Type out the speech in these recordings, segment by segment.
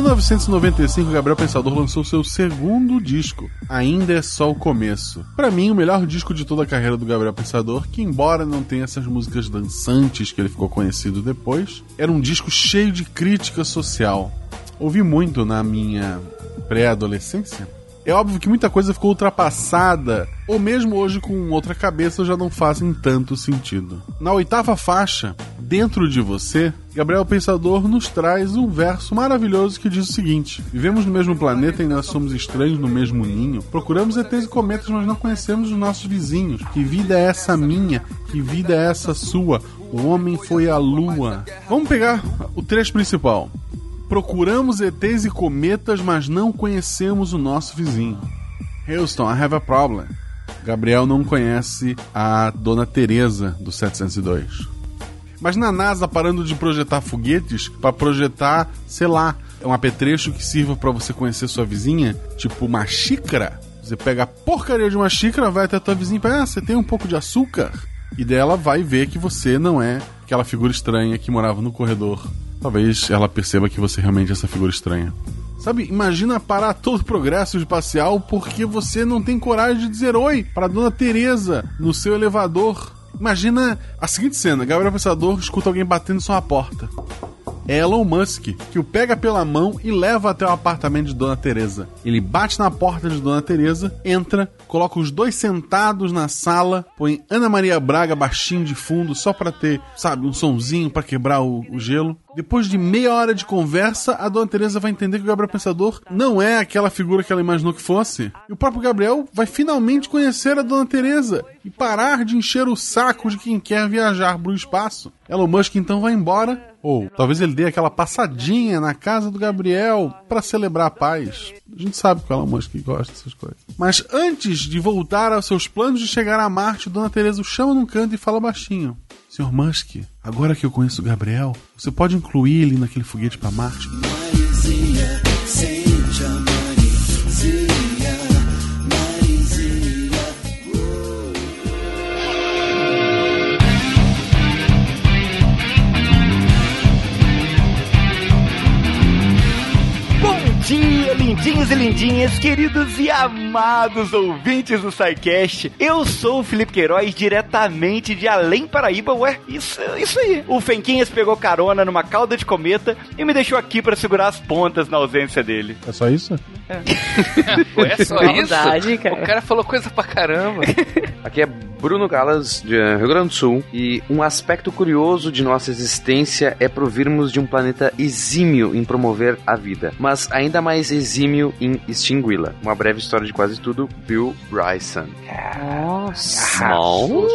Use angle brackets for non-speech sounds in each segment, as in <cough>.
1995, Gabriel Pensador lançou seu segundo disco, Ainda é Só o Começo. Para mim, o melhor disco de toda a carreira do Gabriel Pensador, que embora não tenha essas músicas dançantes que ele ficou conhecido depois, era um disco cheio de crítica social. Ouvi muito na minha pré-adolescência. É óbvio que muita coisa ficou ultrapassada, ou mesmo hoje com outra cabeça já não fazem tanto sentido. Na oitava faixa, Dentro de Você, Gabriel Pensador nos traz um verso maravilhoso que diz o seguinte: Vivemos no mesmo planeta e ainda somos estranhos no mesmo ninho. Procuramos ETs e cometas, mas não conhecemos os nossos vizinhos. Que vida é essa minha? Que vida é essa sua? O homem foi a lua. Vamos pegar o trecho principal. Procuramos ETs e cometas, mas não conhecemos o nosso vizinho. Houston, I have a problem. Gabriel não conhece a Dona Teresa do 702. Mas na NASA parando de projetar foguetes para projetar, sei lá, um apetrecho que sirva para você conhecer sua vizinha, tipo uma xícara. Você pega a porcaria de uma xícara, vai até a tua vizinha e fala, ah, você tem um pouco de açúcar? E dela vai ver que você não é aquela figura estranha que morava no corredor talvez ela perceba que você realmente é essa figura estranha. Sabe, imagina parar todo o progresso espacial porque você não tem coragem de dizer oi para Dona Teresa no seu elevador. Imagina a seguinte cena: Gabriel Pensador escuta alguém batendo sua porta é Elon Musk, que o pega pela mão e leva até o apartamento de Dona Teresa. Ele bate na porta de Dona Teresa, entra, coloca os dois sentados na sala, põe Ana Maria Braga baixinho de fundo só para ter, sabe, um sonzinho para quebrar o, o gelo. Depois de meia hora de conversa, a Dona Teresa vai entender que o Gabriel Pensador não é aquela figura que ela imaginou que fosse. E o próprio Gabriel vai finalmente conhecer a Dona Teresa e parar de encher o saco de quem quer viajar para o espaço. Elon Musk então vai embora ou talvez ele dê aquela passadinha na casa do Gabriel para celebrar a paz. A gente sabe que o Elon Musk gosta dessas coisas. Mas antes de voltar aos seus planos de chegar a Marte, Dona Teresa o chama num canto e fala baixinho: Senhor Musk, agora que eu conheço o Gabriel, você pode incluir ele naquele foguete para Marte? Lindinhos e lindinhas, queridos e amados ouvintes do SciCast. Eu sou o Felipe Queiroz, diretamente de Além Paraíba. Ué, isso, isso aí. O Fenquinhas pegou carona numa cauda de cometa e me deixou aqui para segurar as pontas na ausência dele. É só isso? É, <laughs> é só Verdade, isso? Cara. O cara falou coisa pra caramba. <laughs> Aqui é Bruno Galas, de Rio Grande do Sul, e um aspecto curioso de nossa existência é provirmos de um planeta exímio em promover a vida, mas ainda mais exímio em extingui-la. Uma breve história de quase tudo, Bill Bryson. Nossa! Small.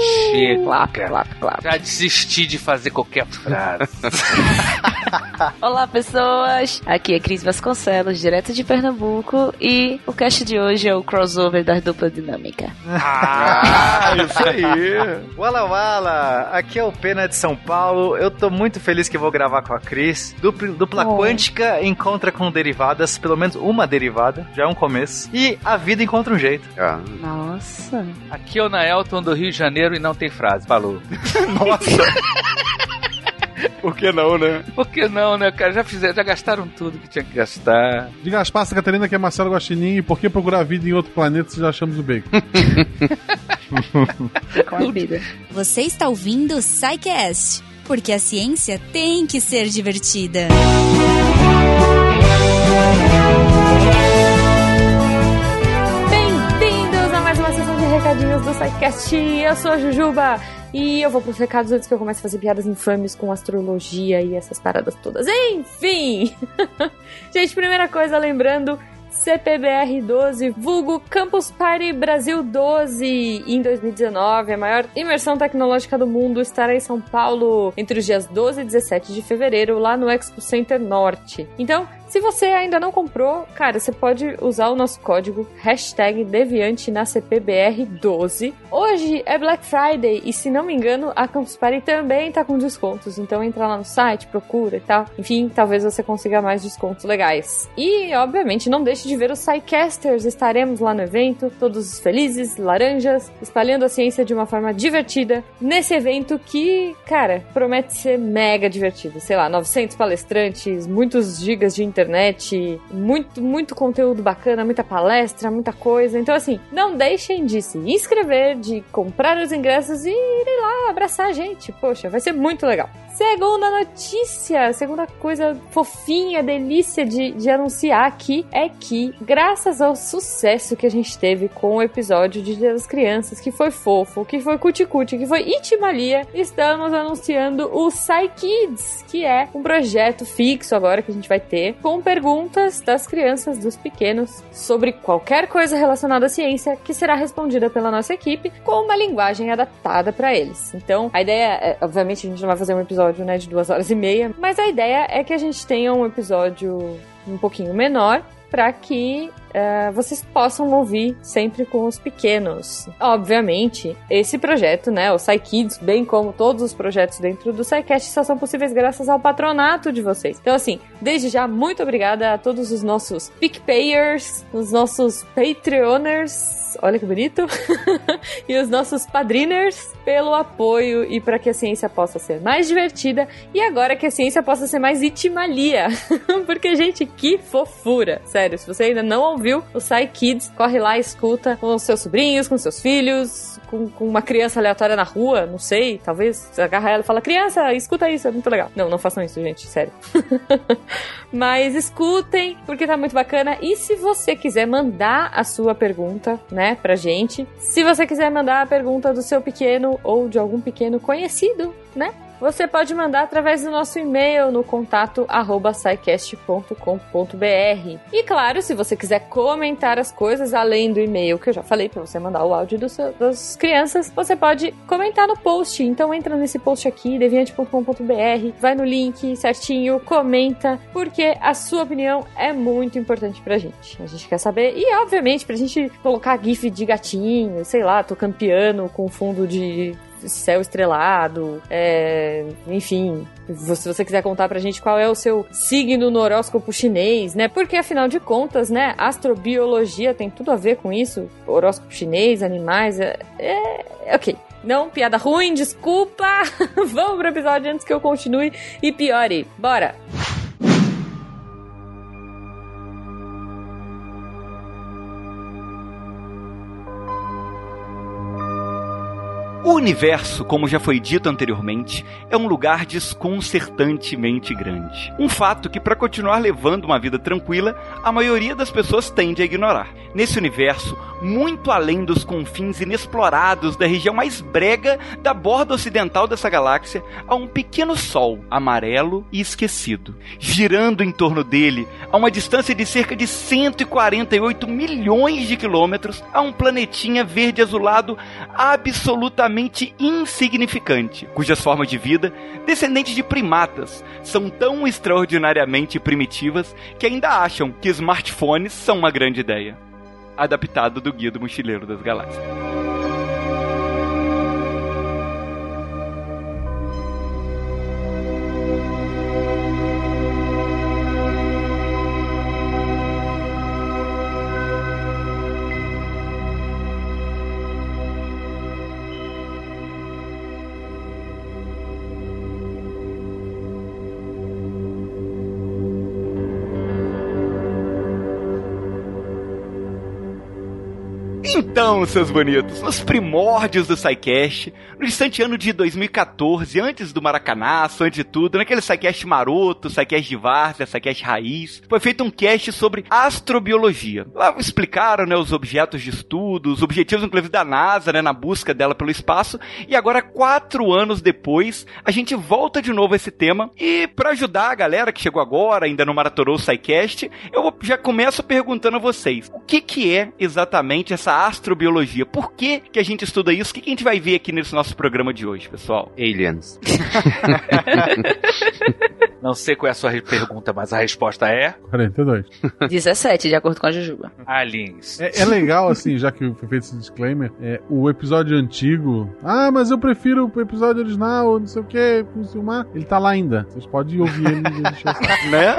Clap, clap, clap. Já desisti de fazer qualquer frase. <laughs> Olá, pessoas! Aqui é Cris Vasconcelos, direto de Pernambuco, e o cast de hoje é o crossover da dupla dinâmica. Ah, <laughs> isso aí! Wala Wala! Aqui é o Pena de São Paulo. Eu tô muito feliz que vou gravar com a Cris. Dupla, dupla oh. quântica encontra com derivadas, pelo menos uma derivada, já é um começo. E a vida encontra um jeito. Ah. Nossa! Aqui é o Naelton do Rio de Janeiro e não tem frase. Falou. <laughs> Nossa! Por que não, né? Por que não, né, cara? Já fizeram, já gastaram tudo que tinha que gastar. Diga as passas, Catarina, que é Marcelo Guaxinim e por que procurar vida em outro planeta se já achamos o bacon? <laughs> Com a vida. Você está ouvindo o Psycast, porque a ciência tem que ser divertida. Bem-vindos a mais uma sessão de recadinhos do Psycast. Eu sou a Jujuba. E eu vou pros recados antes que eu comece a fazer piadas infames com astrologia e essas paradas todas. Enfim! <laughs> Gente, primeira coisa, lembrando CPBR 12, vulgo Campus Party Brasil 12, em 2019, a maior imersão tecnológica do mundo, estará em São Paulo entre os dias 12 e 17 de fevereiro, lá no Expo Center Norte. Então, se você ainda não comprou, cara, você pode usar o nosso código hashtag Deviante na CPBR12. Hoje é Black Friday e, se não me engano, a Campus Party também tá com descontos. Então entra lá no site, procura e tal. Enfim, talvez você consiga mais descontos legais. E, obviamente, não deixe de ver os SciCasters. Estaremos lá no evento, todos felizes, laranjas, espalhando a ciência de uma forma divertida. Nesse evento que, cara, promete ser mega divertido. Sei lá, 900 palestrantes, muitos gigas de internet, muito, muito conteúdo bacana, muita palestra, muita coisa. Então, assim, não deixem de se inscrever, de comprar os ingressos e irem lá abraçar a gente. Poxa, vai ser muito legal. Segunda notícia, segunda coisa fofinha, delícia de, de anunciar aqui é que, graças ao sucesso que a gente teve com o episódio de Dia das Crianças, que foi fofo, que foi cuticute, que foi itimalia, estamos anunciando o Psy Kids, que é um projeto fixo agora que a gente vai ter com perguntas das crianças, dos pequenos, sobre qualquer coisa relacionada à ciência que será respondida pela nossa equipe com uma linguagem adaptada para eles. Então, a ideia é, obviamente, a gente não vai fazer um episódio né, de duas horas e meia. Mas a ideia é que a gente tenha um episódio um pouquinho menor para que uh, vocês possam ouvir sempre com os pequenos. Obviamente, esse projeto, né, o PsyKids, bem como todos os projetos dentro do PsyCast, só são possíveis graças ao patronato de vocês. Então, assim, desde já, muito obrigada a todos os nossos PicPayers, os nossos Patreoners, olha que bonito, <laughs> e os nossos padriners pelo apoio e para que a ciência possa ser mais divertida e agora que a ciência possa ser mais itimalia. <laughs> Porque, gente, que fofura! Sério, se você ainda não ouviu o Psy Kids, corre lá escuta com seus sobrinhos, com seus filhos, com, com, uma criança aleatória na rua, não sei, talvez agarra ela e fala: Criança, escuta isso, é muito legal. Não, não façam isso, gente, sério. <laughs> Mas escutem, porque tá muito bacana. E se você quiser mandar a sua pergunta, né, pra gente, se você quiser mandar a pergunta do seu pequeno ou de algum pequeno conhecido, né? Você pode mandar através do nosso e-mail no contato @saicast.com.br. E claro, se você quiser comentar as coisas além do e-mail que eu já falei para você mandar o áudio do seu, das crianças, você pode comentar no post. Então entra nesse post aqui, deviante.com.br, vai no link certinho, comenta, porque a sua opinião é muito importante pra gente. A gente quer saber e obviamente pra gente colocar gif de gatinho, sei lá, tocando piano com fundo de céu estrelado, é, enfim, se você quiser contar pra gente qual é o seu signo no horóscopo chinês, né? Porque afinal de contas, né, astrobiologia tem tudo a ver com isso. Horóscopo chinês, animais, é, é, ok. Não, piada ruim, desculpa. <laughs> Vamos pro episódio antes que eu continue e piore. Bora! O universo, como já foi dito anteriormente, é um lugar desconcertantemente grande. Um fato que, para continuar levando uma vida tranquila, a maioria das pessoas tende a ignorar. Nesse universo, muito além dos confins inexplorados da região mais brega da borda ocidental dessa galáxia, há um pequeno sol amarelo e esquecido, girando em torno dele a uma distância de cerca de 148 milhões de quilômetros, há um planetinha verde azulado absolutamente insignificante, cujas formas de vida, descendentes de primatas, são tão extraordinariamente primitivas que ainda acham que smartphones são uma grande ideia. Adaptado do Guia do Mochileiro das Galáxias. Então, seus bonitos, nos primórdios do SciCast, no distante ano de 2014, antes do Maracanaço, antes de tudo, naquele SciCast maroto, SciCast de Várzea, SciCast raiz, foi feito um cast sobre astrobiologia. Lá explicaram, né, os objetos de estudo, os objetivos, inclusive, da NASA, né, na busca dela pelo espaço, e agora, quatro anos depois, a gente volta de novo a esse tema, e para ajudar a galera que chegou agora, ainda não maratorou o SciCast, eu já começo perguntando a vocês, o que que é exatamente essa astrobiologia. Por que, que a gente estuda isso? O que, que a gente vai ver aqui nesse nosso programa de hoje, pessoal? Aliens. <laughs> Não sei qual é a sua pergunta, mas a resposta é. 42. 17, <laughs> de acordo com a Jujuba. Aliens. É, é legal, assim, já que foi feito esse disclaimer, é, o episódio antigo. Ah, mas eu prefiro o episódio original, não sei o que, com o Silmar. Ele tá lá ainda. Vocês podem ouvir ele. <laughs> né?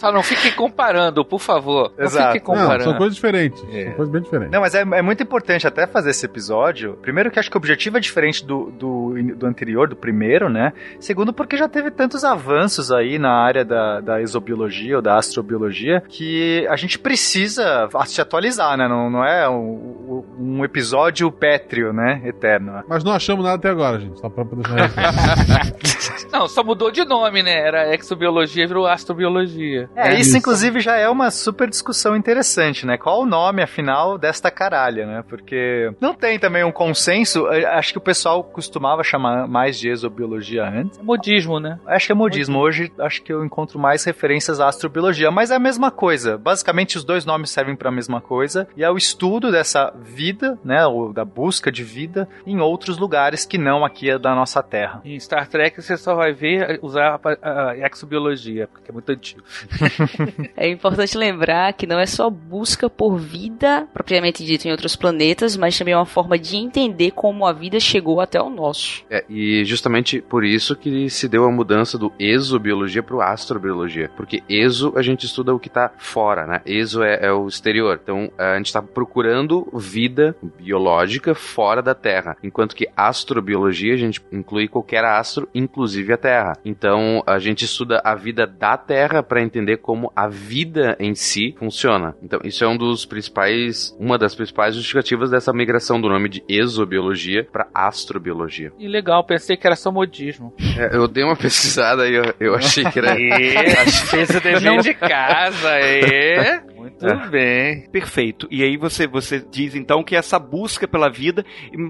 Só não fiquem comparando, por favor. Não Exato. fiquem Não, comparando. são coisas diferentes. É. São coisas bem diferentes. Não, mas é, é muito importante até fazer esse episódio. Primeiro, que acho que o objetivo é diferente do, do, do anterior, do primeiro, né? Segundo, porque já teve tantos avanços aí na área da, da exobiologia ou da astrobiologia que a gente precisa se atualizar, né? Não, não é um, um episódio pétreo, né? Eterno. Mas não achamos nada até agora, gente. Só pra deixar. <laughs> Não, só mudou de nome, né? Era exobiologia, virou astrobiologia. É, isso, isso. inclusive já é uma super discussão interessante, né? Qual o nome, afinal, desta caralha, né? Porque não tem também um consenso. eh, Acho que o pessoal costumava chamar mais de exobiologia antes. É modismo, né? Acho que é modismo. Hoje acho que eu encontro mais referências à astrobiologia, mas é a mesma coisa. Basicamente, os dois nomes servem para a mesma coisa e é o estudo dessa vida, né? Ou da busca de vida em outros lugares que não aqui da nossa Terra. Em Star Trek você só vai ver usar a, a exobiologia, porque é muito antigo. <laughs> É importante lembrar que não é só busca por vida, propriamente dito, em outros planetas, mas também é uma forma de entender como a vida chegou até o nosso. É, e justamente por isso que se deu a mudança do exobiologia para o astrobiologia. Porque exo a gente estuda o que está fora, né? Exo é, é o exterior. Então a gente está procurando vida biológica fora da Terra. Enquanto que astrobiologia a gente inclui qualquer astro, inclusive a Terra. Então a gente estuda a vida da Terra para entender como a vida em si funciona. Então isso é um dos principais, uma das principais justificativas dessa migração do nome de exobiologia para astrobiologia. E legal, pensei que era só modismo. É, eu dei uma pesquisada e eu, eu achei que era. <laughs> E fez o dever de casa, e <laughs> Muito bem. Perfeito. E aí você, você diz então que essa busca pela vida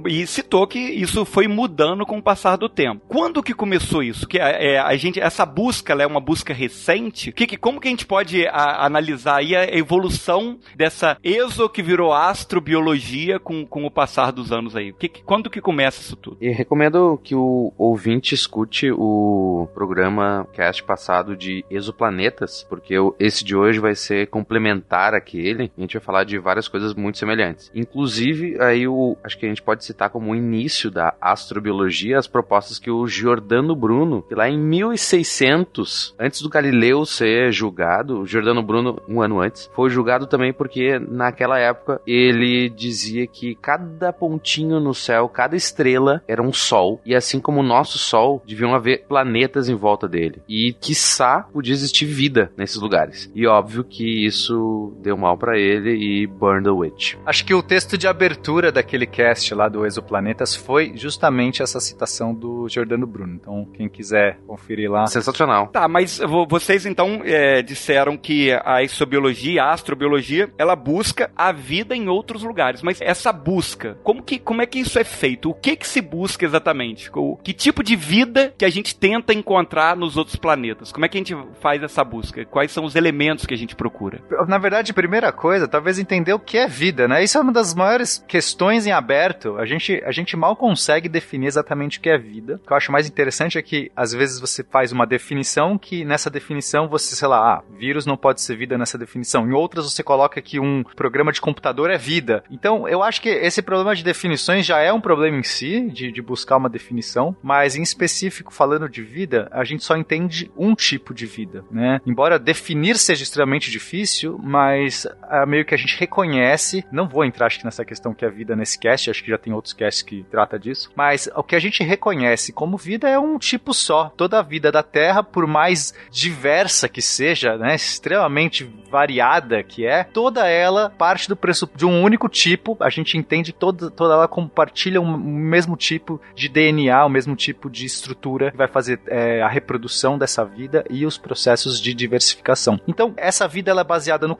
e, e citou que isso foi mudando com o passar do tempo. Quando que começou isso? Que é, a gente essa busca ela é uma busca recente? Que, que como que a gente pode a, analisar aí a evolução dessa exo que virou astrobiologia com, com o passar dos anos aí? Que, que, quando que começa isso tudo? E recomendo que o ouvinte escute o programa cast passado de exoplanetas, porque o- esse de hoje vai ser complementar àquele. A gente vai falar de várias coisas muito semelhantes. Inclusive, aí o, acho que a gente pode citar como o início da astrobiologia as propostas que o Giordano Bruno, que lá em 1600, antes do Galileu ser julgado, o Giordano Bruno, um ano antes, foi julgado também porque naquela época ele dizia que cada pontinho no céu, cada estrela era um sol, e assim como o nosso sol, deviam haver planetas em volta dele. E quiçá podia existir vida nesses lugares. E óbvio que isso deu mal pra ele e burn the witch. Acho que o texto de abertura daquele cast lá do Exoplanetas foi justamente essa citação do Giordano Bruno. Então, quem quiser conferir lá. Sensacional. Tá, mas vo- vocês então é, disseram que a exobiologia, a astrobiologia, ela busca a vida em outros lugares. Mas essa busca, como, que, como é que isso é feito? O que que se busca exatamente? O, que tipo de vida que a gente tenta encontrar nos outros planetas? Como é que a gente faz essa busca? Quais são os elementos que a gente procura? Na verdade, primeira coisa, talvez entender o que é vida, né? Isso é uma das maiores questões em aberto. A gente, a gente mal consegue definir exatamente o que é vida. O que eu acho mais interessante é que, às vezes, você faz uma definição que, nessa definição, você, sei lá, ah, vírus não pode ser vida nessa definição. Em outras, você coloca que um programa de computador é vida. Então, eu acho que esse problema de definições já é um problema em si, de, de buscar uma definição, mas em específico, falando de vida, a gente só entende um tipo de vida, né? Embora definir seja extremamente difícil, mas ah, meio que a gente reconhece, não vou entrar acho que nessa questão que é vida nesse cast, acho que já tem outros casts que trata disso, mas o que a gente reconhece como vida é um tipo só. Toda a vida da Terra, por mais diversa que seja, né, extremamente variada que é, toda ela parte do pressup de um único tipo. A gente entende toda, toda ela compartilha um, um mesmo tipo de DNA, o mesmo tipo de estrutura que vai fazer é, a reprodução dessa vida e os processos de diversificação. Então, essa vida ela é baseada no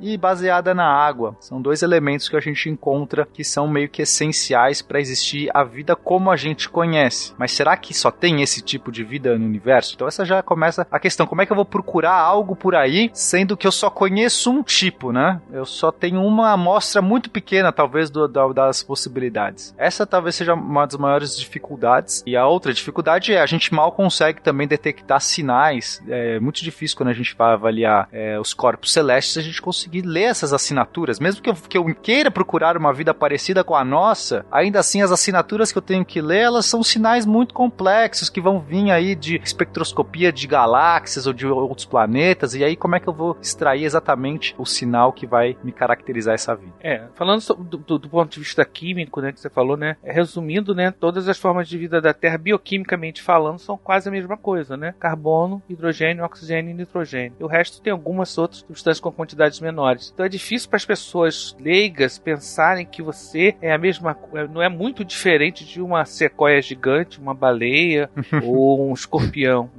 e baseada na água. São dois elementos que a gente encontra que são meio que essenciais para existir a vida como a gente conhece. Mas será que só tem esse tipo de vida no universo? Então, essa já começa a questão: como é que eu vou procurar algo por aí, sendo que eu só conheço um tipo, né? Eu só tenho uma amostra muito pequena, talvez, do- da- das possibilidades. Essa talvez seja uma das maiores dificuldades. E a outra dificuldade é a gente mal consegue também detectar sinais. É muito difícil quando a gente vai avaliar é, os corpos celestes, a gente conseguir ler essas assinaturas. Mesmo que eu, que eu queira procurar uma vida parecida com a nossa, ainda assim as assinaturas que eu tenho que ler, elas são sinais muito complexos que vão vir aí de espectroscopia de galáxias ou de outros planetas. E aí, como é que eu vou extrair exatamente o sinal que vai me caracterizar essa vida? É, falando do, do, do, ponto de vista químico, né, que você falou, né, resumindo, né, todas as formas de vida da Terra, bioquimicamente falando, são quase a mesma coisa, né, carbono, hidrogênio, oxigênio e nitrogênio. E o resto tem algumas outras substâncias com quantidades menores. Então é difícil para as pessoas leigas pensarem que você é a mesma, é, não é muito diferente de uma sequoia gigante, uma baleia <laughs> ou um escorpião,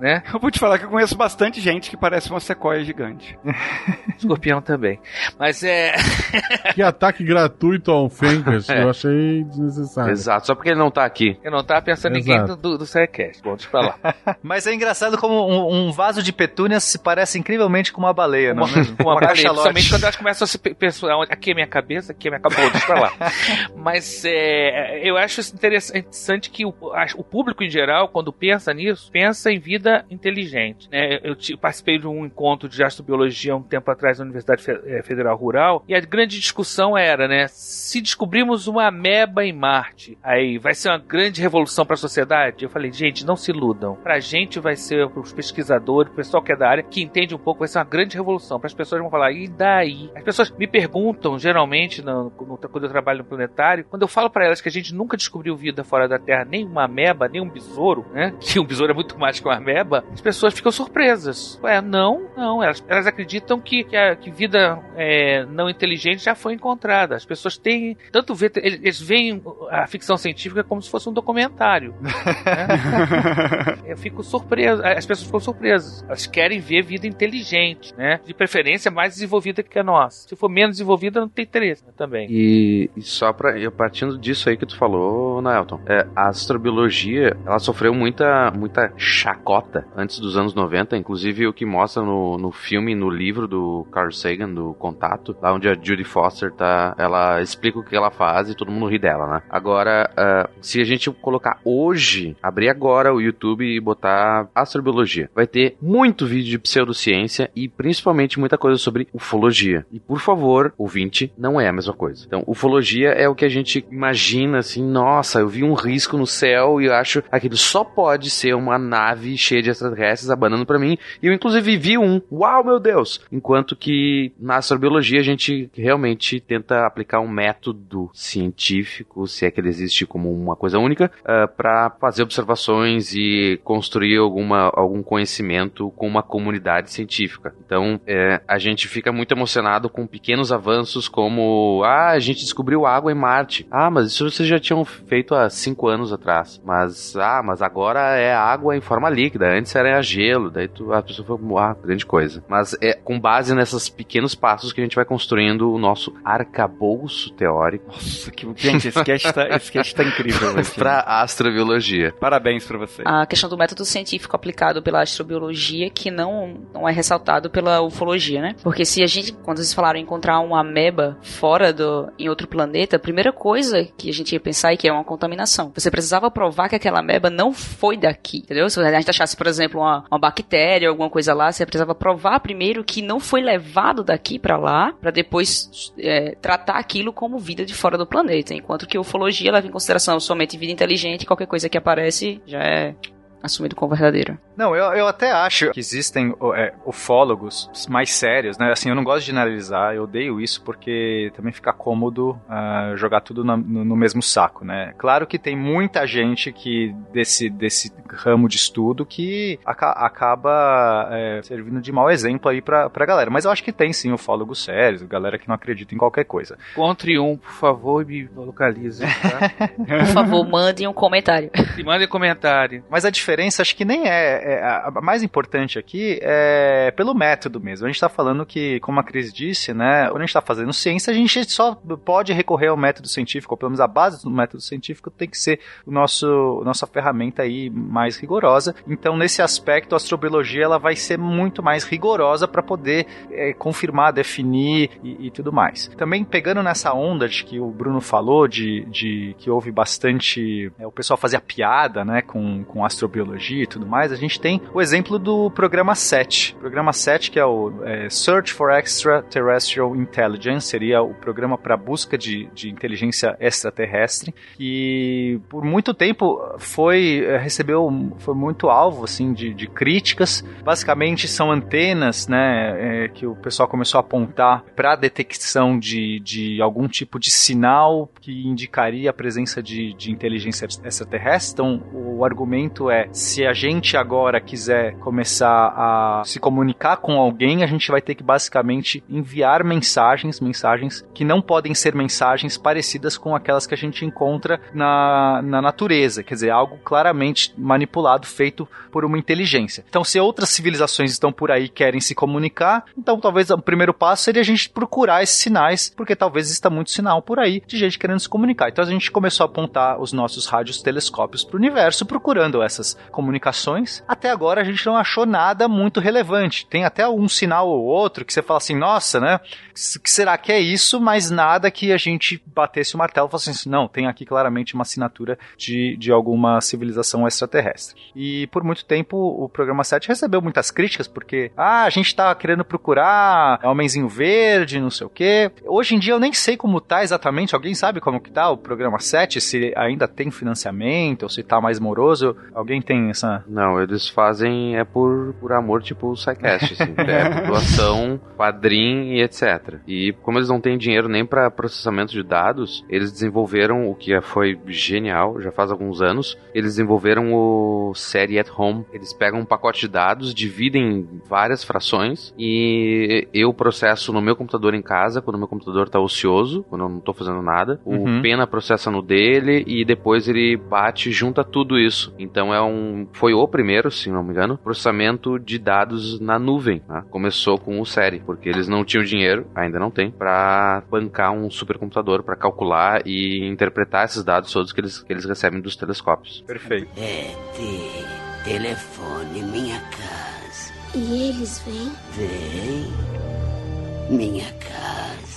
né? Eu vou te falar que eu conheço bastante gente que parece uma sequoia gigante. <laughs> escorpião também. Mas é <laughs> que ataque gratuito ao Fencas, é. eu achei desnecessário. Exato, só porque ele não tá aqui. Eu não tava pensando em ninguém do, do, do Sidecast. Bom, deixa pra lá. Mas é engraçado como um, um, vaso de petúnias se parece incrivelmente com uma baleia, não é <laughs> Uma, baleia, principalmente quando elas começam a se pensar, aqui é minha cabeça, aqui é minha cabeça, deixa pra lá. <laughs> Mas é, eu acho interessante que o, o, público em geral, quando pensa nisso, pensa em vida inteligente. Né? Eu, participei de um encontro de astrobiologia um tempo atrás na Universidade é, Federal Rural e a grande discussão era, né? Se descobrimos uma ameba em Marte, aí vai ser uma grande revolução para a sociedade? Eu falei, gente, não se iludam. Pra gente vai ser, para os pesquisadores, o pessoal que é da área, que entende um pouco, vai ser uma grande revolução. Para pessoas vão falar, e daí? As pessoas me perguntam, geralmente, no, no, quando eu trabalho no planetário, quando eu falo para elas que a gente nunca descobriu vida fora da Terra, nem uma ameba, nem um besouro, né? <laughs> Que um besouro é muito mais que uma ameba, as pessoas ficam surpresas. Ué, não, não. Elas, elas acreditam que, que, a, que vida é, não inteligente já foi encontrada. As pessoas têm. Tanto vê, eles veem a ficção científica como se fosse um documentário. né? <laughs> Eu fico surpreso. As pessoas ficam surpresas. Elas querem ver vida inteligente, né? De preferência mais desenvolvida que a nossa. Se for menos desenvolvida, não tem interesse né? também. E, e só para partindo disso aí que tu falou, Naelton, é, a astrobiologia ela sofreu muita, muita chacota antes dos anos 90, inclusive o que mostra no, no filme, no livro do Carl Sagan, do Contato, lá onde a Judy Foster tá, ela explica o que ela faz e todo mundo ri dela, né? Agora, uh, se a gente colocar hoje, abrir agora o YouTube e botar astrobiologia, vai ter muito vídeo de pseudociência e principalmente muita coisa sobre ufologia. E por favor, ouvinte, não é a mesma coisa. Então, ufologia é o que a gente imagina assim, nossa, eu vi um risco no céu e eu acho aquilo só pode ser uma nave cheia de extraterrestres abanando para mim. E eu inclusive vi um, uau, meu Deus! Enquanto que na astrobiologia a gente realmente tenta aplicar um método científico, se é que ele existe como uma coisa única, uh, ah, para fazer observações e construir alguma, algum conhecimento com uma comunidade científica. Então, é, a gente fica muito emocionado com pequenos avanços como, ah, a gente descobriu água em Marte. Ah, mas isso vocês já tinham feito há cinco anos atrás. Mas, ah, mas agora é água em forma líquida, antes era gelo, daí tu, a pessoa foi, ah, grande coisa. Mas é com base nesses pequenos passos que a gente vai construindo o nosso arcabouço teórico. Nossa, que... gente, esse cast tá, esse cast tá incrível. <laughs> pra astrobiologia. Parabéns pra você. A questão do método científico aplicado pela astrobiologia que não, não é ressaltado pela ufologia, né? Porque se a gente, quando vocês falaram encontrar uma ameba fora do, em outro planeta, a primeira coisa que a gente ia pensar é que é uma contaminação. Você precisava provar que aquela ameba não foi daqui, entendeu? Se a gente achasse, por exemplo, uma, uma bactéria, alguma coisa lá, você precisava provar primeiro que não foi levado daqui para lá, para depois é, tratar aquilo como vida de fora do planeta. Enquanto que a ufologia leva em consideração somente vida inteligente, qualquer coisa que aparece já é assumido como verdadeiro. Não, eu, eu até acho que existem é, ufólogos mais sérios, né? Assim, eu não gosto de generalizar, eu odeio isso porque também fica cômodo uh, jogar tudo no, no, mesmo saco, né? Claro que tem muita gente que desse, desse ramo de estudo que aca acaba é, servindo de mau exemplo aí pra, pra galera. Mas eu acho que tem sim ufólogos sérios, galera que não acredita em qualquer coisa. Encontre um, por favor, e me localize. Tá? por favor, mandem um comentário. E mandem um comentário. Mas a diferença acho que nem é, é, a mais importante aqui é pelo método mesmo. A gente está falando que, como a Cris disse, né, quando a gente está fazendo ciência, a gente só pode recorrer ao método científico, ou pelo menos a base do método científico tem que ser o nosso nossa ferramenta aí mais rigorosa. Então, nesse aspecto, a astrobiologia ela vai ser muito mais rigorosa para poder é, confirmar, definir e, e, tudo mais. Também pegando nessa onda de que o Bruno falou de, de que houve bastante é, o pessoal fazia piada, né, com com astrobiologia e tudo mais, a gente gente tem o exemplo do programa 7. O programa 7, que é o é, Search for Extraterrestrial Intelligence, seria o programa para busca de, de inteligência extraterrestre, e por muito tempo foi é, recebeu foi muito alvo assim de, de críticas. Basicamente são antenas, né, é, que o pessoal começou a apontar para detecção de, de algum tipo de sinal que indicaria a presença de, de inteligência extraterrestre. Então, o argumento é: se a gente agora quiser começar a se comunicar com alguém, a gente vai ter que basicamente enviar mensagens, mensagens que não podem ser mensagens parecidas com aquelas que a gente encontra na, na natureza, quer dizer, algo claramente manipulado, feito por uma inteligência. Então, se outras civilizações estão por aí querem se comunicar, então talvez o primeiro passo seria a gente procurar esses sinais, porque talvez exista muito sinal por aí de gente querendo se comunicar. Então a gente começou a apontar os nossos rádios telescópios para o universo procurando essas comunicações. Até agora a gente não achou nada muito relevante. Tem até um sinal ou outro que você fala assim, nossa, né? que será que é isso? Mas nada que a gente batesse o martelo e falasse assim, não, tem aqui claramente uma assinatura de, de alguma civilização extraterrestre. E por muito tempo o programa 7 recebeu muitas críticas, porque, ah, a gente tá querendo procurar homenzinho verde, não sei o quê. Hoje em dia eu nem sei como tá exatamente, alguém sabe como que tá o programa 7, se ainda tem financiamento, ou se tá mais moroso, alguém tem essa... Não, eles fazem é por, por amor, tipo o SciCast, assim, <laughs> é doação, padrim e etc. E como eles não têm dinheiro nem para processamento de dados, eles desenvolveram o que foi genial, já faz alguns anos. Eles desenvolveram o Série at Home. Eles pegam um pacote de dados, dividem em várias frações e eu processo no meu computador em casa, quando o meu computador está ocioso, quando eu não estou fazendo nada. O uhum. Pena processa no dele e depois ele bate, junta tudo isso. Então é um foi o primeiro, se não me engano, processamento de dados na nuvem. Né? Começou com o Série, porque eles não tinham dinheiro ainda não tem, para bancar um supercomputador para calcular e interpretar esses dados todos que eles, que eles recebem dos telescópios. Perfeito. É, te, telefone minha casa. E eles vêm? Vem. Minha casa.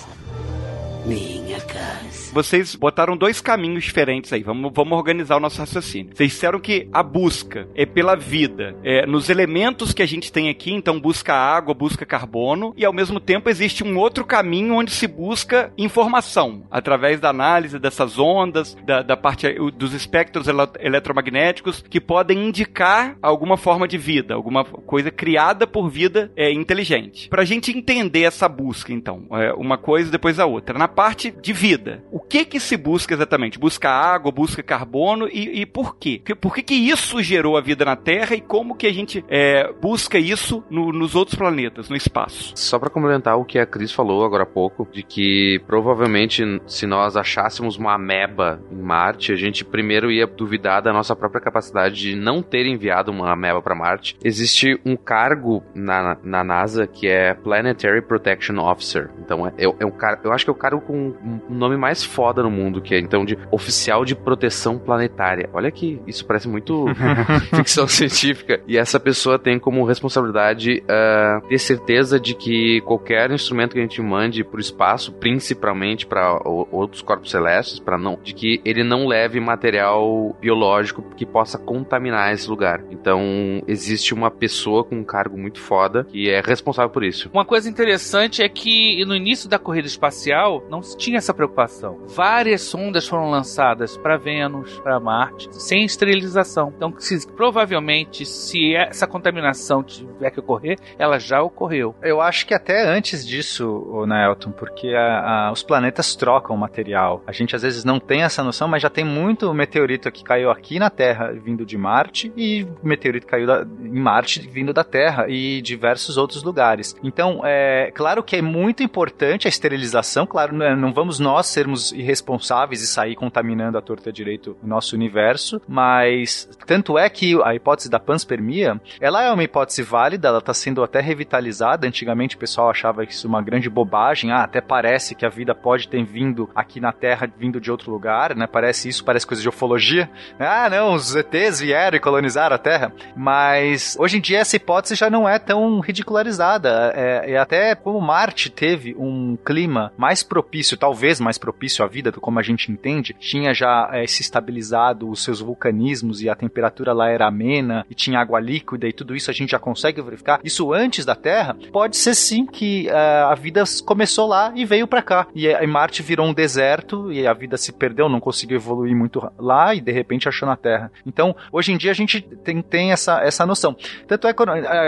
Minha casa. Vocês botaram dois caminhos diferentes aí. Vamos, vamos organizar o nosso raciocínio. Vocês disseram que a busca é pela vida, é nos elementos que a gente tem aqui, então busca água, busca carbono, e ao mesmo tempo existe um outro caminho onde se busca informação, através da análise dessas ondas, da, da parte dos espectros eletromagnéticos, que podem indicar alguma forma de vida, alguma coisa criada por vida é, inteligente. Para a gente entender essa busca, então, é, uma coisa depois a outra. Na parte de vida, o que que se busca exatamente? Busca água, busca carbono e, e por quê? Por que que isso gerou a vida na Terra e como que a gente é, busca isso no, nos outros planetas, no espaço? Só para complementar o que a Cris falou agora há pouco, de que provavelmente se nós achássemos uma ameba em Marte, a gente primeiro ia duvidar da nossa própria capacidade de não ter enviado uma ameba para Marte. Existe um cargo na, na NASA que é Planetary Protection Officer. Então é, é, é um cara, eu acho que é o cargo com um nome mais foda no mundo, que é então de oficial de proteção planetária. Olha que isso parece muito <laughs> ficção científica. E essa pessoa tem como responsabilidade uh, ter certeza de que qualquer instrumento que a gente mande para o espaço, principalmente para outros corpos celestes, para não, de que ele não leve material biológico que possa contaminar esse lugar. Então existe uma pessoa com um cargo muito foda que é responsável por isso. Uma coisa interessante é que no início da corrida espacial não se tinha essa preocupação várias sondas foram lançadas para Vênus, para Marte, sem esterilização. Então, se, provavelmente, se essa contaminação tiver que ocorrer, ela já ocorreu. Eu acho que até antes disso, Nelton, porque a, a, os planetas trocam material. A gente às vezes não tem essa noção, mas já tem muito meteorito que caiu aqui na Terra vindo de Marte e meteorito caiu da, em Marte vindo da Terra e diversos outros lugares. Então, é claro que é muito importante a esterilização, claro, não é, vamos nós sermos irresponsáveis e sair contaminando a torta direito o nosso universo, mas tanto é que a hipótese da panspermia, ela é uma hipótese válida, ela está sendo até revitalizada. Antigamente o pessoal achava isso uma grande bobagem, ah, até parece que a vida pode ter vindo aqui na Terra, vindo de outro lugar, né? Parece isso, parece coisa de ufologia. Ah, não, os ETs vieram e colonizaram a Terra. Mas hoje em dia essa hipótese já não é tão ridicularizada. É, é até como Marte teve um clima mais propício propício, talvez mais propício à vida, como a gente entende, tinha já é, se estabilizado os seus vulcanismos e a temperatura lá era amena e tinha água líquida e tudo isso a gente já consegue verificar. Isso antes da Terra, pode ser sim que uh, a vida começou lá e veio para cá. E, e Marte virou um deserto e a vida se perdeu, não conseguiu evoluir muito lá e de repente achou na Terra. Então, hoje em dia a gente tem, tem essa, essa noção. Tanto é,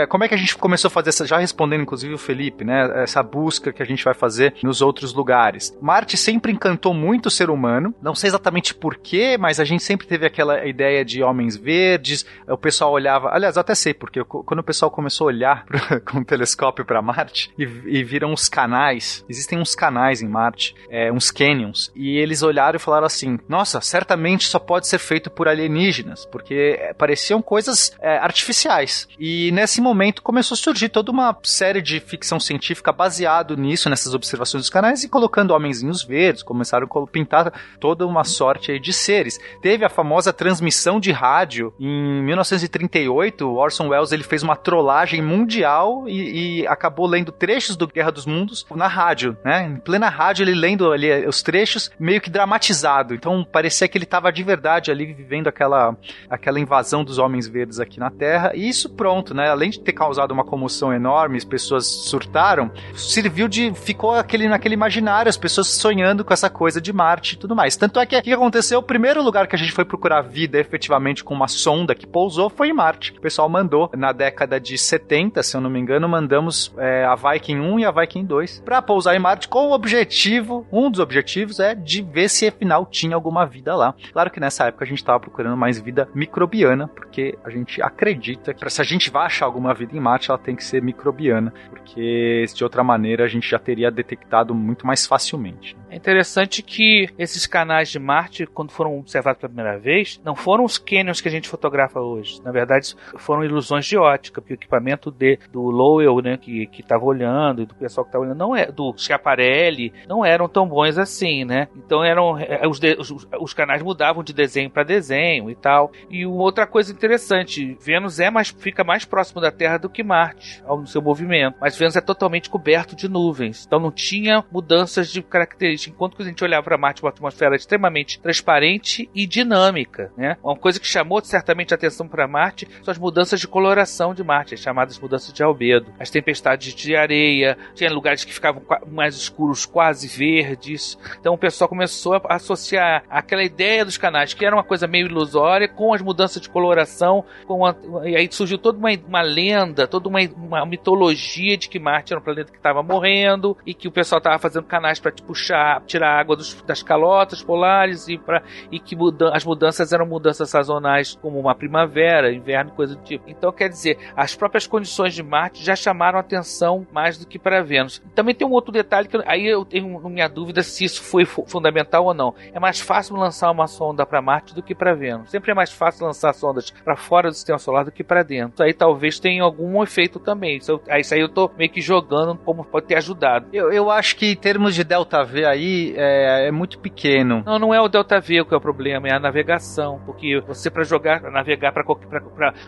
é como é que a gente começou a fazer essa, já respondendo inclusive o Felipe, né, essa busca que a gente vai fazer nos outros lugares. Marte sempre encantou muito o ser humano, não sei exatamente porquê, mas a gente sempre teve aquela ideia de homens verdes, o pessoal olhava, aliás, eu até sei porque quando o pessoal começou a olhar <laughs> pro, com o telescópio para Marte e, e, viram os canais, existem uns canais em Marte, é, uns canyons, e eles olharam e falaram assim: nossa, certamente só pode ser feito por alienígenas, porque pareciam coisas é, artificiais. E nesse momento começou a surgir toda uma série de ficção científica baseado nisso, nessas observações dos canais, e colocando homenzinhos verdes, começaram a pintar toda uma sorte de seres. Teve a famosa transmissão de rádio em 1938, Orson Welles ele fez uma trollagem mundial e, e acabou lendo trechos do Guerra dos Mundos na rádio, né? Em plena rádio ele lendo ali os trechos, meio que dramatizado. Então parecia que ele estava de verdade ali vivendo aquela, aquela invasão dos homens verdes aqui na Terra. E isso pronto, né? Além de ter causado uma comoção enorme, as pessoas surtaram, serviu de ficou aquele naquele imaginário, as pessoas sonhando com essa coisa de Marte e tudo mais. Tanto é que o que aconteceu, o primeiro lugar que a gente foi procurar vida efetivamente com uma sonda que pousou foi em Marte. O pessoal mandou na década de 70, se eu não me engano, mandamos é, a Viking 1 e a Viking 2 para pousar em Marte com o objetivo, um dos objetivos é de ver se afinal tinha alguma vida lá. Claro que nessa época a gente estava procurando mais vida microbiana, porque a gente acredita que se a gente vai achar alguma vida em Marte, ela tem que ser microbiana, porque de outra maneira a gente já teria detectado muito mais facilmente. É interessante que esses canais de Marte, quando foram observados pela primeira vez, não foram os canyons que a gente fotografa hoje. Na verdade, foram ilusões de ótica, porque o equipamento de, do Lowell, né, que estava olhando, e do pessoal que estava olhando, não é do Schiaparelli, não eram tão bons assim, né? Então eram é, os, de, os, os, canais mudavam de desenho para desenho e tal. E outra coisa interessante, Vênus é mais fica mais próximo da Terra do que Marte no seu movimento, mas Vênus é totalmente coberto de nuvens, então não tinha mudanças de características enquanto que a gente olhava para Marte uma atmosfera extremamente transparente e dinâmica, né? Uma coisa que chamou certamente a atenção para Marte são as mudanças de coloração de Marte, as chamadas mudanças de albedo, as tempestades de areia, tinha lugares que ficavam mais escuros, quase verdes. Então o pessoal começou a associar aquela ideia dos canais, que era uma coisa meio ilusória, com as mudanças de coloração, a... e aí surgiu toda uma, uma lenda, toda uma, uma mitologia de que Marte era um planeta que estava morrendo e que o pessoal estava fazendo canais para puxar tirar água dos, das calotas polares e, pra, e que muda, as mudanças eram mudanças sazonais, como uma primavera, inverno, coisa do tipo. Então, quer dizer, as próprias condições de Marte já chamaram atenção mais do que para Vênus. Também tem um outro detalhe que aí eu tenho minha dúvida se isso foi fundamental ou não. É mais fácil lançar uma sonda para Marte do que para Vênus. Sempre é mais fácil lançar sondas para fora do sistema solar do que para dentro. Isso aí talvez tenha algum efeito também. Isso aí eu tô meio que jogando como pode ter ajudado. Eu, eu acho que em termos de delta V aí é, é, muito pequeno. Não, não é o Delta V que é o problema, é a navegação. Porque você, para jogar, pra navegar para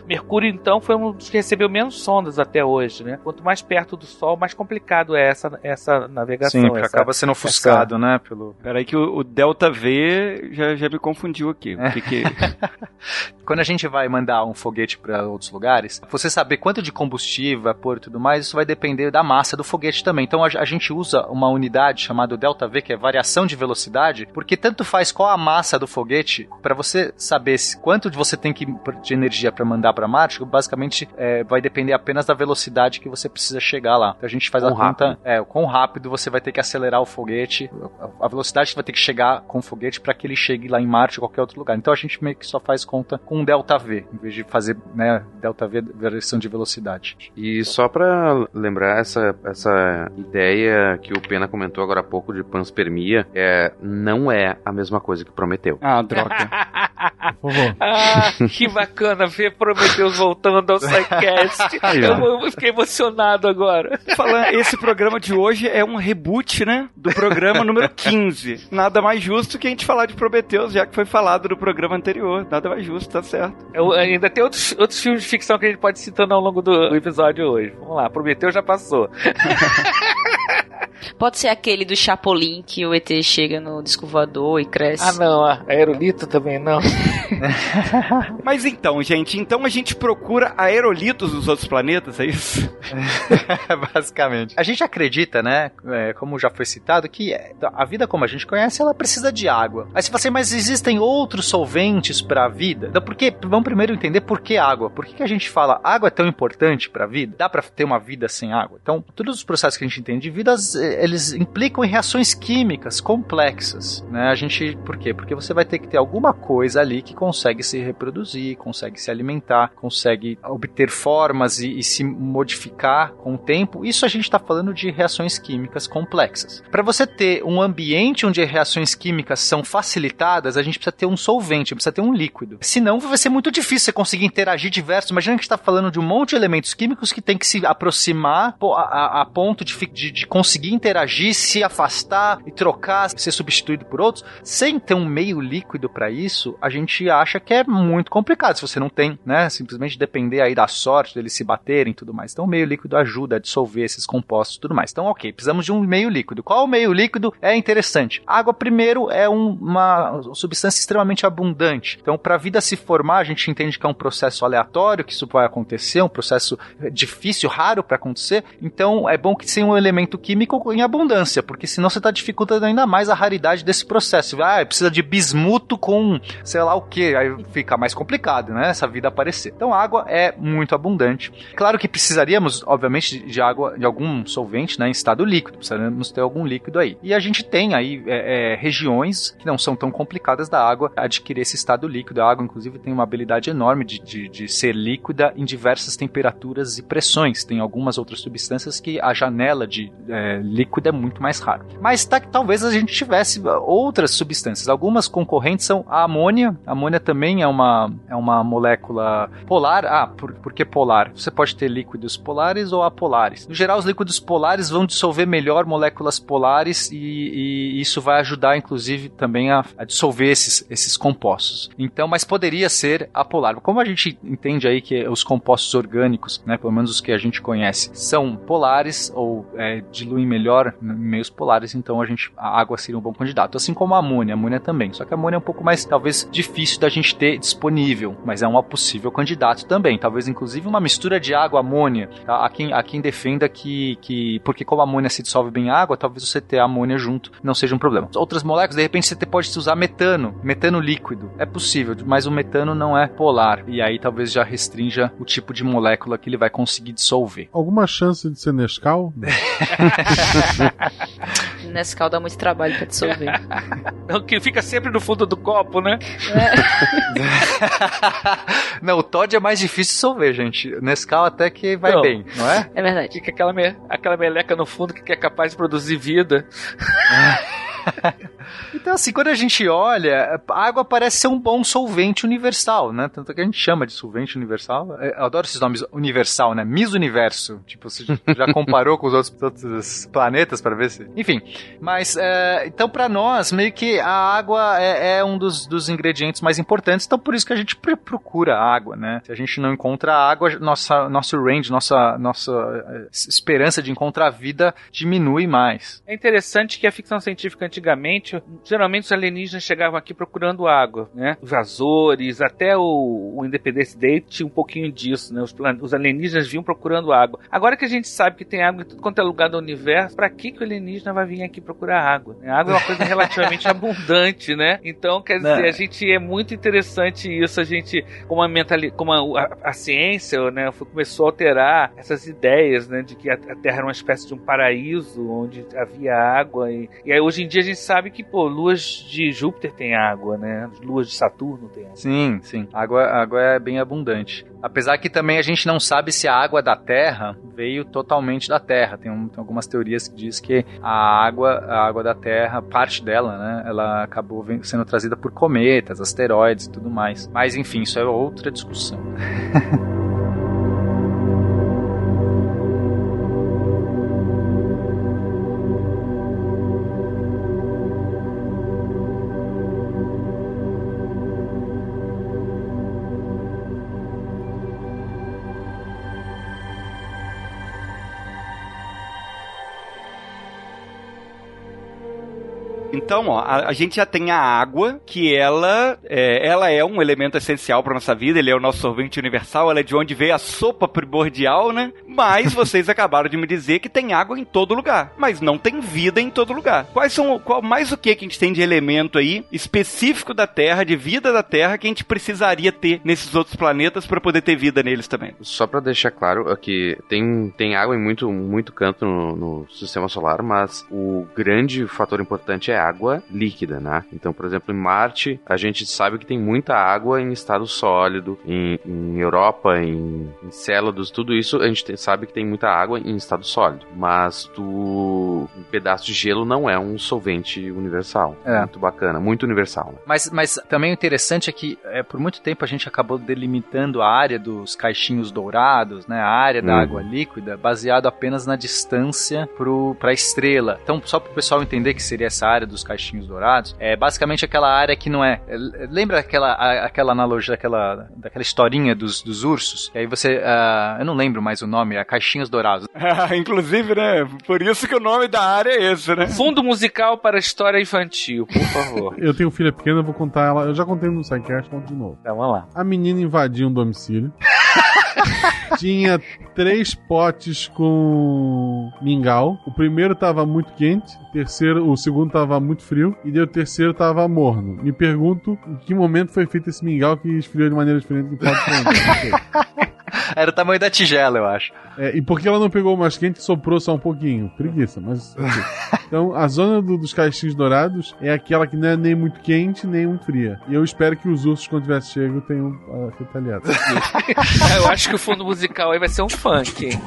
Mercúrio, então, foi um dos que recebeu menos sondas até hoje, né? Quanto mais perto do Sol, mais complicado é essa, essa navegação. Sim, essa, acaba sendo ofuscado, essa... né? Pelo... Peraí que o, o, Delta V já, já me confundiu aqui. O que que... <laughs> Quando a gente vai mandar um foguete para outros lugares, você saber quanto de combustível, vapor e tudo mais, isso vai depender da massa do foguete também. Então a, a gente usa uma unidade chamada Delta V, que é variação de velocidade, porque tanto faz qual a massa do foguete, para você saber quanto você tem que, de energia para mandar para Marte, basicamente é, vai depender apenas da velocidade que você precisa chegar lá. Então a gente faz a conta, é, quão rápido você vai ter que acelerar o foguete, a velocidade que vai ter que chegar com o foguete para que ele chegue lá em Marte ou qualquer outro lugar. Então a gente meio que só faz conta com delta V, em vez de fazer né, delta V versão de velocidade. E só para lembrar essa, essa ideia que o Pena comentou agora há pouco de panspermia é, não é a mesma coisa que Prometeu. Ah, droga. <laughs> ah, que bacana ver Prometeus voltando ao SciCast. <laughs> eu, eu fiquei emocionado agora. Falando, esse programa de hoje é um reboot, né? Do programa número 15. Nada mais justo que a gente falar de Prometeus, já que foi falado no programa anterior. Nada mais justo, tá certo. Eu, ainda tem outros, outros filmes de ficção que a gente pode citar ao longo do episódio hoje. Vamos lá, Prometeu já passou. <laughs> Pode ser aquele do Chapolin que o ET chega no disco voador e cresce. Ah, não, a aerolito também não. <laughs> Mas então, gente, então a gente procura aerolitos nos outros planetas, é isso? <laughs> Basicamente. A gente acredita, né, é, como já foi citado, que é, a vida como a gente conhece, ela precisa de água. Aí você fala assim, mas existem outros solventes para a vida? Então, por que, vamos primeiro entender por que água. Por que, que a gente fala água é tão importante para a vida? Dá para ter uma vida sem água? Então, todos os processos que a gente entende de vida, eles implicam em reações químicas complexas, né? A gente, por quê? Porque você vai ter que ter alguma coisa ali que consegue se reproduzir, consegue se alimentar, consegue obter formas e, e se modificar com o tempo. Isso a gente está falando de reações químicas complexas. Para você ter um ambiente onde reações químicas são facilitadas, a gente precisa ter um solvente, precisa ter um líquido. Senão vai ser muito difícil você conseguir interagir diversos. Imagina que está falando de um monte de elementos químicos que tem que se aproximar a, a, a ponto de, de, de conseguir interagir, se afastar e trocar, ser substituído por outros. Sem ter um meio líquido para isso, a gente acha que é muito complicado. Se você não tem, né, simplesmente depender aí da sorte deles se baterem e tudo mais. Então, o meio líquido ajuda a dissolver esses compostos e tudo mais. Então, ok, precisamos de um meio líquido. Qual meio líquido? É interessante. água, primeiro, é um, uma substância extremamente abundante. Então, para a vida se formar, a gente entende que é um processo aleatório, que isso vai acontecer, um processo difícil, raro para acontecer. Então, é bom que tenha um elemento químico em abundância, porque senão você está dificultando ainda mais a raridade desse processo. Ah, precisa de bismuto com sei lá o que, aí fica mais complicado, né? Essa vida aparecer. Então, água é muito abundante. Claro que precisaríamos, obviamente, de água, de algum solvente, né, em estado líquido. Precisaríamos ter algum líquido aí. E a gente tem aí é, é, regiões que não são tão complicadas da água adquirir esse estado líquido. A água, inclusive, tem uma habilidade enorme de, de, de ser líquida em diversas temperaturas e pressões. Tem algumas outras substâncias que a janela de é, líquido é muito mais raro. Mas tá talvez a gente tivesse outras substâncias. Algumas concorrentes são a amônia. A amônia também é uma, é uma molécula polar. Ah, por, por que polar? Você pode ter líquidos polares ou apolares. No geral, os líquidos polares vão dissolver melhor moléculas polares e, e isso vai ajudar, inclusive, também a, a, dissolver esses, esses compostos. Então, mas poderia ser apolar. Como a gente entende aí que os compostos orgânicos, né, pelo menos os que a gente conhece, são polares ou é, diluem melhor em meios polares, então a gente a água seria um bom candidato. Assim como a amônia, a amônia também. Só que a amônia é um pouco mais, talvez, difícil da gente ter disponível, mas é um possível candidato também. Talvez, inclusive, uma mistura de água amônia. Tá? Há, quem, há quem defenda que, que, porque como a amônia se dissolve bem em água, talvez você ter a amônia junto não seja um problema. Outras moléculas, de repente, você pode usar metano, metano líquido. É possível, mas o metano não é polar. E aí talvez já restrinja o tipo de molécula que ele vai conseguir dissolver. Alguma chance de ser Nescau? <laughs> <laughs> Nescau dá muito trabalho pra dissolver. <laughs> Não, que fica sempre no fundo do copo, né? É. <laughs> não, o Todd é mais difícil de dissolver, gente. Nescau até que vai não, bem, não é? É verdade. Fica aquela, me aquela meleca no fundo que é capaz de produzir vida. <laughs> então, assim, quando a gente olha, a água parece ser um bom solvente universal, né? Tanto que a gente chama de solvente universal. Eu adoro esses nomes universal, né? Miss Universo. Tipo, você já <laughs> comparou com os outros, outros planetas para ver se. Enfim. Mas, é, então, para nós, meio que a água é, é um dos, dos, ingredientes mais importantes. Então, por isso que a gente procura água, né? Se a gente não encontra água, nossa, nosso range, nossa, nossa é, esperança de encontrar vida diminui mais. É interessante que a ficção científica antigamente, geralmente os alienígenas chegavam aqui procurando água, né? Os Azores, até o, o Independence Day tinha um pouquinho disso, né? Os, os, alienígenas vinham procurando água. Agora que a gente sabe que tem água em tudo quanto é lugar do universo, para que, que o alienígena vai vir aqui procurar água? A água é uma coisa relativamente <laughs> abundante, né? Então, quer dizer, a gente é muito interessante isso, a gente, como a mentali como a, a, a ciência, né, começou a alterar essas ideias, né, de que a, a Terra era uma espécie de um paraíso onde havia água e, e aí hoje em dia a gente sabe que, pô, luas de Júpiter tem água, né? Luas de Saturno tem água. Sim, sim. Água, água é bem abundante. Apesar que também a gente não sabe se a água da Terra veio totalmente da Terra. Tem, um, tem algumas teorias que diz que a água, a água da Terra, parte dela, né, ela acabou sendo trazida por cometas, asteroides e tudo mais. Mas enfim, isso é outra discussão. <laughs> Então, ó, a, a gente já tem a água, que ela é, ela é um elemento essencial para nossa vida, ele é o nosso sorvete universal, ela é de onde veio a sopa primordial, né? Mas <laughs> vocês acabaram de me dizer que tem água em todo lugar, mas não tem vida em todo lugar. Quais são, qual, mais o que que a gente tem de elemento aí específico da Terra, de vida da Terra, que a gente precisaria ter nesses outros planetas para poder ter vida neles também? Só pra deixar claro que tem, tem água em muito, muito canto no, no sistema solar, mas o grande fator importante é água líquida, né? Então, por exemplo, em Marte, a gente sabe que tem muita água em estado sólido, em, em Europa, em, em Célados, tudo isso a gente tem- sabe que tem muita água em estado sólido. Mas tu, um pedaço de gelo não é um solvente universal. É. Muito bacana, muito universal. Né? Mas, mas também o interessante é que é, por muito tempo a gente acabou delimitando a área dos caixinhos dourados, né, a área da Uhum. água líquida, baseado apenas na distância para a estrela. Então, só para o pessoal entender que seria essa área dos caixinhos dourados, é basicamente aquela área que não é. é, Lembra aquela, a- aquela analogia daquela, daquela historinha dos, dos ursos? E aí você. ah, eu não lembro mais o nome, é caixinhos dourados. <laughs> Inclusive, né? Por isso que o nome da área é esse, né? Fundo musical para história infantil, por favor. <laughs> Eu tenho filha pequena, eu vou contar ela. Eu já contei no SciCast, conto de novo. Então, vamos lá. A menina invadiu um domicílio. <laughs> Tinha três potes com mingau. O primeiro tava muito quente, o terceiro, o segundo tava muito frio e daí o terceiro tava morno. Me pergunto em que momento foi feito esse mingau que esfriou de maneira diferente em potes diferentes. Ok. Era o tamanho da tigela, eu acho. É, e por que ela não pegou o mais quente e soprou só um pouquinho? Preguiça, mas. Então, a zona do- dos caixinhos dourados é aquela que não é nem muito quente, nem muito fria. E eu espero que os ursos, quando tivesse chego, tenham uh, retaliado. <laughs> Eu acho que o fundo musical aí vai ser um funk? <laughs>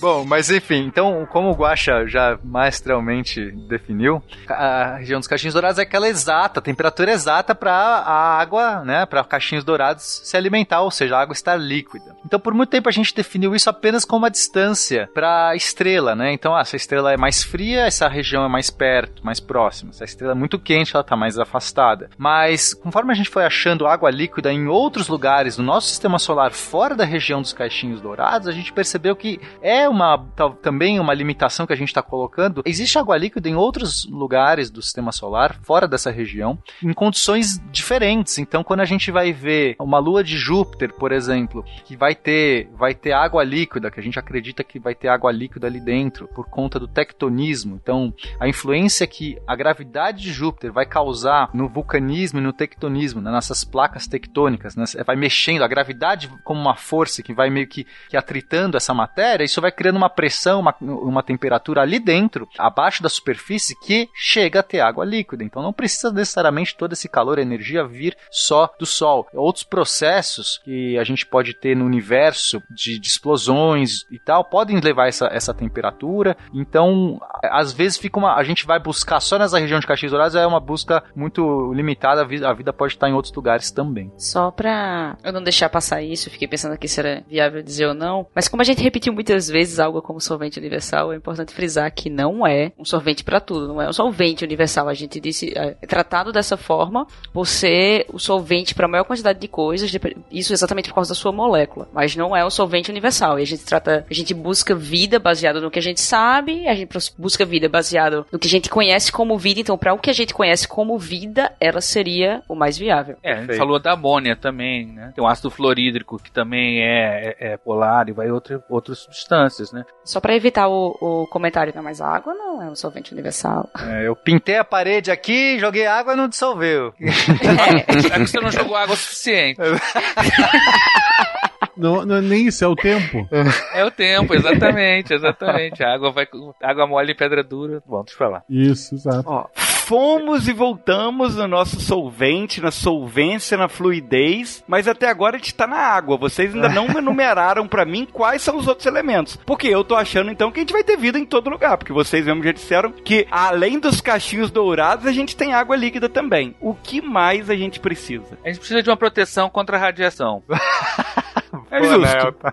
Bom, mas enfim, então, como o Guaxa já maestralmente definiu, a região dos caixinhos dourados é aquela exata, a temperatura exata para a água, né, para caixinhos dourados se alimentar, ou seja, a água estar líquida. Então, por muito tempo a gente definiu isso apenas como uma distância para a estrela, né? Então, ah, se a estrela é mais fria, essa região é mais perto, mais próxima. Se a estrela é muito quente, ela está mais afastada. Mas, conforme a gente foi achando água líquida em outros lugares do nosso sistema solar, fora da região dos caixinhos dourados, a gente percebeu que é uma também uma limitação que a gente está colocando. Existe água líquida em outros lugares do sistema solar, fora dessa região, em condições diferentes. Então, quando a gente vai ver uma lua de Júpiter, por exemplo, que vai ter, vai ter água líquida, que a gente acredita que vai ter água líquida ali dentro, por conta do tectonismo. Então, a influência que a gravidade de Júpiter vai causar no vulcanismo e no tectonismo, né, nessas placas tectônicas, né, vai mexendo, a gravidade como uma força que vai meio que, que atritando essa matéria, isso vai criando uma pressão, uma, uma temperatura ali dentro, abaixo da superfície, que chega a ter água líquida. Então não precisa necessariamente todo esse calor energia vir só do Sol. Outros processos que a gente pode ter no universo de, de explosões e tal podem levar essa, essa temperatura. Então, às vezes fica uma. A gente vai buscar só nessa região de Caxias Dourados, é uma busca muito limitada. A vida, a vida pode estar em outros lugares também. Só pra eu não deixar passar isso, fiquei pensando aqui se era viável dizer ou não. Mas como a gente repetiu muitas vezes algo como solvente universal, é importante frisar que não é um solvente pra tudo, não é um solvente universal. A gente disse, é tratado dessa forma por ser o solvente pra maior quantidade de coisas, isso exatamente por causa da sua molécula. Mas não é um solvente universal. E a gente trata, a gente busca vida baseada no que a gente sabe, a gente busca vida baseado no que a gente conhece como vida. Então, pra o que a gente conhece como vida, ela seria o mais viável. É, a gente falou da amônia também, né? Tem o ácido fluorídrico que também é, é, é polar e vai outra, outras substâncias, né? Só pra evitar o, o comentário, não, mas a água não é um solvente universal. É, eu pintei a parede aqui, joguei água e não dissolveu. <laughs> É, é que você não jogou água o suficiente. <laughs> Não, não é nem isso, é o tempo. <laughs> É o tempo, exatamente, exatamente. A água vai água mole e pedra dura. Bom, deixa eu falar. Isso, exato. Ó, fomos e voltamos no nosso solvente, na solvência, na fluidez, mas até agora a gente tá na água. Vocês ainda não <laughs> enumeraram pra mim quais são os outros elementos. Porque eu tô achando então que a gente vai ter vida em todo lugar, porque vocês mesmo já disseram que além dos cachinhos dourados, a gente tem água líquida também. O que mais a gente precisa? A gente precisa de uma proteção contra a radiação. <laughs> É justo. Nelton.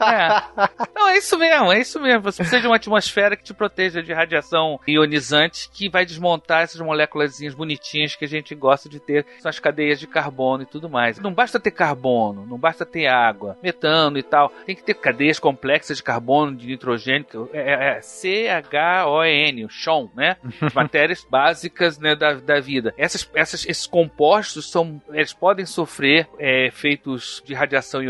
É. Não, é isso mesmo, é isso mesmo. Você precisa de uma atmosfera que te proteja de radiação ionizante que vai desmontar essas moléculas bonitinhas que a gente gosta de ter, que são as cadeias de carbono e tudo mais. Não basta ter carbono, não basta ter água, metano e tal. Tem que ter cadeias complexas de carbono, de nitrogênio, que é, é C-H-O-N, o CHON, né? As matérias <laughs> básicas né, da, da vida. Essas, essas, esses compostos são, eles podem sofrer é, efeitos de radiação ionizante.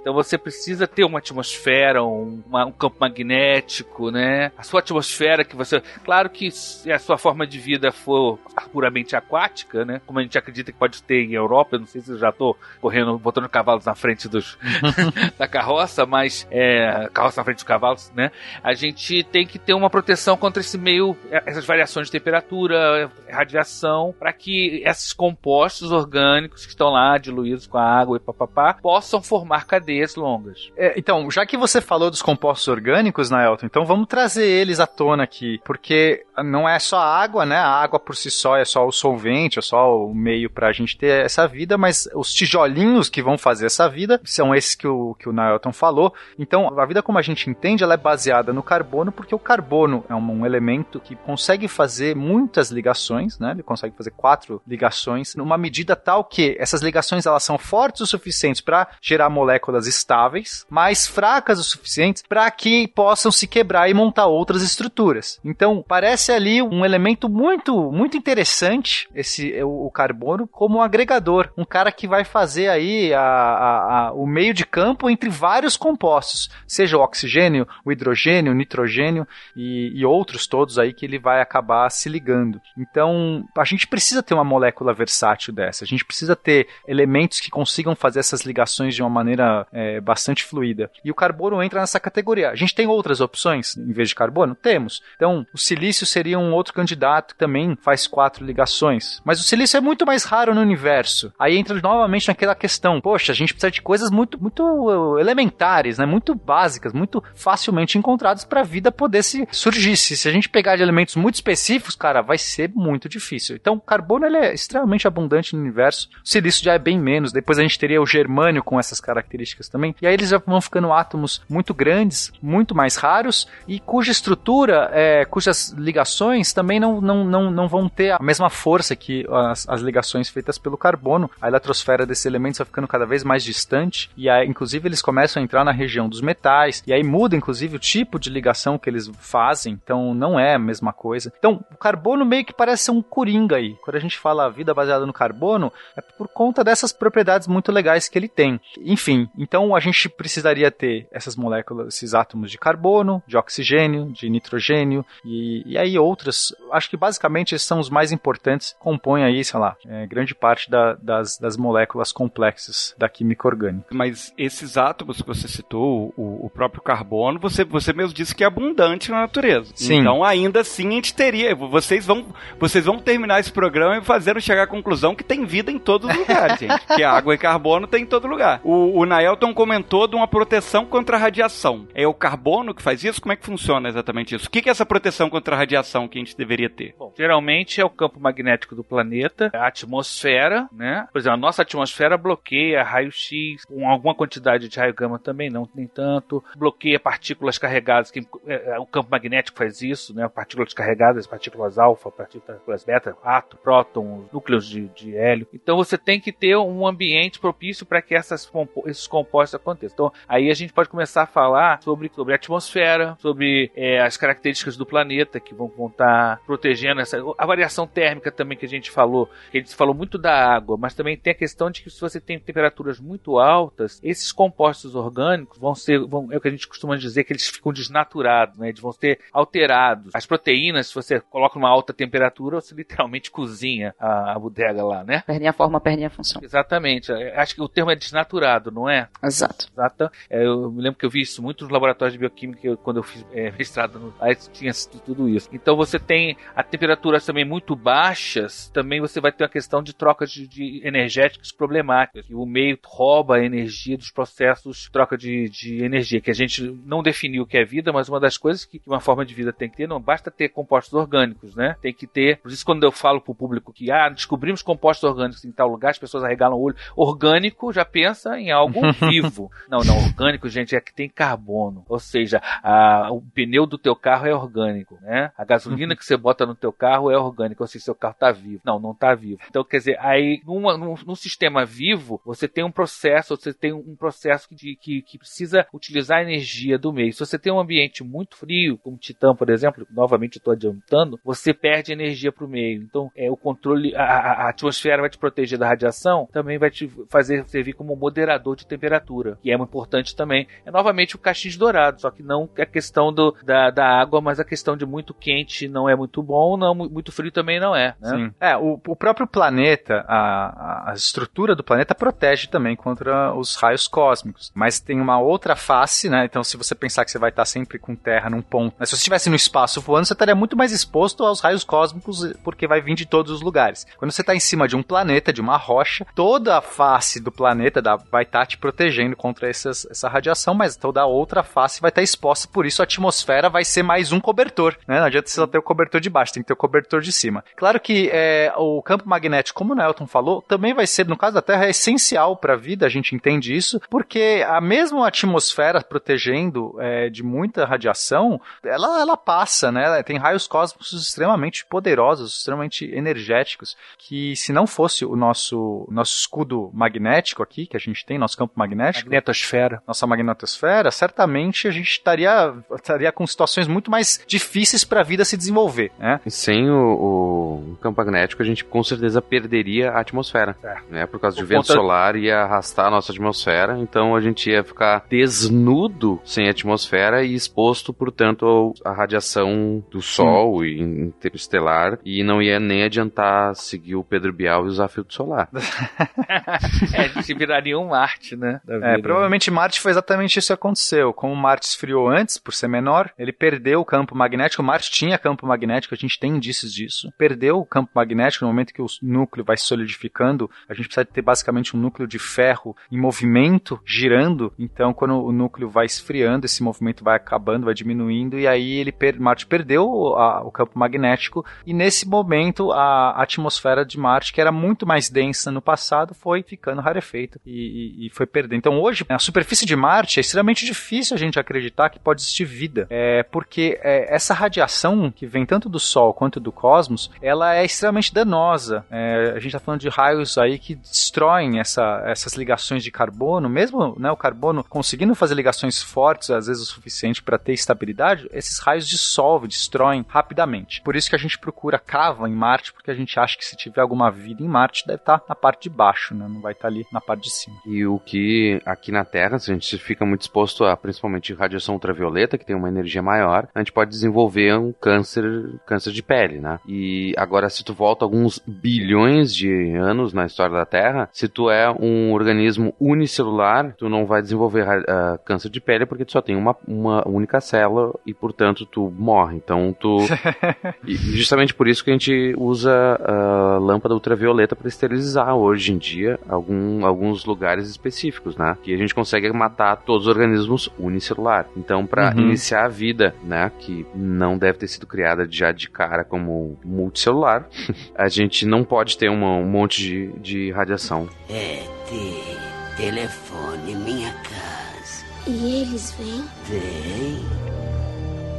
Então você precisa ter uma atmosfera, um, uma- um campo magnético, né? A sua atmosfera que você, claro que se a sua forma de vida for puramente aquática, né? Como a gente acredita que pode ter em Europa, eu não sei se eu já tô correndo, botando cavalos na frente dos <laughs> <laughs> da carroça, mas é, carroça na frente dos cavalos, né? A gente tem que ter uma proteção contra esse meio, essas variações de temperatura, radiação, para que esses compostos orgânicos que estão lá diluídos com a água e papapá possam formar cadeias longas. É, então, já que você falou dos compostos orgânicos, Naelton, então vamos trazer eles à tona aqui, porque não é só a água, né? A água por si só é só o solvente, é só o meio pra gente ter essa vida, mas os tijolinhos que vão fazer essa vida são esses que o, que o Naelton falou. Então, a vida como a gente entende, ela é baseada no carbono, porque o carbono é um, um elemento que consegue fazer muitas ligações, né? Ele consegue fazer quatro ligações numa medida tal que essas ligações elas são fortes o suficientes para gerar moléculas estáveis, mas fracas o suficientes para que possam se quebrar e montar outras estruturas. Então, parece ali um elemento muito muito interessante esse o, o carbono como um agregador, um cara que vai fazer aí a, a- a- o meio de campo entre vários compostos, seja o oxigênio, o hidrogênio, o nitrogênio e, e outros todos aí que ele vai acabar se ligando. Então, a gente precisa ter uma molécula versátil dessa. A gente precisa ter elementos que consigam fazer essas ligações de uma maneira é, bastante fluida. E o carbono entra nessa categoria. A gente tem outras opções em vez de carbono? Temos. Então, o silício seria um outro candidato que também faz quatro ligações. Mas o silício é muito mais raro no universo. Aí entra novamente naquela questão. Poxa, a gente precisa de coisas muito, muito uh, elementares, né? Muito básicas, muito facilmente encontradas para a vida poder se surgir. Se, a gente pegar de elementos muito específicos, cara, vai ser muito difícil. Então, o carbono ele é extremamente abundante no universo. O silício já é bem menos. Depois a gente teria o germânio com essas características também. E aí eles vão ficando átomos muito grandes, muito mais raros e cuja estrutura, é, cujas ligações também não, não, não, não vão ter a mesma força que as, as ligações feitas pelo carbono. A eletrosfera desses elementos vai ficando cada vez mais distante e aí, inclusive eles começam a entrar na região dos metais e aí muda inclusive o tipo de ligação que eles fazem. Então não é a mesma coisa. Então o carbono meio que parece ser um coringa aí. Quando a gente fala vida baseada no carbono, é por conta dessas propriedades muito legais que ele tem. Enfim, então a gente precisaria ter essas moléculas, esses átomos de carbono, de oxigênio, de nitrogênio e, e aí outras. Acho que basicamente esses são os mais importantes, compõem aí, sei lá, é, grande parte da- das, das moléculas complexas da química orgânica. Mas esses átomos que você citou, o, o próprio carbono, você, você mesmo disse que é abundante na natureza. Sim. Então, ainda assim, a gente teria. Vocês vão, vocês vão terminar esse programa e fazer chegar à conclusão que tem vida em todos os lugares, <laughs> gente. Que água e carbono tem em todo lugar. O, o Naelton comentou de uma proteção contra a radiação. É o carbono que faz isso? Como é que funciona exatamente isso? O que é essa proteção contra a radiação que a gente deveria ter? Bom, geralmente é o campo magnético do planeta, a atmosfera, né? Por exemplo, a nossa atmosfera bloqueia raio-x com alguma quantidade de raio gama também, não nem tanto. Bloqueia partículas carregadas, que é, é, o campo magnético faz isso, né? Partículas carregadas, partículas alfa, partículas beta, átomo, próton, núcleos de, de hélio. Então você tem que ter um ambiente propício para que essas, esses compostos aconteçam. Então aí a gente pode começar a falar sobre, sobre a atmosfera, sobre é, as características do planeta que vão estar protegendo essa. A variação térmica também que a gente falou, que a gente falou muito da água, mas também tem a questão de que se você tem temperaturas muito altas, esses compostos orgânicos vão ser, vão, é o que a gente costuma dizer que eles ficam desnaturados, né? Eles vão ser alterados. As proteínas, se você coloca numa alta temperatura, você literalmente cozinha a, a bodega lá, né? Perninha forma, perninha função. Exatamente. Acho que o termo é desnaturado, não é? Exato. Exata. É, eu me lembro que eu vi isso muito nos laboratórios de bioquímica eu- quando eu fiz é, mestrado no aí tinha tudo isso. Então você tem a temperaturas também muito baixas, também você vai ter uma questão de trocas de, de energéticos problemáticas. E o meio rouba a energia dos processos de troca de, de energia, que a gente não definiu o que é vida, mas uma das coisas que uma forma de vida tem que ter, não basta ter compostos orgânicos, né? Tem que ter. Por isso, quando eu falo pro público que ah, descobrimos compostos orgânicos em tal lugar, as pessoas arregalam o olho. Orgânico já pensa em algo <laughs> vivo. Não, não, orgânico, gente, é que tem carbono. Ou seja, a, o pneu do teu carro é orgânico, né? A gasolina <laughs> que você bota no teu carro é orgânica, ou seja, seu carro tá vivo. Não, não tá vivo. Então, quer dizer, aí, numa, num, num sistema vivo, você tem um processo, você tem um processo de, que, que precisa utilizar a energia do meio. Se você tem um ambiente muito frio, como Titã, por exemplo, novamente eu estou adiantando, você perde energia para o meio. Então, é, o controle, a, a, atmosfera vai te proteger da radiação, também vai te fazer servir como moderador de temperatura, que é muito importante também. É novamente o caixinho dourado, só que não a questão do, da, da água, mas a questão de muito quente não é muito bom, não muito frio também não é. Né? Sim. É, o, o próprio planeta, a, a estrutura do planeta protege também contra os raios cósmicos, mas tem uma outra face, né? Então, se você pensar que você vai estar sempre com Terra num ponto, mas se você estivesse no espaço voando, você estaria muito mais exposto aos raios cósmicos, porque vai vir de todos os lugares. Quando você está em cima de um planeta, de uma rocha, toda a face do planeta vai estar te protegendo contra essas, essa radiação, mas toda a outra face vai estar exposta, por isso a atmosfera vai ser mais um cobertor, né? Não adianta você só ter o cobertor de baixo, tem que ter o cobertor de cima. Claro que é, o campo magnético, como o Nelton falou, também vai ser, no caso da Terra, é essencial para a vida, a gente entende isso, porque a mesma atmosfera protegendo é, de muita radiação, ela, ela passa, né? Tem raios cósmicos extremamente poderosos, extremamente energéticos, que se não fosse o nosso, nosso escudo magnético aqui, que a gente tem, nosso campo magnético, magnetosfera, nossa magnetosfera, certamente a gente estaria, estaria com situações muito mais difíceis para a vida se desenvolver, né? Sem o, o, campo magnético, a gente com certeza perderia a atmosfera, é. né? Por causa do vento conta... solar ia arrastar a nossa atmosfera, então a gente ia ficar desnudo sem atmosfera e exposto, portanto, à radiação do Sol e interestelar e não ia nem adiantar seguir o Pedro Bial e usar filtro solar. <laughs> <laughs> é, gente viraria um Marte, né? É, provavelmente Marte foi exatamente isso que aconteceu. Como Marte esfriou antes, por ser menor, ele perdeu o campo magnético. Marte tinha campo magnético, a gente tem indícios disso. Perdeu o campo magnético no momento que o núcleo vai se solidificando. A gente precisa ter basicamente um núcleo de ferro em movimento, girando. Então, quando o núcleo vai esfriando, esse movimento vai acabando, vai diminuindo, e aí ele Marte perdeu a, o campo magnético. E nesse momento, a atmosfera de Marte, que era muito mais densa no passado, foi ficando rarefeita e, e, e foi perdendo. Então, hoje, a superfície de Marte é extremamente difícil a gente acreditar que pode existir vida, é, porque é, essa radiação que vem tanto do Sol quanto do cosmos, ela é extremamente danosa. É, a gente está falando de raios aí que destroem essa, essas ligações de carbono, mesmo né, o carbono conseguindo fazer ligações fortes, às vezes o suficiente para ter estabilidade, esses raios dissolvem, destroem rapidamente. Por isso que a gente procura cava em Marte, porque a gente acha que se tiver alguma vida em Marte, deve estar tá na parte de baixo, né? não vai estar tá ali na parte de cima. E o que aqui na Terra, se a gente fica muito exposto a principalmente radiação ultravioleta, que tem uma energia maior, a gente pode desenvolver um câncer, câncer de pele, né? E agora, se tu volta alguns bilhões de anos na história da Terra, se tu é um organismo unicelular, tu não vai desenvolver uh, câncer de pele porque tu só tem uma, uma única célula e, portanto, tu morre. Então, tu. <laughs> e justamente por isso que a gente usa a lâmpada ultravioleta para esterilizar hoje em dia algum, alguns lugares específicos, né? Que a gente consegue matar todos os organismos unicelular. Então, para uhum. iniciar a vida, né? Que não deve ter sido criada já de cara como multicelular, <laughs> a gente não pode ter uma, um monte de, de radiação. É, te, telefone minha casa. E eles vêm? Vem.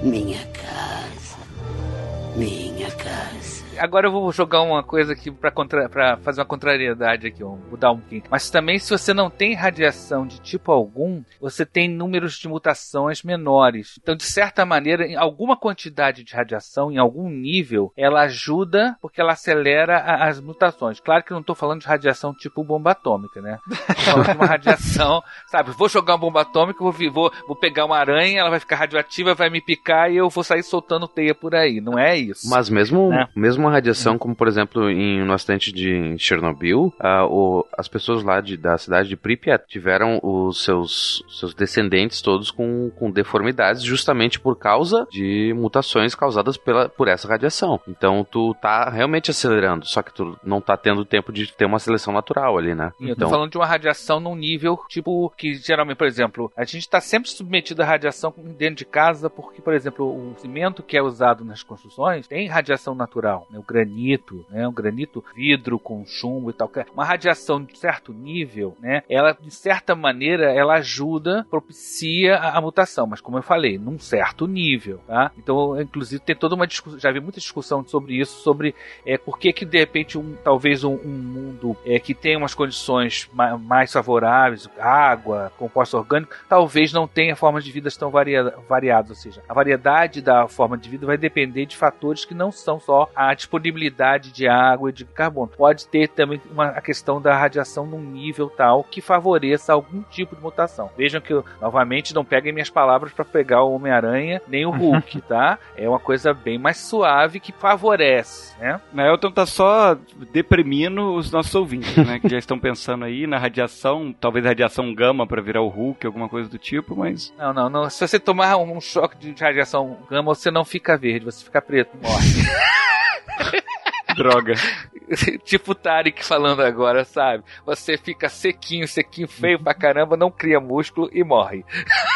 Minha casa. Minha casa agora eu vou jogar uma coisa aqui pra, contra, pra fazer uma contrariedade aqui, vou mudar um pouquinho. Mas também, se você não tem radiação de tipo algum, você tem números de mutações menores. Então, de certa maneira, em alguma quantidade de radiação, em algum nível, ela ajuda porque ela acelera a, as mutações. Claro que não estou falando de radiação tipo bomba atômica, né? Falando de uma <laughs> radiação, sabe? Vou jogar uma bomba atômica, vou, vou, vou pegar uma aranha, ela vai ficar radioativa, vai me picar e eu vou sair soltando teia por aí. Não é isso. Mas mesmo, né? mesmo uma radiação, como por exemplo em, no acidente de Chernobyl, uh, o, as pessoas lá de, da cidade de Pripyat tiveram os seus, seus descendentes todos com, com deformidades justamente por causa de mutações causadas pela, por essa radiação. Então tu tá realmente acelerando, só que tu não tá tendo tempo de ter uma seleção natural ali, né? Eu então... tô falando de uma radiação num nível tipo que geralmente, por exemplo, a gente está sempre submetido à radiação dentro de casa porque, por exemplo, o cimento que é usado nas construções tem radiação natural. Né? O granito, né, o granito, vidro com chumbo e tal, uma radiação de certo nível, né, ela de certa maneira ela ajuda, propicia a, a mutação, mas como eu falei, num certo nível, tá? Então, inclusive tem toda uma discussão, já vi muita discussão sobre isso, sobre é, por que que de repente um, talvez um, um mundo é, que tem umas condições ma mais favoráveis, água, composto orgânico, talvez não tenha formas de vida tão varia variadas, ou seja, a variedade da forma de vida vai depender de fatores que não são só a disponibilidade de água e de carbono. Pode ter também uma, a questão da radiação num nível tal que favoreça algum tipo de mutação. Vejam que eu, novamente, não peguem minhas palavras para pegar o Homem-Aranha nem o Hulk, <laughs> tá? É uma coisa bem mais suave que favorece, né? Nelton tá só deprimindo os nossos ouvintes, né? Que já estão pensando aí na radiação, talvez radiação gama para virar o Hulk, alguma coisa do tipo, mas. Não, não, não. Se você tomar um choque de radiação gama, você não fica verde, você fica preto, morre. <laughs> Droga. <laughs> tipo o Tarek falando agora, sabe? Você fica sequinho, sequinho, feio pra caramba, não cria músculo e morre.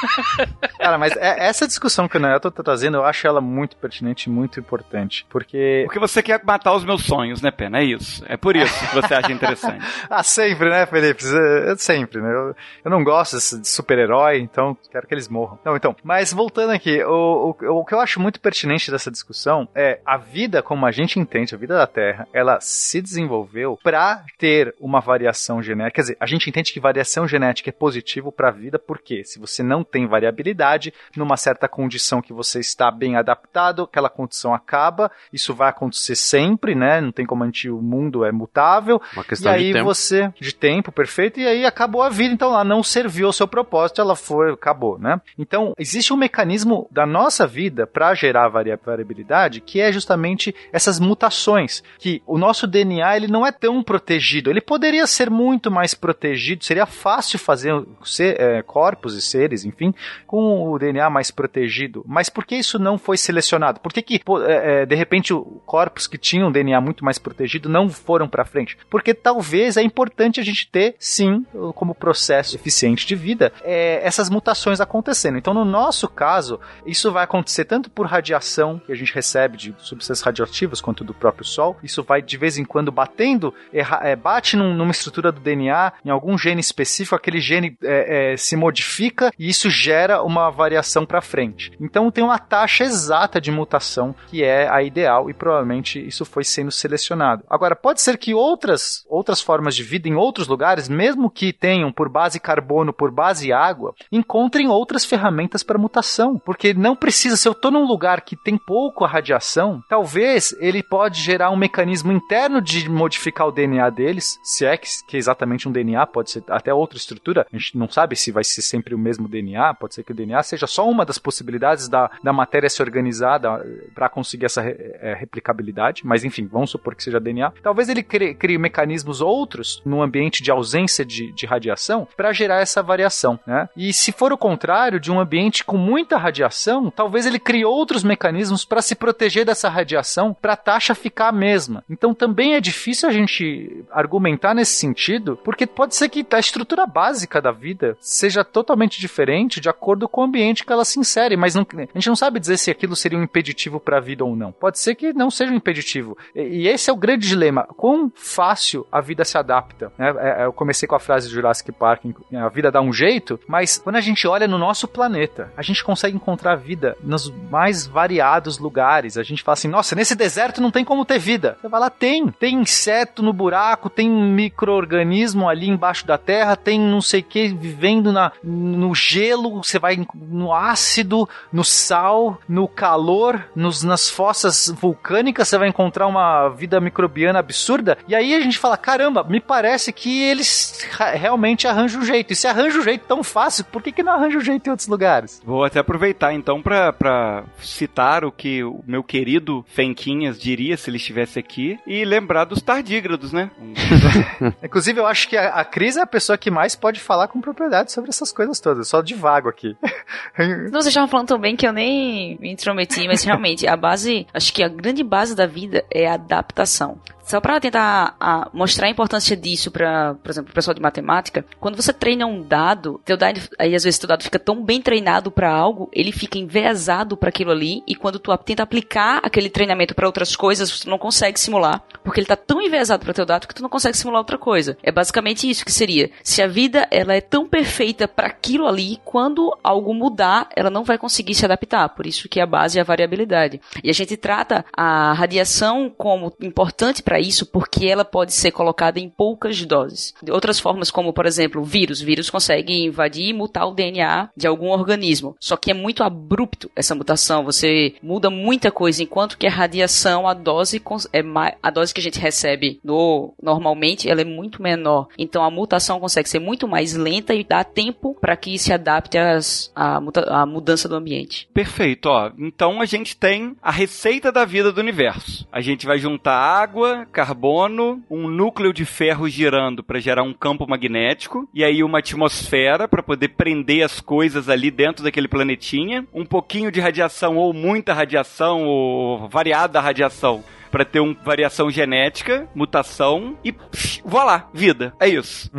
<laughs> Cara, mas é, essa discussão que o Neto tá trazendo, eu acho ela muito pertinente e muito importante. Porque. Porque você quer matar os meus sonhos, né, Pena? É isso. É por isso que você acha interessante. <laughs> ah, sempre, né, Felipe? Sempre, né? Eu, eu não gosto de super-herói, então quero que eles morram. Não, então. Mas voltando aqui, o, o, o que eu acho muito pertinente dessa discussão é a vida como a gente entende, a vida da Terra, ela se desenvolveu para ter uma variação genética. Quer dizer, a gente entende que variação genética é positivo para a vida, porque se você não tem variabilidade, numa certa condição que você está bem adaptado, aquela condição acaba, isso vai acontecer sempre, né? Não tem como mentir, o mundo é mutável. Uma questão e aí de tempo. você, de tempo, perfeito, e aí acabou a vida, então lá não serviu ao seu propósito, ela foi, acabou, né? Então, existe um mecanismo da nossa vida para gerar varia- variabilidade, que é justamente essas mutações, que o nosso DNA ele não é tão protegido. Ele poderia ser muito mais protegido. Seria fácil fazer ser, é, corpos e seres, enfim, com o DNA mais protegido. Mas por que isso não foi selecionado? Por que, que é, é, de repente, corpos que tinham DNA muito mais protegido não foram para frente? Porque talvez é importante a gente ter, sim, como processo eficiente de vida, é, essas mutações acontecendo. Então, no nosso caso, isso vai acontecer tanto por radiação que a gente recebe de substâncias radioativas quanto do próprio Sol. Isso vai de vez em quando batendo, é, bate num- numa estrutura do DNA, em algum gene específico, aquele gene é, é, se modifica e isso gera uma variação para frente. Então tem uma taxa exata de mutação que é a ideal e provavelmente isso foi sendo selecionado. Agora pode ser que outras outras formas de vida em outros lugares, mesmo que tenham por base carbono, por base água, encontrem outras ferramentas para mutação, porque não precisa se eu estou num lugar que tem pouco a radiação, talvez ele pode gerar um mecanismo interno de modificar o DNA deles, se é que, que é exatamente um DNA, pode ser até outra estrutura, a gente não sabe se vai ser sempre o mesmo DNA, pode ser que o DNA seja só uma das possibilidades da, da matéria se organizar para conseguir essa é, replicabilidade, mas enfim, vamos supor que seja DNA. Talvez ele crie, crie mecanismos outros num ambiente de ausência de, de radiação para gerar essa variação, né? E se for o contrário, de um ambiente com muita radiação, talvez ele crie outros mecanismos para se proteger dessa radiação, para a taxa ficar a mesma. Então também é difícil a gente argumentar nesse sentido, porque pode ser que a estrutura básica da vida seja totalmente diferente de acordo com o ambiente que ela se insere, mas não- a gente não sabe dizer se aquilo seria um impeditivo para a vida ou não. Pode ser que não seja um impeditivo. E, e esse é o grande dilema. Quão fácil a vida se adapta? né? É, é, eu comecei com a frase de Jurassic Park, a vida dá um jeito, mas quando a gente olha no nosso planeta, a gente consegue encontrar vida nos mais variados lugares. A gente fala assim, nossa, nesse deserto não tem como ter vida. Você vai lá, tem. Tem inseto no buraco, tem micro-organismo ali embaixo da terra, tem não sei o que vivendo na, no gelo, você vai no ácido, no sal, no calor, nos, nas fossas vulcânicas, você vai encontrar uma vida microbiana absurda. E aí a gente fala, caramba, me parece que eles realmente arranjam um jeito. E se arranja um jeito tão fácil, por que, que não arranja um jeito em outros lugares? Vou até aproveitar então pra citar o que o meu querido Fenquinhas diria se ele estivesse aqui e lembrar dos tardígrados, né? <laughs> Inclusive, eu acho que a, a Cris é a pessoa que mais pode falar com propriedade sobre essas coisas todas. Só de vago aqui. <laughs> Vocês estavam falando tão bem que eu nem me intrometi, mas realmente, a base, acho que a grande base da vida é a adaptação. Só para tentar a, mostrar a importância disso para, por exemplo, o pessoal de matemática, quando você treina um dado, teu dado, aí às vezes teu dado fica tão bem treinado para algo, ele fica envezado para aquilo ali, e quando tu tenta aplicar aquele treinamento para outras coisas, você não consegue simular, porque ele tá tão envezado para teu dado que tu não consegue simular outra coisa. É basicamente isso que seria. Se a vida ela é tão perfeita para aquilo ali, quando algo mudar, ela não vai conseguir se adaptar. Por isso que a base é a variabilidade. E a gente trata a radiação como importante para isso, porque ela pode ser colocada em poucas doses. Outras formas, como por exemplo, vírus. Vírus consegue invadir e mutar o DNA de algum organismo. Só que é muito abrupto essa mutação. Você muda muita coisa, enquanto que a radiação, a dose é a dose que a gente recebe no, normalmente, ela é muito menor. Então a mutação consegue ser muito mais lenta e dá tempo para que se adapte às, à, à mudança do ambiente. Perfeito, ó. Então a gente tem a receita da vida do universo. A gente vai juntar água, carbono, um núcleo de ferro girando para gerar um campo magnético e aí uma atmosfera para poder prender as coisas ali dentro daquele planetinha, um pouquinho de radiação ou muita radiação ou variada radiação para ter uma variação genética, mutação e psh, lá, vida. É isso.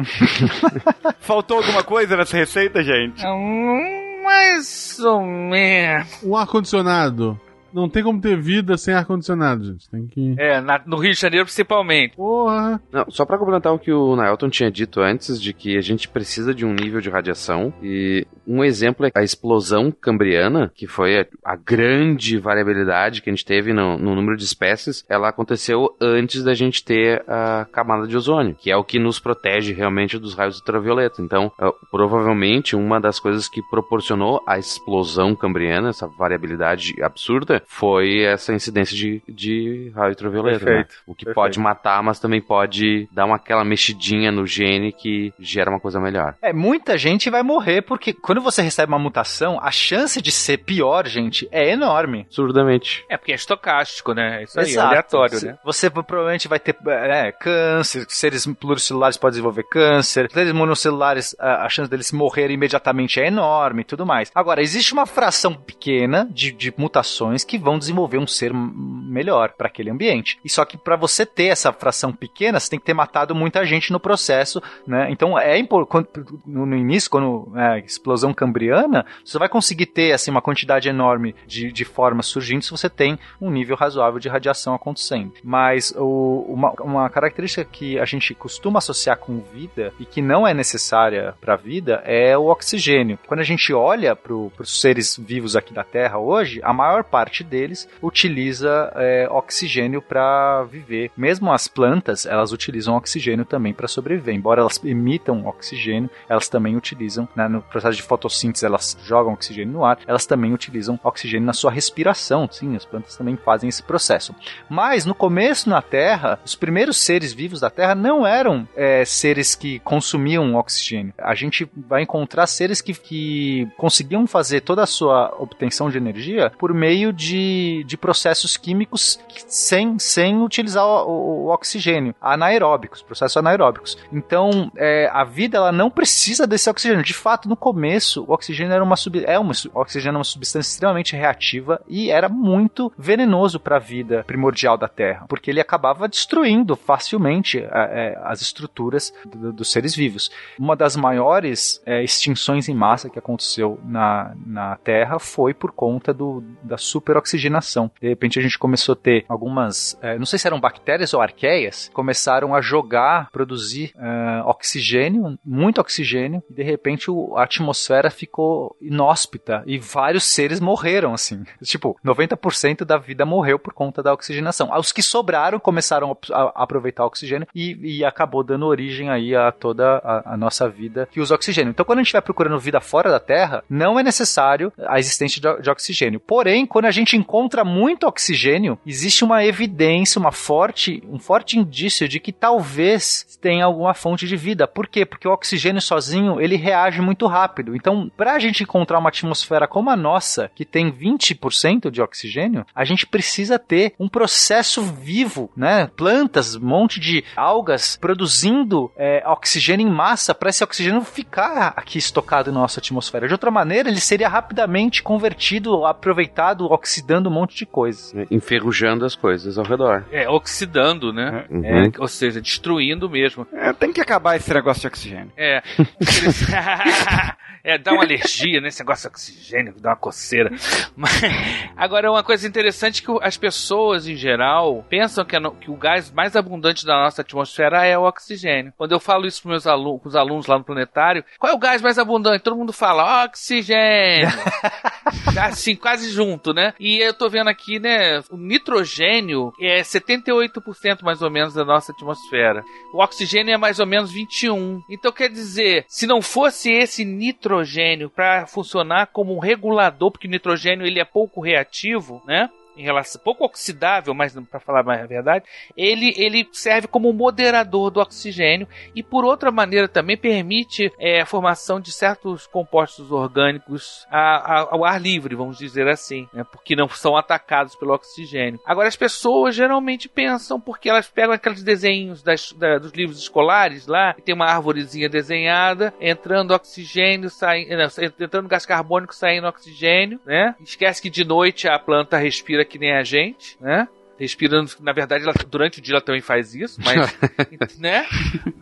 <laughs> Faltou alguma coisa nessa receita, gente? Hum, mais ou menos. Um ar-condicionado não tem como ter vida sem ar-condicionado, gente. Tem que. É, na, no Rio de Janeiro principalmente. Porra! Não, só pra complementar o que o Naelton tinha dito antes, de que a gente precisa de um nível de radiação. E um exemplo é a explosão cambriana, que foi a, a grande variabilidade que a gente teve no, no, número de espécies. Ela aconteceu antes da gente ter a camada de ozônio, que é o que nos protege realmente dos raios ultravioleta. Então, uh, provavelmente, uma das coisas que proporcionou a explosão cambriana, essa variabilidade absurda, foi essa incidência de, de raio ultravioleta. Né? O que perfeito. pode matar, mas também pode dar uma, aquela mexidinha no gene que gera uma coisa melhor. É, muita gente vai morrer porque quando você recebe uma mutação, a chance de ser pior, gente, é enorme. Absurdamente. É porque é estocástico, né? Isso aí, Exato. é aleatório, você, né? Você provavelmente vai ter é, câncer, seres pluricelulares podem desenvolver câncer, seres monocelulares, a, a chance deles morrerem imediatamente é enorme e tudo mais. Agora, existe uma fração pequena de, de mutações que vão desenvolver um ser melhor para aquele ambiente. E só que para você ter essa fração pequena, você tem que ter matado muita gente no processo, né? Então é importante no início, quando é, explosão cambriana, você vai conseguir ter assim uma quantidade enorme de, de formas surgindo se você tem um nível razoável de radiação acontecendo. Mas o, uma, uma característica que a gente costuma associar com vida e que não é necessária para a vida é o oxigênio. Quando a gente olha para os seres vivos aqui da Terra hoje, a maior parte deles utiliza é, oxigênio para viver. Mesmo as plantas, elas utilizam oxigênio também para sobreviver. Embora elas emitam oxigênio, elas também utilizam, né, no processo de fotossíntese, elas jogam oxigênio no ar, elas também utilizam oxigênio na sua respiração. Sim, as plantas também fazem esse processo. Mas no começo na Terra, os primeiros seres vivos da Terra não eram é, seres que consumiam oxigênio. A gente vai encontrar seres que, que conseguiam fazer toda a sua obtenção de energia por meio de, de processos químicos sem, sem utilizar o, o, o oxigênio, anaeróbicos, processos anaeróbicos. Então, é, a vida ela não precisa desse oxigênio. De fato, no começo, o oxigênio era uma, sub, é uma, oxigênio é uma substância extremamente reativa e era muito venenoso para a vida primordial da Terra, porque ele acabava destruindo facilmente é, é, as estruturas do, dos seres vivos. Uma das maiores é, extinções em massa que aconteceu na, na Terra foi por conta do, da superoxigenação. De repente a gente começou a ter algumas, é, não sei se eram bactérias ou arqueias, começaram a jogar, produzir é, oxigênio, muito oxigênio, e de repente o, a atmosfera ficou inóspita e vários seres morreram, assim. Tipo, 90% da vida morreu por conta da oxigenação. Os que sobraram começaram a, a aproveitar o oxigênio e, e, acabou dando origem aí a toda a, a, nossa vida que usa oxigênio. Então, quando a gente vai procurando vida fora da Terra, não é necessário a existência de, de oxigênio. Porém, quando a gente encontra muito oxigênio, existe uma evidência, uma forte, um forte indício de que talvez tenha alguma fonte de vida. Por quê? Porque o oxigênio sozinho, ele reage muito rápido. Então, para a gente encontrar uma atmosfera como a nossa, que tem 20% de oxigênio, a gente precisa ter um processo vivo, né? Plantas, um monte de algas produzindo é, oxigênio em massa para esse oxigênio ficar aqui estocado na nossa atmosfera. De outra maneira, ele seria rapidamente convertido, aproveitado oxidando um monte de coisa. Enferrujando as coisas ao redor. É, oxidando, né? Uhum. É, ou seja, destruindo mesmo. É, tem que acabar esse negócio de oxigênio. É. <laughs> é, dá uma alergia nesse negócio de oxigênio, dá uma coceira. Mas, agora, uma coisa interessante é que as pessoas, em geral, pensam que, que o gás mais abundante da nossa atmosfera é o oxigênio. Quando eu falo isso para com os alunos lá no planetário, qual é o gás mais abundante? Todo mundo fala oxigênio. <laughs> <laughs> assim, quase junto, né? E eu tô vendo aqui, né, o nitrogênio é 78% mais ou menos da nossa atmosfera. O oxigênio é mais ou menos 21. Então quer dizer, se não fosse esse nitrogênio para funcionar como um regulador, porque o nitrogênio ele é pouco reativo, né? Em relação, pouco oxidável, mas para falar mais a verdade, ele, ele serve como moderador do oxigênio e por outra maneira também permite é, a formação de certos compostos orgânicos a- a- ao ar livre, vamos dizer assim, né? porque não são atacados pelo oxigênio. Agora as pessoas geralmente pensam porque elas pegam aqueles desenhos das- da- dos livros escolares lá, tem uma árvorezinha desenhada, entrando oxigênio, saindo, entrando gás carbônico, saindo oxigênio, né? Esquece que de noite a planta respira que nem a gente, né? Respirando, na verdade, ela- durante o dia ela também faz isso, mas, <laughs> né?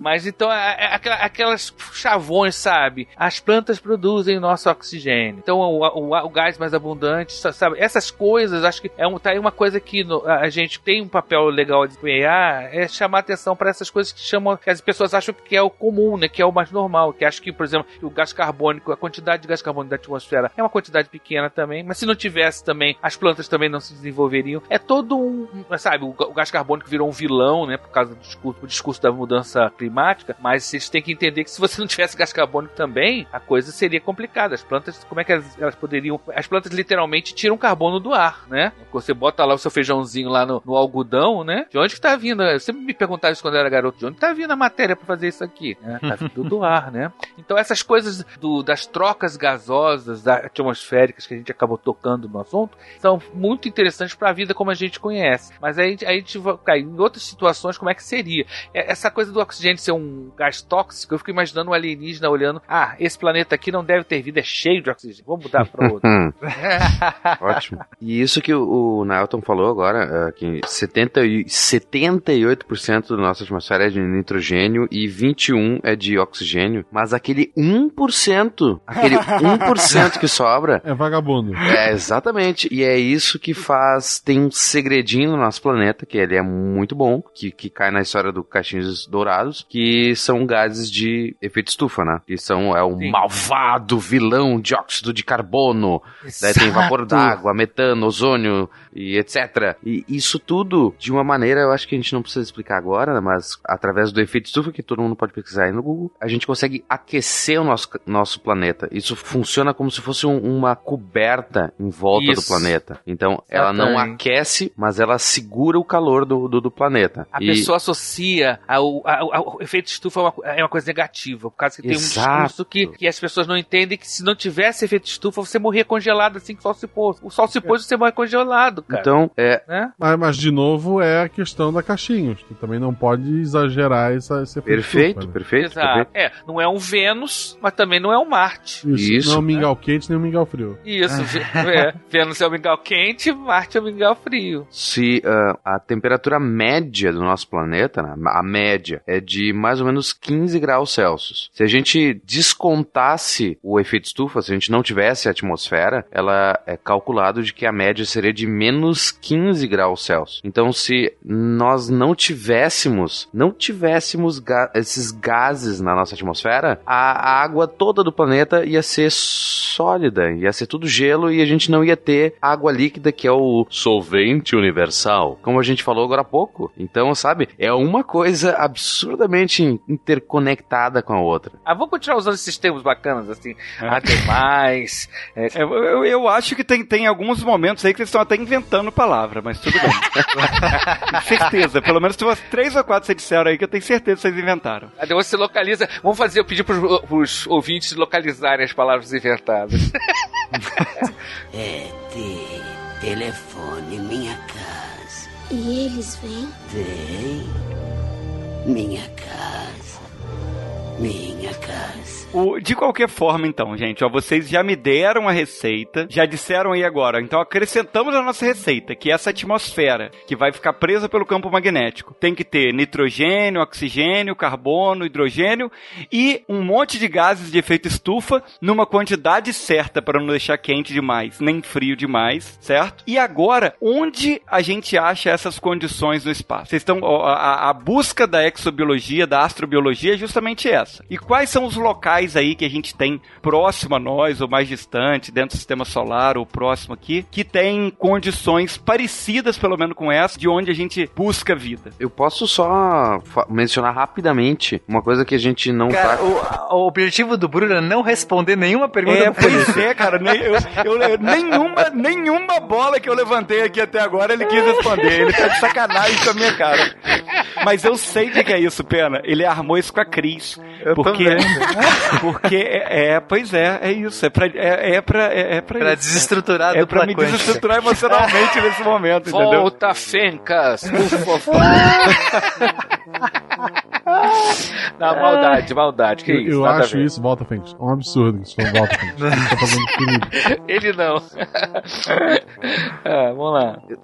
Mas então, é- é aquela- aquelas chavões, sabe? As plantas produzem o nosso oxigênio. Então, o, o- o gás mais abundante, sa- sabe? Essas coisas, acho que é um, tá aí uma coisa que no- a a gente tem um papel legal de desempenhar, é chamar atenção para essas coisas que chamam, que as pessoas acham que é o comum, né? Que é o mais normal. Que acho que, por exemplo, o gás carbônico, a quantidade de gás carbônico da atmosfera é uma quantidade pequena também, mas se não tivesse também, as plantas também não se desenvolveriam. É todo um, sabe, o, gás carbônico virou um vilão, né, por causa do discurso, do discurso da mudança climática, mas vocês têm que entender que se você não tivesse gás carbônico também, a coisa seria complicada. As plantas, como é que elas, elas poderiam... As plantas literalmente tiram carbono do ar, né? Você bota lá o seu feijãozinho lá no, no algodão, né? De onde que tá vindo? Eu sempre me perguntava isso quando eu era garoto, de onde tá vindo a matéria para fazer isso aqui? né? Tá vindo do <laughs> ar, né? Então essas coisas do- das trocas gasosas atmosféricas que a gente acabou tocando no assunto são muito interessantes para a vida como a gente conhece. Mas aí, aí a gente vai em outras situações como é que seria. É- Essa coisa do oxigênio ser um gás tóxico, eu fico imaginando um alienígena olhando, ah, esse planeta aqui não deve ter vida, é cheio de oxigênio. Vamos mudar para outro. Hum, <laughs> ótimo. E isso que o, o Nailton falou agora, é, que 70, e- 78% da nossa atmosfera é de nitrogênio e 21% é de oxigênio, mas aquele 1%, aquele 1% que sobra, <laughs> É vagabundo. é, exatamente. E é isso que faz. Tem um segredinho no nosso planeta, que ele é muito bom, que, que cai na história do Caixinhos Dourados, que são gases de efeito estufa, né? Que são é o Sim. malvado vilão dióxido de carbono. Daí tem vapor d'água, metano, ozônio e etc. E isso tudo, de uma maneira, eu acho que a gente não precisa explicar agora, mas através do efeito estufa, que todo mundo pode pesquisar aí no Google, a gente consegue aquecer o nosso, nosso planeta. Isso funciona como se fosse um- uma coberta em volta do Isso. planeta. Então, ela não aquece, mas ela segura o calor do, do, do planeta. A E- pessoa associa ao, ao- ao efeito estufa a uma, é uma coisa negativa, por causa que tem um Exato. discurso que, que as pessoas não entendem que se não tivesse efeito estufa, você morria congelado assim que o sol se pôs. O sol se pôs e você morre congelado, cara. Então, é, né? Mas, mas, de novo, é a questão da caixinhos. Tu também não pode exagerar essa, esse efeito perfeito, estufa, né? perfeito, Exato. perfeito. É, não é um Vênus, mas também não é um Marte. Isso, Isso, não é um né? mingau quente nem um mingau frio. Isso, Vê- é, Vênus é o mingau quente, Marte é o mingau frio. Se ah, a temperatura média do nosso planeta, né, a média, é de mais ou menos 15 graus Celsius. Se a gente descontasse o efeito estufa, se a gente não tivesse a atmosfera, ela é calculado de que a média seria de menos 15 graus Celsius. Então, se nós não tivéssemos, não tivéssemos ga- esses gases na nossa atmosfera, a, a água toda do planeta ia ser sólida, ia ser tudo gelo e a gente não ia ter água líquida que é o solvente universal, como a gente falou agora há pouco. Então, sabe, é uma coisa absurdamente interconectada com a outra. Ah, vamos continuar usando esses termos bacanas, assim. É, <laughs> É, eu, eu- eu acho que tem, tem alguns momentos aí que eles estão até inventando palavra, mas tudo bem. <laughs> Com certeza. Pelo menos tem umas três ou quatro que vocês disseram aí que eu tenho certeza que vocês inventaram. Aí você localiza. Vamos fazer, eu pedir pros, pros ouvintes localizarem as palavras inventadas. <laughs> É de telefone minha casa. E eles vêm? Vem minha casa. minha casa. O- de qualquer forma, então, gente, ó, vocês já me deram a receita, já disseram aí agora. Então acrescentamos a nossa receita, que é essa atmosfera, que vai ficar presa pelo campo magnético. Tem que ter nitrogênio, oxigênio, carbono, hidrogênio e um monte de gases de efeito estufa numa quantidade certa para não deixar quente demais, nem frio demais, certo? E agora, onde a gente acha essas condições no espaço? Vocês estão a, a busca da exobiologia, da astrobiologia é justamente essa. E quais são os locais aí que a gente tem próximo a nós ou mais distante, dentro do sistema solar ou próximo aqui, que tem condições parecidas, pelo menos com essa, de onde a gente busca vida? Eu posso só mencionar rapidamente uma coisa que a gente não Cara, tá. o, o objetivo do Bruno é não responder nenhuma pergunta É, pois é, cara. nem- eu- eu- nenhuma, nenhuma bola que eu levantei aqui até agora ele quis responder. Ele tá de sacanagem com a minha cara. Mas eu sei o que é isso, Pena. Ele armou isso com a Cris. Eu porque, vendo. <laughs> porque é, é, pois é, é isso. É pra, é, é pra, é, é pra, Pra isso. desestruturar É dupla pra me quântica. desestruturar emocionalmente nesse momento, entendeu? Volta, Fencas, por favor. <laughs> Não, maldade, maldade. Que Eu, isso? eu nada acho isso, volta Fênix. Um absurdo isso, volta Fênix. <laughs> Ele tá fazendo comigo. Ele não. ah, vamos lá. Eu,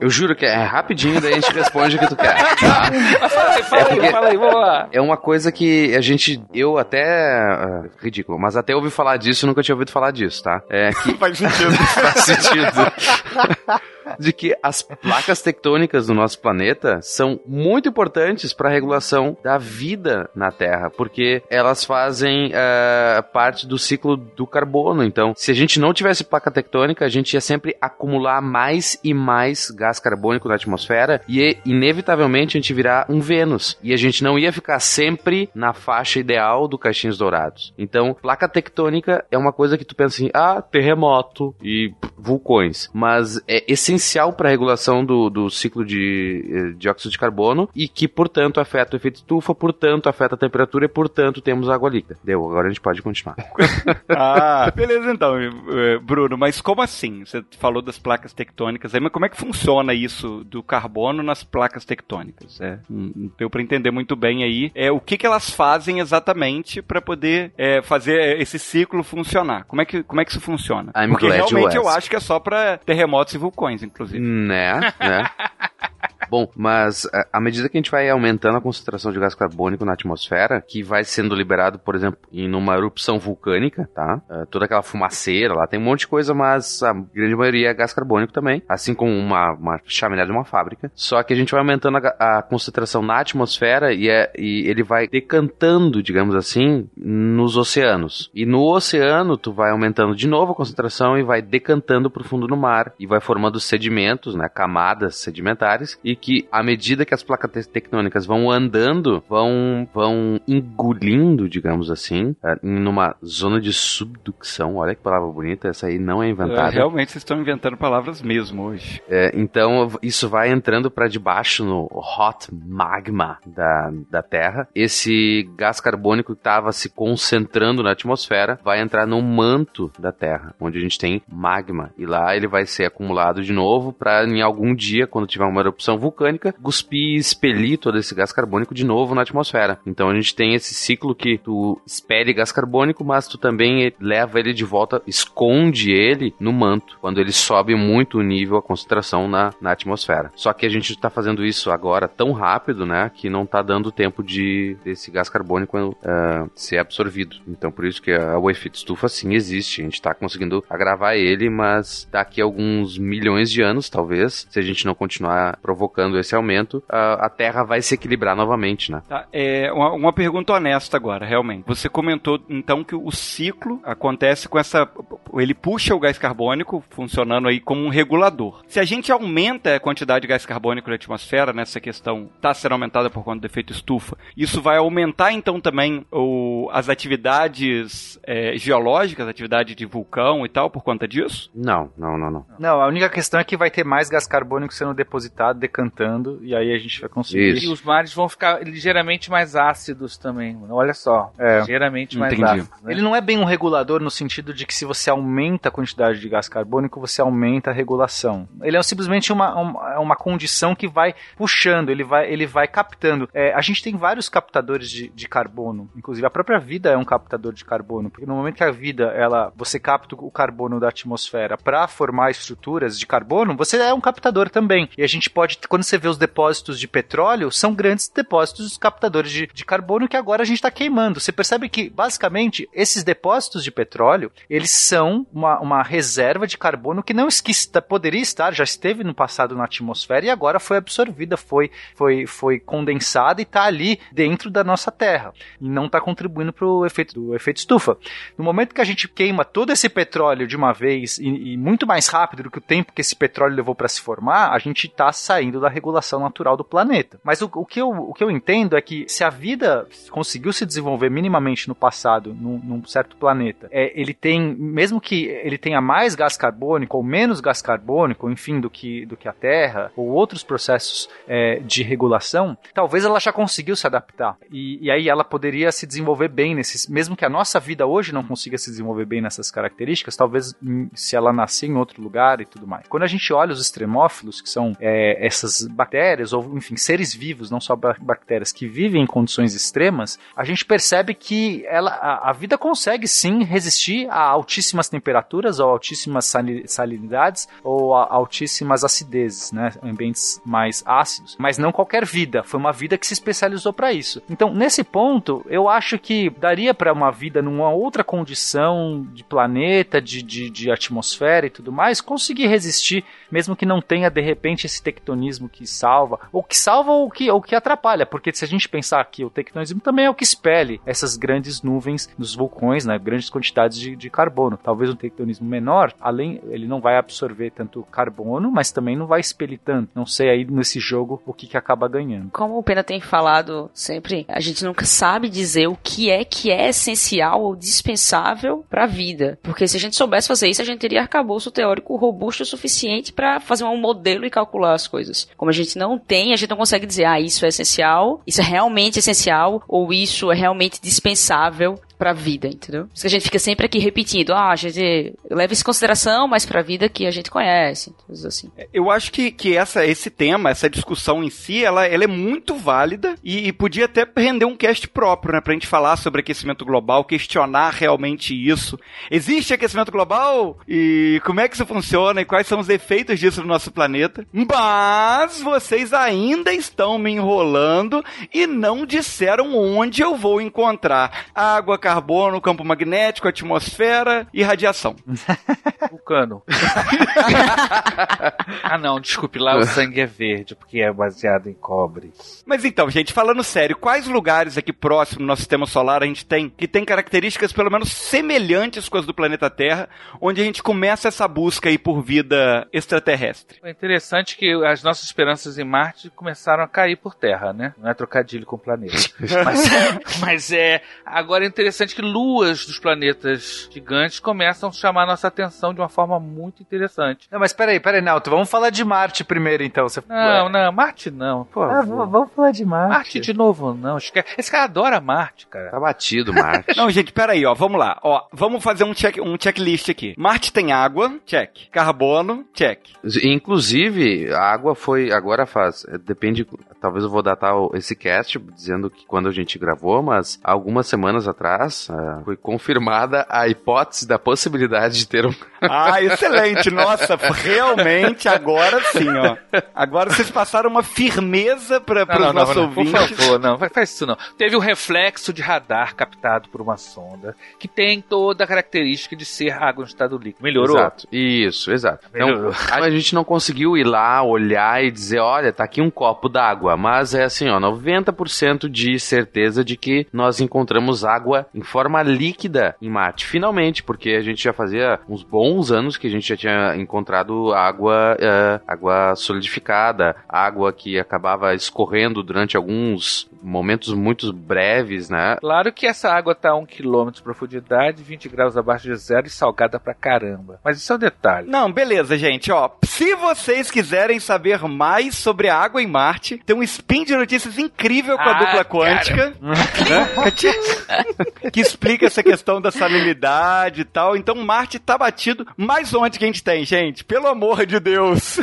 eu juro que é rapidinho, daí a gente responde o que tu quer. tá? Mas <laughs> fala aí, fala É aí, fala aí, vamos lá. É uma coisa que a gente, eu até, ah, ridículo, mas até ouvi falar disso e nunca tinha ouvido falar disso, tá? É <laughs> que Faz sentido. <laughs> faz sentido. <laughs> De que as placas tectônicas do nosso planeta são muito importantes para a regulação da vida na Terra, porque elas fazem ah, parte do ciclo do carbono. Então, se a gente não tivesse placa tectônica, a gente ia sempre acumular mais e mais gás carbônico na atmosfera e, inevitavelmente, a gente virar um Vênus. E a gente não ia ficar sempre na faixa ideal do Caixinhos Dourados. Então, placa tectônica é uma coisa que tu pensa assim, ah, terremoto e vulcões. Mas é essencial para a regulação do, do ciclo de eh, dióxido de carbono e que, portanto, afeta o efeito estufa, portanto, afeta a temperatura e, portanto, temos água líquida. Deu, agora a gente pode continuar. <laughs> Ah, beleza então, eh, Bruno, mas como assim? Você falou das placas tectônicas aí, mas como é que funciona isso do carbono nas placas tectônicas? É, não não deu pra entender muito bem aí. É, o que, que elas fazem exatamente para poder é, fazer esse ciclo funcionar? Como é que, como é que isso funciona? I'm Porque realmente eu acho que é só para terremotos e vulcões, inclusive. Né, né? <laughs> Bom, mas a- à medida que a gente vai aumentando a concentração de gás carbônico na atmosfera, que vai sendo liberado, por exemplo, em uma erupção vulcânica, tá? Ah, toda aquela fumaceira lá, tem um monte de coisa, mas a grande maioria é gás carbônico também, assim como uma, uma chaminé de uma fábrica. Só que a gente vai aumentando a, a concentração na atmosfera e, é- e ele vai decantando, digamos assim, nos oceanos. E no oceano, tu vai aumentando de novo a concentração e vai decantando pro fundo do mar e vai formando sedimentos, né, camadas sedimentares e que à medida que as placas te- tectônicas vão andando, vão vão engolindo, digamos assim, numa zona de subducção. Olha que palavra bonita, essa aí não é É, inventada. realmente vocês estão inventando palavras mesmo hoje. É, então isso vai entrando para debaixo no hot magma da, da Terra. Esse gás carbônico que estava se concentrando na atmosfera vai entrar no manto da Terra, onde a gente tem magma. E lá ele vai ser acumulado de novo para em algum dia, quando tiver uma erupção vulcânica, cuspir e expelir todo esse gás carbônico de novo na atmosfera. Então a gente tem esse ciclo que tu expele gás carbônico, mas tu também leva ele de volta, esconde ele no manto, quando ele sobe muito o nível, a concentração na, na atmosfera. Só que a gente está fazendo isso agora tão rápido, né, que não tá dando tempo de desse gás carbônico ah, ser absorvido. Então por isso que a- o efeito estufa sim existe. A gente está conseguindo agravar ele, mas daqui a alguns milhões de anos, talvez, se a gente não continuar provocando esse aumento, a, a Terra vai se equilibrar novamente, né? Tá, é uma, uma pergunta honesta agora, realmente. Você comentou então que o ciclo acontece com essa. Ele puxa o gás carbônico funcionando aí como um regulador. Se a gente aumenta a quantidade de gás carbônico na atmosfera, nessa questão está sendo aumentada por conta do efeito estufa, isso vai aumentar então também o, as atividades é, geológicas, atividade de vulcão e tal, por conta disso? Não, não, não, não. Não, a única questão é que vai ter mais gás carbônico sendo depositado, decantando decantando e aí a gente vai conseguir. E os mares vão ficar ligeiramente mais ácidos também. mano. Olha só. É. ligeiramente mais Entendi. ácidos. né? Ele não é bem um regulador no sentido de que se você aumenta a quantidade de gás carbônico, você aumenta a regulação. Ele é simplesmente uma, uma, uma condição que vai puxando, ele vai, ele vai captando. É, a gente tem vários captadores de, de carbono, inclusive a própria vida é um captador de carbono, porque no momento que a vida, ela, você capta o carbono da atmosfera para formar estruturas de carbono, você é um captador também. E a gente pode, quando você vê os depósitos de petróleo, são grandes depósitos captadores de, de carbono que agora a gente está queimando. Você percebe que, basicamente, esses depósitos de petróleo, eles são uma, uma reserva de carbono que não esquis- poderia estar, já esteve no passado na atmosfera e agora foi absorvida, foi, foi, foi condensada e está ali dentro da nossa Terra. E não está contribuindo para o efeito, do efeito estufa. No momento que a gente queima todo esse petróleo de uma vez e, e muito mais rápido do que o tempo que esse petróleo levou para se formar, a gente está saindo da regulação natural do planeta. Mas o, o que eu, o que eu entendo é que se a vida conseguiu se desenvolver minimamente no passado, num, num certo planeta, é, ele tem, mesmo que ele tenha mais gás carbônico ou menos gás carbônico, enfim, do que, do que a Terra, ou outros processos é, de regulação, talvez ela já conseguiu se adaptar. E, e aí ela poderia se desenvolver bem nesses, mesmo que a nossa vida hoje não consiga se desenvolver bem nessas características, talvez se ela nascer em outro lugar e tudo mais. Quando a gente olha os extremófilos, que são é, essas bactérias, ou enfim, seres vivos, não só ba- bactérias, que vivem em condições extremas, a gente percebe que ela, a, a vida consegue sim resistir a altíssimas temperaturas, ou altíssimas sali- salinidades, ou a altíssimas acidezes, né? Ambientes mais ácidos. Mas não qualquer vida, foi uma vida que se especializou para isso. Então, nesse ponto, eu acho que daria para uma vida numa outra condição de planeta, de, de, de atmosfera e tudo mais, conseguir resistir, mesmo que não tenha de repente esse tectonismo que salva, ou que salva ou que, ou que atrapalha, porque se a gente pensar que o tectonismo também é o que expele essas grandes nuvens nos vulcões, né, grandes quantidades de, de carbono. Talvez um tectonismo menor, além, ele não vai absorver tanto carbono, mas também não vai expelir tanto. Não sei aí nesse jogo o que, que acaba ganhando. Como o Pena tem falado sempre, a gente nunca sabe dizer o que é que é essencial ou dispensável para a vida. Porque se a gente soubesse fazer isso, a gente teria arcabouço teórico robusto o suficiente para fazer um modelo e calcular as coisas. Como a gente não tem, a gente não consegue dizer, ah, isso é essencial, isso é realmente essencial, ou isso é realmente dispensável pra vida, entendeu? Isso que a gente fica sempre aqui repetindo, ah, a gente leva isso em consideração, mas pra vida que a gente conhece, assim. Eu acho que, que essa, esse tema, essa discussão em si, ela, ela é muito válida e, e podia até render um cast próprio, né? Pra gente falar sobre aquecimento global, questionar realmente isso. Existe aquecimento global? E como é que isso funciona? E quais são os efeitos disso no nosso planeta? Mas vocês ainda estão me enrolando e não disseram onde eu vou encontrar água, campo magnético, atmosfera e radiação. <laughs> Vulcano. <laughs> ah, não, desculpe, lá o sangue é verde, porque é baseado em cobre. Mas então, gente, falando sério, quais lugares aqui próximo do nosso sistema solar a gente tem que tem características pelo menos semelhantes com as do planeta Terra, onde a gente começa essa busca aí por vida extraterrestre? É interessante que as nossas esperanças em Marte começaram a cair por terra, né? Não é trocadilho com o planeta. <laughs> mas, mas é. Agora é interessante que luas dos planetas gigantes começam a chamar nossa atenção de uma forma muito interessante. Não, mas peraí, peraí, Nelton, vamos falar de Marte primeiro então. Você... Não, não, Marte não. Pô, Ah, vamos falar de Marte. Marte de novo, não. Esse cara adora Marte, cara. Tá batido, Marte. <laughs> Não, gente, peraí, ó, vamos lá. Ó, vamos fazer um, check, um checklist aqui. Marte tem água, check. Carbono, check. Inclusive, a água foi. Agora faz. é, Depende. Talvez eu vou datar esse cast dizendo que quando a gente gravou, mas algumas semanas atrás ah, foi confirmada a hipótese da possibilidade de ter um. <laughs> Ah, excelente. Nossa, realmente, agora sim, ó. Agora vocês passaram uma firmeza para Não, os não, não, nossos não, por favor, não, fa- faz isso não. Teve um reflexo de radar captado por uma sonda que tem toda a característica de ser água em estado líquido. Melhorou? Exato. Isso, exato. Então, Melhorou. a gente não conseguiu ir lá, olhar e dizer, olha, tá aqui um copo d'água. Mas é assim, ó, 90% de certeza de que nós encontramos água em forma líquida em Marte. Finalmente, porque a gente já fazia uns bons anos que a gente já tinha encontrado água, uh, água solidificada, água que acabava escorrendo durante alguns momentos muito breves, né? Claro que essa água tá a um quilômetro de profundidade, 20 graus abaixo de zero e salgada pra caramba. Mas isso é um detalhe. Não, beleza, gente. Ó, se vocês quiserem saber mais sobre a água em Marte, tem um spin de notícias incrível com a Ah, dupla quântica, <laughs> né? <laughs> que explica essa questão da salinidade e tal. Então Marte tá batido. Mas onde que a gente tem, gente? Pelo amor de Deus.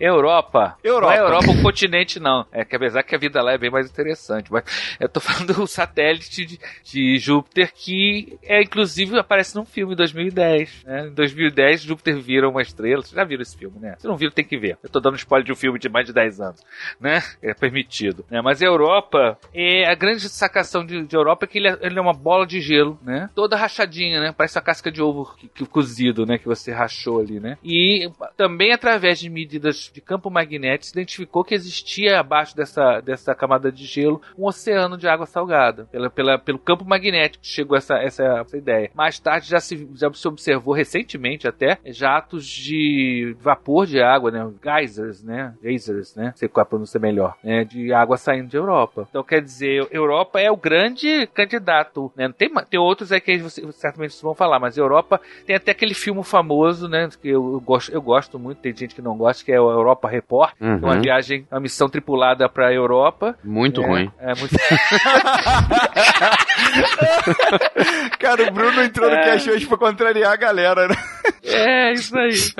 Europa. Europa. Não é Europa o continente, não. É que apesar que a vida lá é bem mais interessante. Mas eu tô falando do satélite de, de Júpiter, que é inclusive aparece num filme em 2010. Né? Em 2010, Júpiter vira uma estrela. Vocês já viram esse filme, né? Se não viram, tem que ver. Eu tô dando spoiler de um filme de mais de 10 anos. Né? É permitido. Né? Mas a Europa, é, a grande sacação de, de Europa é que ele é, ele é uma bola de gelo, né? Toda rachadinha, né? Parece uma casca de ovo que, que cozido, né? Que você rachou ali, né? E também através de medidas de campo magnético se identificou que existia abaixo dessa, dessa camada de gelo um oceano de água salgada. Pela, pela, pelo campo magnético chegou essa, essa, essa ideia. Mais tarde já se, já se observou recentemente até jatos de vapor de água, né? Geysers, né? Geysers, né? Sei qual é a pronúncia melhor, né? De água saindo de Europa. Então quer dizer, Europa é o grande candidato, né? Tem, tem outros aí que vocês certamente vocês vão falar, mas Europa tem até aquele filme famoso, né? Que eu, eu gosto, eu gosto muito, tem gente que não gosta, que é o Europa Report, que é uma Uhum. viagem, uma missão tripulada pra Europa. Muito É, ruim. É muito <laughs> Cara, o Bruno entrou no cash hoje pra contrariar a galera, né? É, isso aí. <laughs>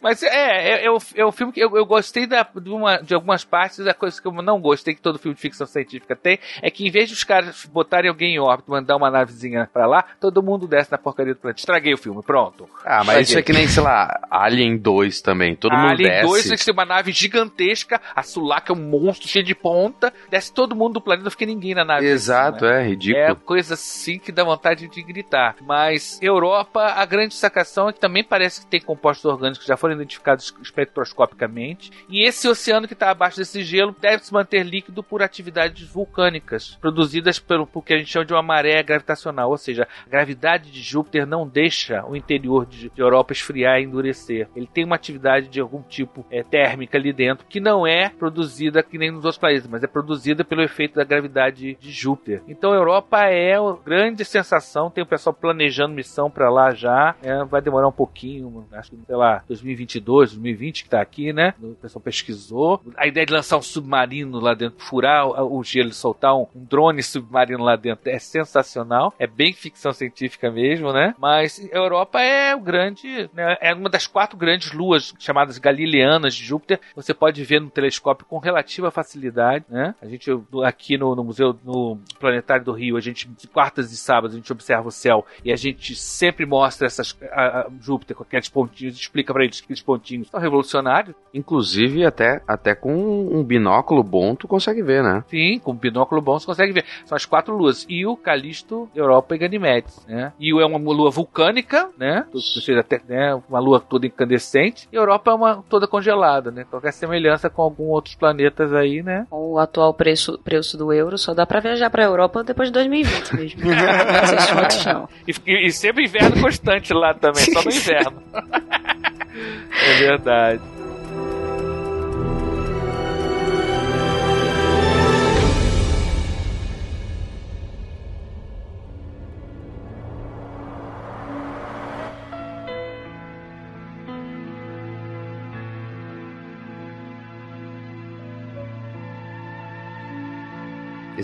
Mas é, é, é, o, é o filme que eu, eu gostei da, de, uma, de algumas partes, da coisa que eu não gostei, que todo filme de ficção científica tem, é que em vez de os caras botarem alguém em órbita, mandar uma navezinha pra lá, todo mundo desce na porcaria do planeta. Estraguei o filme, pronto. Ah, mas isso é que nem, sei lá, Alien 2 também. Todo mundo Alien desce. 2 tem que ser uma nave gigantesca, a Sulaka é um monstro cheio de ponta, desce todo mundo do planeta, não fica ninguém na nave. Exato, né? é ridículo. É coisa assim que dá vontade de gritar. Mas Europa, a grande sacação é que também parece que tem compostos orgânicos que já foram identificados espectroscopicamente. E esse oceano que está abaixo desse gelo deve se manter líquido por atividades vulcânicas, produzidas pelo por que a gente chama de uma maré gravitacional. Ou seja, a gravidade de Júpiter não deixa o interior de, de Europa esfriar e endurecer. Ele tem uma atividade de algum tipo é, térmica ali dentro, que não é produzida que nem nos outros países, mas é produzida pelo efeito da gravidade de Júpiter. Então a Europa é uma grande sensação, tem o pessoal planejando missão para lá já, é, vai demorar um pouquinho, acho que, sei lá, 2022, 2020 que tá aqui, né? O pessoal pesquisou. A ideia de lançar um submarino lá dentro, furar o, o gelo soltar um, um drone submarino lá dentro é sensacional, é bem ficção científica mesmo, né? Mas a Europa é o grande, né? é uma das quatro grandes luas chamadas galileanas de Júpiter, você pode ver no telescópio com relativa facilidade, né? A gente aqui no, no museu, no planetário do Rio, a gente de quartas e sábados a gente observa o céu e a gente sempre mostra essas a, a Júpiter com aqueles pontinhos, explica pra eles que aqueles pontinhos são revolucionários. Inclusive, até, até com um binóculo bom, tu consegue ver, né? Sim, com um binóculo bom você consegue ver. São as quatro luas. E o Calisto, Europa e Ganymedes, né? Io é uma lua vulcânica, né? Ou seja, até, né? uma lua toda incandescente. E Europa é uma toda congelada, né? Qualquer semelhança com alguns outros planetas aí, né? O atual preço, preço do euro, só dá pra viajar pra Europa depois de 2020 mesmo. <laughs> Não. E, e sempre inverno constante lá também, só no inverno. <laughs> é verdade.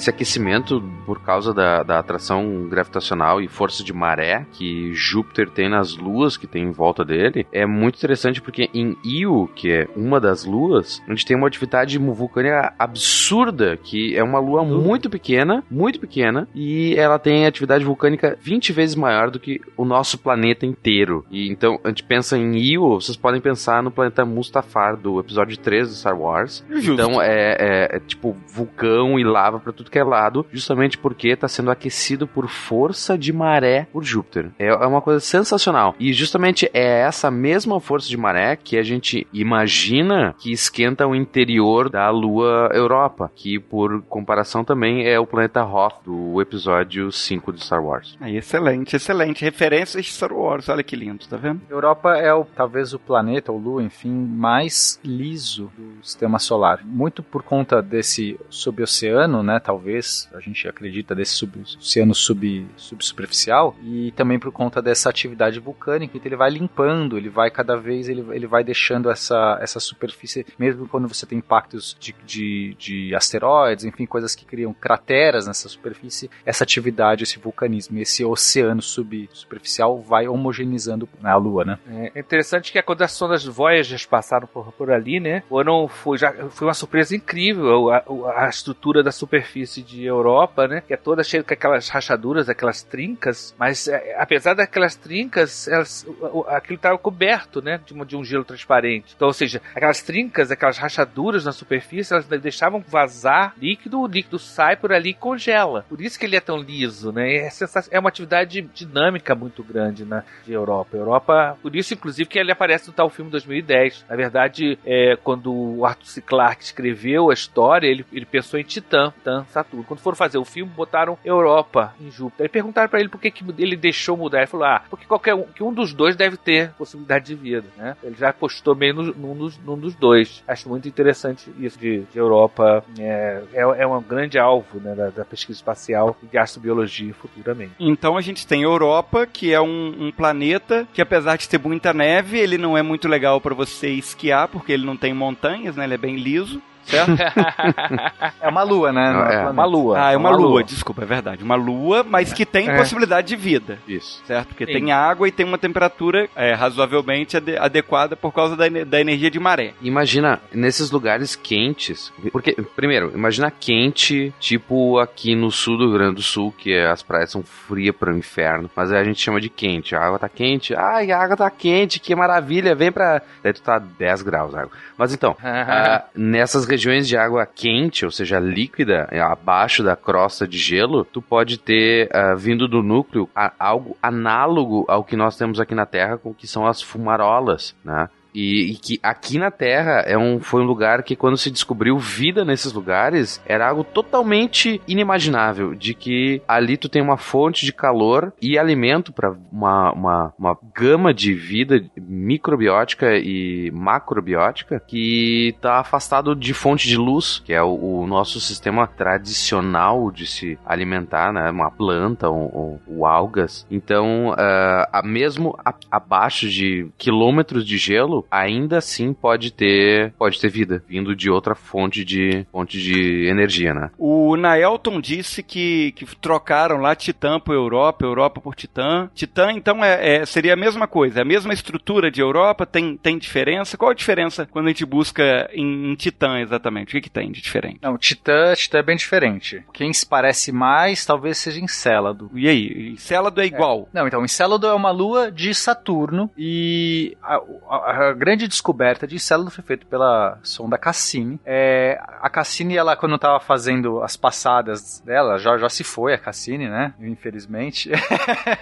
Esse aquecimento, por causa da, da atração gravitacional e força de maré que Júpiter tem nas luas que tem em volta dele, é muito interessante porque em Io, que é uma das luas, a gente tem uma atividade vulcânica absurda, que é uma lua muito pequena, muito pequena, e ela tem atividade vulcânica 20 vezes maior do que o nosso planeta inteiro. E então, a gente pensa em Io, vocês podem pensar no planeta Mustafar, do episódio 3 do Star Wars. Justo. Então, é, é- é tipo vulcão e lava pra tudo que é lado, justamente porque está sendo aquecido por força de maré por Júpiter. É, é uma coisa sensacional. E justamente é essa mesma força de maré que a gente imagina que esquenta o interior da Lua Europa, que por comparação também é o planeta Hoth do episódio 5 de Star Wars. Aí, excelente, excelente. Referências de Star Wars, olha que lindo, tá vendo? Europa é o, talvez o planeta, ou Lua, enfim, mais liso do sistema solar. Muito por conta desse suboceano, né? Talvez a gente acredita desse suboceano sub, subsuperficial e também por conta dessa atividade vulcânica. Então ele vai limpando, ele vai cada vez ele, ele vai deixando essa, essa superfície, mesmo quando você tem impactos de, de, de asteroides, enfim, coisas que criam crateras nessa superfície, essa atividade, esse vulcanismo, esse oceano subsuperficial vai homogeneizando a Lua, né? É interessante que quando as sondas Voyager passaram por, por ali, né, foram, foi, já, foi uma surpresa incrível a, a, estrutura da superfície de Europa, né, que é toda cheia com aquelas rachaduras, aquelas trincas, mas é, apesar daquelas trincas, elas, aquilo estava coberto, né, de, de um gelo transparente. Então, ou seja, aquelas trincas, aquelas rachaduras na superfície, elas deixavam vazar líquido, o líquido sai por ali e congela. Por isso que ele é tão liso, né? É, é uma atividade dinâmica muito grande né, de Europa. Europa, por isso inclusive que ele aparece no tal filme 2010. Na verdade, é, quando o Arthur C. Clarke escreveu a história, ele, ele pensou em Titã, Titã, Saturno. Quando foram fazer o filme, botaram Europa em Júpiter. Aí perguntaram para ele por que, que ele deixou mudar. Ele falou: ah, porque qualquer um, que um dos dois deve ter possibilidade de vida, né? Ele já apostou meio no, num, dos, num dos dois. Acho muito interessante isso de, de Europa. É, é, é um grande alvo né, da, da, pesquisa espacial e de astrobiologia futuramente. Então a gente tem Europa, que é um, um planeta que, apesar de ter muita neve, ele não é muito legal para você esquiar, porque ele não tem montanhas, né? Ele é bem liso certo? é uma lua, né? Não, é, uma lua. Ah, é uma, uma lua. lua. desculpa, é verdade. Uma lua, mas que tem é. possibilidade de vida. Isso. Certo? Porque Sim. tem água e tem uma temperatura é, razoavelmente ade adequada por causa da, da energia de maré. Imagina, nesses lugares quentes, porque, primeiro, imagina quente, tipo aqui no sul do Rio Grande do Sul, que as praias são frias para o inferno, mas a gente chama de quente. A água tá quente, ai, a água tá quente, que maravilha, vem pra... Daí tu tá 10 graus a água. Mas então, uh, <laughs> nessas regiões de água quente, ou seja, líquida, é, abaixo da crosta de gelo, tu pode ter, uh, vindo do núcleo, a, algo análogo ao que nós temos aqui na Terra, com que são as fumarolas, né? E, e, que aqui na Terra é um, foi um lugar que, quando se descobriu vida nesses lugares, era algo totalmente inimaginável. De que ali tu tem uma fonte de calor e alimento para uma, uma, uma gama de vida microbiótica e macrobiótica que está afastado de fonte de luz, que é o, o, nosso sistema tradicional de se alimentar, né? Uma planta ou, ou algas. Então, uh, a, mesmo a, abaixo de quilômetros de gelo, ainda assim pode ter pode ter vida vindo de outra fonte de fonte de energia, né? O Naelton disse que, que trocaram lá Titã por Europa, Europa por Titã. Titã então é, é, seria a mesma coisa, a mesma estrutura de Europa, tem, tem diferença? Qual a diferença quando a gente busca em, em Titã exatamente? O que, que tem de diferente? Não, Titã, Titã é bem diferente. Quem se parece mais talvez seja Encélado. E aí, Encélado é igual? É. Não, então Encélado é uma lua de Saturno e a, a, a a grande descoberta de Encélado foi feita pela sonda Cassini. É, a Cassini, ela, quando estava fazendo as passadas dela, já, já se foi a Cassini, né? Infelizmente.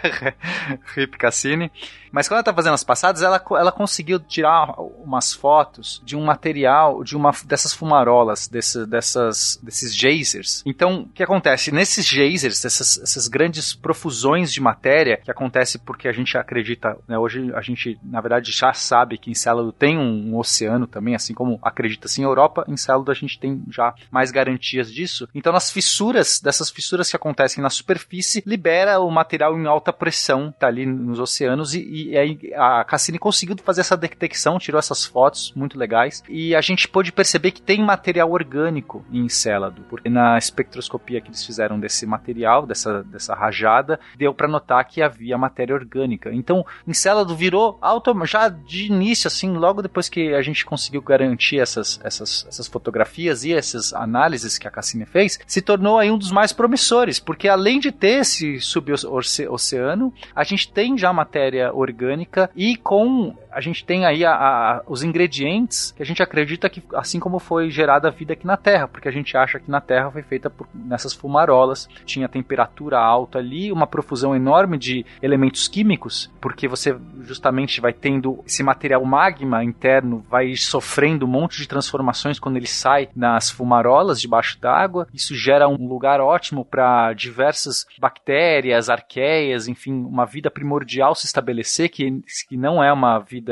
<laughs> Rip Cassini. Mas quando ela tá fazendo as passadas, ela, ela conseguiu tirar umas fotos de um material, de uma dessas fumarolas, desse, dessas, desses geysers. Então, o que acontece? Nesses geysers, essas, essas grandes profusões de matéria, que acontece porque a gente acredita, né, hoje a gente, na verdade, já sabe que Encélado tem um, um oceano também, assim como acredita-se em Europa, em Encélado a gente tem já mais garantias disso. Então, nas fissuras, dessas fissuras que acontecem na superfície, libera o material em alta pressão, tá ali nos oceanos, e, e a Cassini conseguiu fazer essa detecção, tirou essas fotos muito legais e a gente pôde perceber que tem material orgânico em Encélado, porque na espectroscopia que eles fizeram desse material, dessa, dessa rajada, deu para notar que havia matéria orgânica. Então, Encélado virou já de início, assim, logo depois que a gente conseguiu garantir essas, essas, essas fotografias e essas análises que a Cassini fez, se tornou aí um dos mais promissores, porque além de ter esse suboceano, a gente tem já matéria orgânica orgânica e com a gente tem aí a, a, os ingredientes que a gente acredita que, assim como foi gerada a vida aqui na Terra, porque a gente acha que na Terra foi feita por, nessas fumarolas, tinha temperatura alta ali, uma profusão enorme de elementos químicos, porque você justamente vai tendo esse material magma interno, vai sofrendo um monte de transformações quando ele sai nas fumarolas debaixo d'água. Isso gera um lugar ótimo para diversas bactérias, arqueias, enfim, uma vida primordial se estabelecer, que, que não é uma vida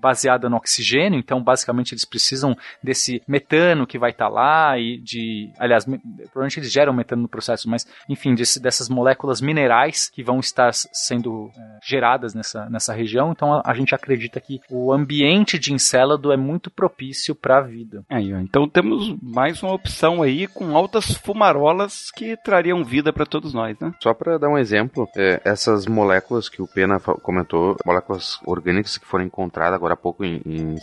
baseada no oxigênio, então basicamente eles precisam desse metano que vai estar tá lá e de, aliás, me, provavelmente eles geram metano no processo, mas enfim, desse, dessas moléculas minerais que vão estar sendo é, geradas nessa, nessa região, então a, a, gente acredita que o ambiente de Encélado é muito propício para a vida. Aí, então temos mais uma opção aí com altas fumarolas que trariam vida para todos nós, né? Só para dar um exemplo, é, essas moléculas que o Pena comentou, moléculas orgânicas que foram encontradas agora há pouco em, em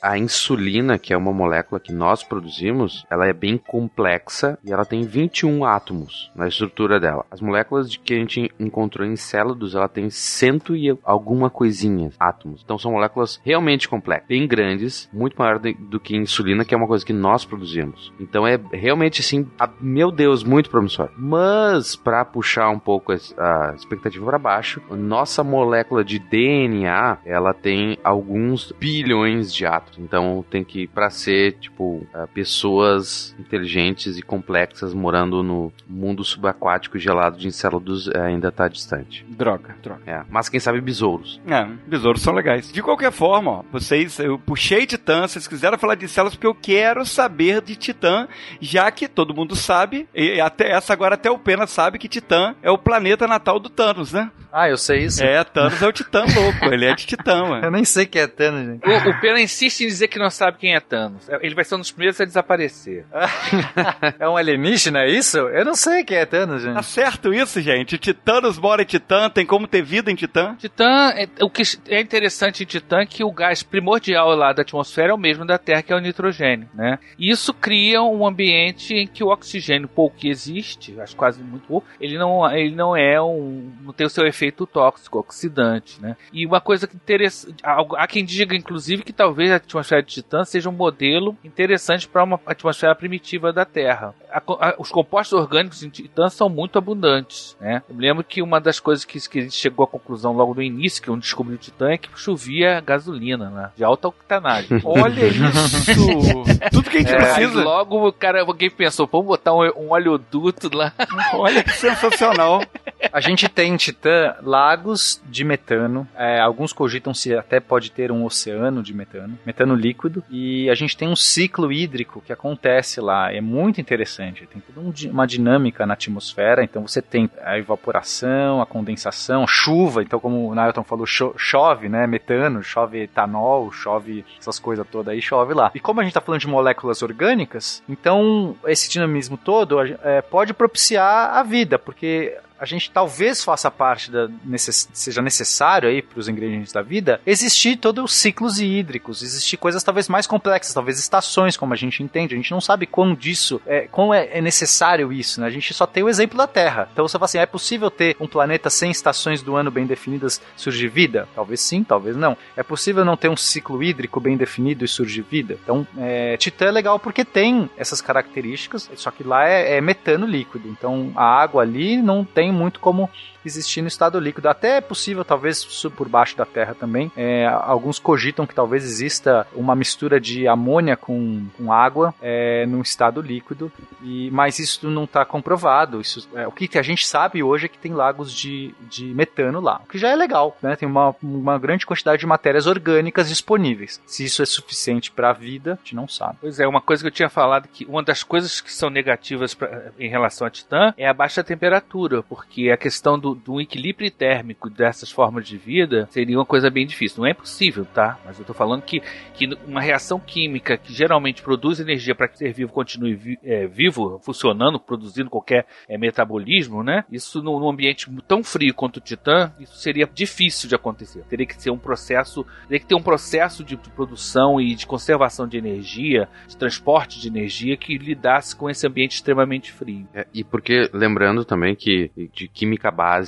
a insulina, que é uma molécula que nós produzimos, ela é bem complexa e ela tem 21 átomos na estrutura dela. As moléculas que a gente encontrou em Célados, ela tem cento e alguma coisinha átomos. Então são moléculas realmente complexas, bem grandes, muito maior do que insulina, que é uma coisa que nós produzimos. Então é realmente assim, a, meu Deus, muito promissor. Mas para puxar um pouco a, a expectativa para baixo, nossa molécula de DNA, ela tem alguns bilhões de átomos. Então tem que para ser tipo uh, pessoas inteligentes e complexas morando no mundo subaquático gelado de Encélados uh, ainda está distante. Droga, droga. É, mas quem sabe besouros. É, besouros são legais. De qualquer forma, ó, vocês, eu puxei Titã, vocês quiseram falar de Encélados porque eu quero saber de Titã, já que todo mundo sabe, e até essa agora até o Pena sabe que Titã é o planeta natal do Thanos, né? Ah, eu sei isso. É, Thanos é o Titã louco, ele é de Titã, <laughs> mano. Eu nem sei quem é Thanos, gente. O, o Pena insiste em dizer que não sabe quem é Thanos. Ele vai ser um dos primeiros a desaparecer. <laughs> é um alienígena, é isso? Eu não sei quem é Thanos, gente. Tá certo isso, gente. Titanos mora em Titã, tem como ter vida em Titã? Titã, é, o que é interessante em Titã é que o gás primordial lá da atmosfera é o mesmo da Terra, que é o nitrogênio, né? E isso cria um ambiente em que o oxigênio pouco que existe, acho quase muito pouco, ele não, ele não é um, não tem o seu efeito tóxico, oxidante, né? E uma coisa que há quem diga inclusive que talvez a atmosfera de Titã seja um modelo interessante para uma atmosfera primitiva da Terra. A, a, os compostos orgânicos em Titã são muito abundantes, né? Eu me lembro que uma das coisas que, que a gente chegou à conclusão logo no início, que eu descobri o Titã, é que chovia gasolina, né? De alta octanagem. <laughs> Olha <laughs> isso! Tudo que a gente é, precisa. logo o cara, alguém pensou, vamos botar um, um oleoduto lá. <laughs> Olha que sensacional. A gente tem em Titã lagos de metano. É, alguns cogitam se até pode ter um oceano de metano, metano líquido. E a gente tem um ciclo hídrico que acontece lá. É muito interessante. Tem toda um, uma dinâmica na atmosfera. Então você tem a evaporação, a condensação, chuva. Então, como o Nailton falou, cho chove, né? Metano, chove etanol, chove essas coisas todas aí, chove lá. E como a gente está falando de moléculas orgânicas, então esse dinamismo todo é, pode propiciar a vida, porque a gente talvez faça parte da necess, seja necessário aí para os ingredientes da vida existir todos os ciclos hídricos, existir coisas talvez mais complexas, talvez estações, como a gente entende. A gente não sabe quão disso, é, quão é, é necessário isso, né? A gente só tem o exemplo da Terra. Então você fala assim, é possível ter um planeta sem estações do ano bem definidas surgir vida? Talvez sim, talvez não. É possível não ter um ciclo hídrico bem definido e surgir vida? Então, é, Titã é legal porque tem essas características, só que lá é, é metano líquido. Então a água ali não tem muito como existir no estado líquido. Até é possível, talvez, por baixo da Terra também. É, alguns cogitam que talvez exista uma mistura de amônia com, com água é, no estado líquido, e, mas isso não está comprovado. Isso, é, o que a gente sabe hoje é que tem lagos de, de metano lá, o que já é legal. Né? Tem uma, uma grande quantidade de matérias orgânicas disponíveis. Se isso é suficiente para a vida, a gente não sabe. Pois é, uma coisa que eu tinha falado que uma das coisas que são negativas pra, em relação a Titã é a baixa temperatura, porque a questão do, do equilíbrio térmico dessas formas de vida seria uma coisa bem difícil. Não é possível, tá? Mas eu tô falando que, que uma reação química que geralmente produz energia para que o ser vivo continue vi, é, vivo, funcionando, produzindo qualquer é, metabolismo, né? Isso num, num, ambiente tão frio quanto o Titã, isso seria difícil de acontecer. Teria que ser um processo, teria que ter um processo de, de produção e de conservação de energia, de transporte de energia que lidasse com esse ambiente extremamente frio. É, e porque lembrando também que de química básica,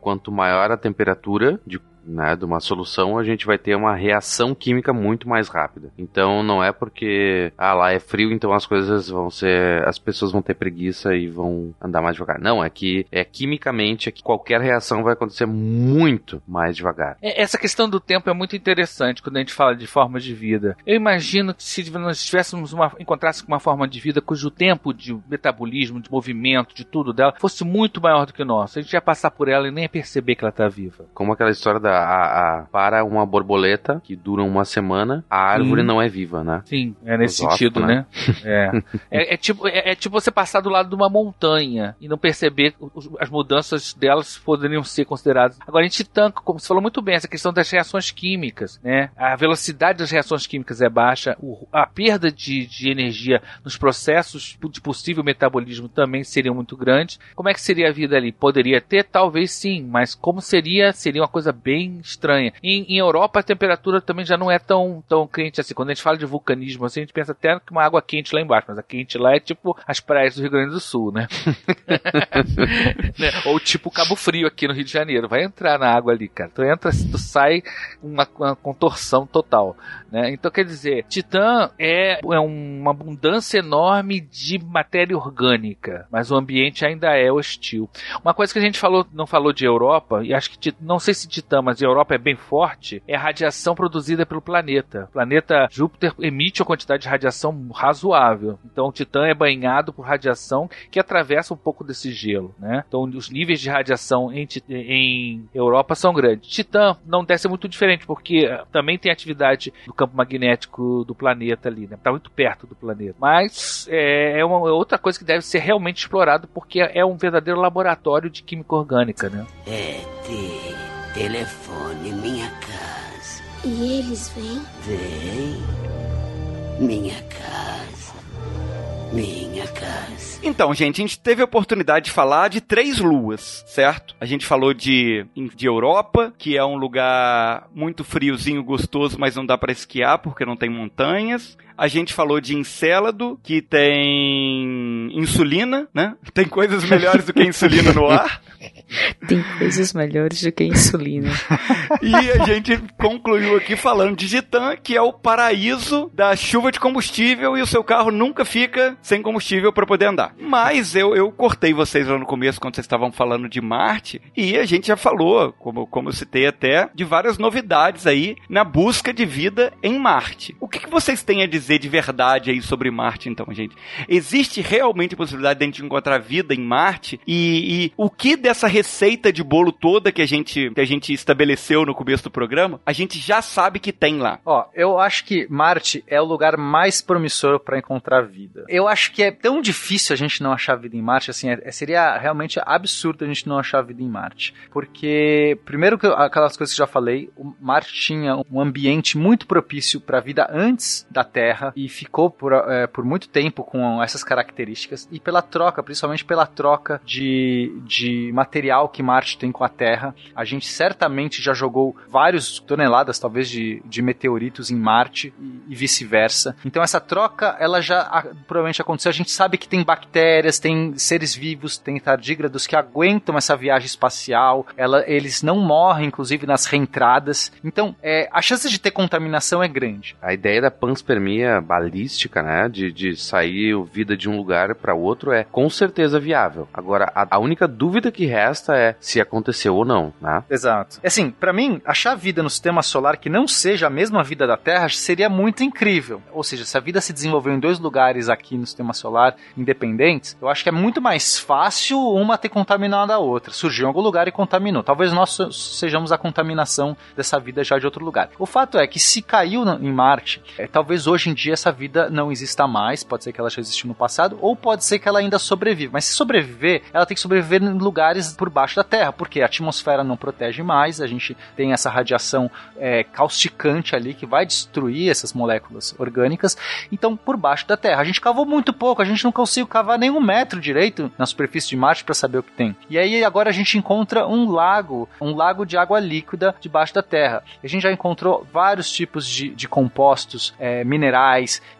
quanto maior a temperatura de né, de uma solução, a gente vai ter uma reação química muito mais rápida. Então não é porque ah, lá é frio, então as coisas vão ser. as pessoas vão ter preguiça e vão andar mais devagar. Não, é que é quimicamente é que qualquer reação vai acontecer muito mais devagar. É, Essa questão do tempo é muito interessante quando a gente fala de formas de vida. Eu imagino que se nós tivéssemos uma, encontrássemos uma forma de vida cujo tempo de metabolismo, de movimento, de tudo dela, fosse muito maior do que o nosso, a gente ia passar por ela e nem ia perceber que ela tá viva. Como aquela história da a, a- para uma borboleta que dura uma semana, a árvore Hum. não é viva, né? Sim, é nesse sentido, né? <laughs> É. É, é tipo, é, é tipo você passar do lado de uma montanha e não perceber as mudanças delas poderiam ser consideradas. Agora, em Titã, como você falou muito bem, essa questão das reações químicas, né? A velocidade das reações químicas é baixa, o- a perda de, de energia nos processos de possível metabolismo também seria muito grande. Como é que seria a vida ali? Poderia ter? Talvez sim, mas como seria? Seria uma coisa bem estranha. Em, em Europa, a temperatura também já não é tão, tão quente assim. Quando a gente fala de vulcanismo, assim, a gente pensa até que uma água quente lá embaixo, mas a quente lá é tipo as praias do Rio Grande do Sul, né? <laughs> <laughs> Né? Ou tipo Cabo Frio aqui no Rio de Janeiro. Vai entrar na água ali, cara. Tu entra, tu sai uma, uma contorção total. Né? Então, quer dizer, Titã é, é uma abundância enorme de matéria orgânica, mas o ambiente ainda é hostil. Uma coisa que a gente falou, não falou de Europa, e acho que não sei se Titã, mas a Europa é bem forte, é a radiação produzida pelo planeta. O planeta Júpiter emite uma quantidade de radiação razoável. Então, o Titã é banhado por radiação que atravessa um pouco desse gelo, né? Então, os níveis de radiação em, em Europa são grandes. Titã não deve ser muito diferente, porque eh, também tem atividade do campo magnético do planeta ali, né? Tá muito perto do planeta. Mas é, é uma é outra coisa que deve ser realmente explorado, porque é um verdadeiro laboratório de química orgânica, né? É, telefone minha casa. E eles vêm? Vem. Minha casa. Minha casa. Então, gente, a gente teve a oportunidade de falar de três luas, certo? A gente falou de, de Europa, que é um lugar muito friozinho, gostoso, mas não dá pra esquiar porque não tem montanhas. A gente falou de Encélado, que tem insulina, né? <laughs> Tem coisas melhores do que insulina no ar. <laughs> Tem coisas melhores do que insulina. <laughs> E a gente concluiu aqui falando de Titã, que é o paraíso da chuva de combustível e o seu carro nunca fica sem combustível para poder andar. Mas eu, eu cortei vocês lá no começo quando vocês estavam falando de Marte e a gente já falou, como, como eu citei até, de várias novidades aí na busca de vida em Marte. O que, que vocês têm a dizer de verdade aí sobre Marte, então, gente? Existe realmente a possibilidade de a gente encontrar vida em Marte? E, e o que dessa receita de bolo toda que a gente, que a gente estabeleceu no começo do programa, a gente já sabe que tem lá? Ó, eu acho que Marte é o lugar mais promissor pra encontrar vida. Eu acho que é tão difícil a gente não achar vida em Marte, assim, é- seria realmente absurdo a gente não achar vida em Marte. Porque, primeiro aquelas coisas que eu já falei, o Marte tinha um ambiente muito propício pra vida antes da Terra e ficou por, eh, por muito tempo com essas características e pela troca, principalmente pela troca de, de material que Marte tem com a Terra. A gente certamente já jogou vários toneladas, talvez, de, de meteoritos em Marte e, e vice-versa. Então essa troca, ela já a- provavelmente aconteceu. A gente sabe que tem bactérias, tem seres vivos, tem tardígrados que aguentam essa viagem espacial. Ela, eles não morrem, inclusive, nas reentradas. Então, é, a chance de ter contaminação é grande. A ideia da panspermia balística, né, de, de sair vida de um lugar para outro é com certeza viável. Agora, a, a única dúvida que resta é se aconteceu ou não, né? Exato. Assim, pra mim, achar vida no sistema solar que não seja a mesma vida da Terra seria muito incrível. Ou seja, se a vida se desenvolveu em dois lugares aqui no sistema solar independentes, eu acho que é muito mais fácil uma ter contaminado a outra. Surgiu em algum lugar e contaminou. Talvez nós sejamos a contaminação dessa vida já de outro lugar. O fato é que se caiu em Marte, é, talvez hoje em dia essa vida não exista mais. Pode ser que ela já existiu no passado, ou pode ser que ela ainda sobreviva. Mas se sobreviver, ela tem que sobreviver em lugares por baixo da Terra, porque a atmosfera não protege mais, a gente tem essa radiação é, causticante ali que vai destruir essas moléculas orgânicas. Então, por baixo da Terra. A gente cavou muito pouco. A gente não conseguiu cavar nenhum metro direito na superfície de Marte para saber o que tem. E aí agora a gente encontra um lago, um lago de água líquida debaixo da Terra. A gente já encontrou vários tipos de, de compostos é, minerais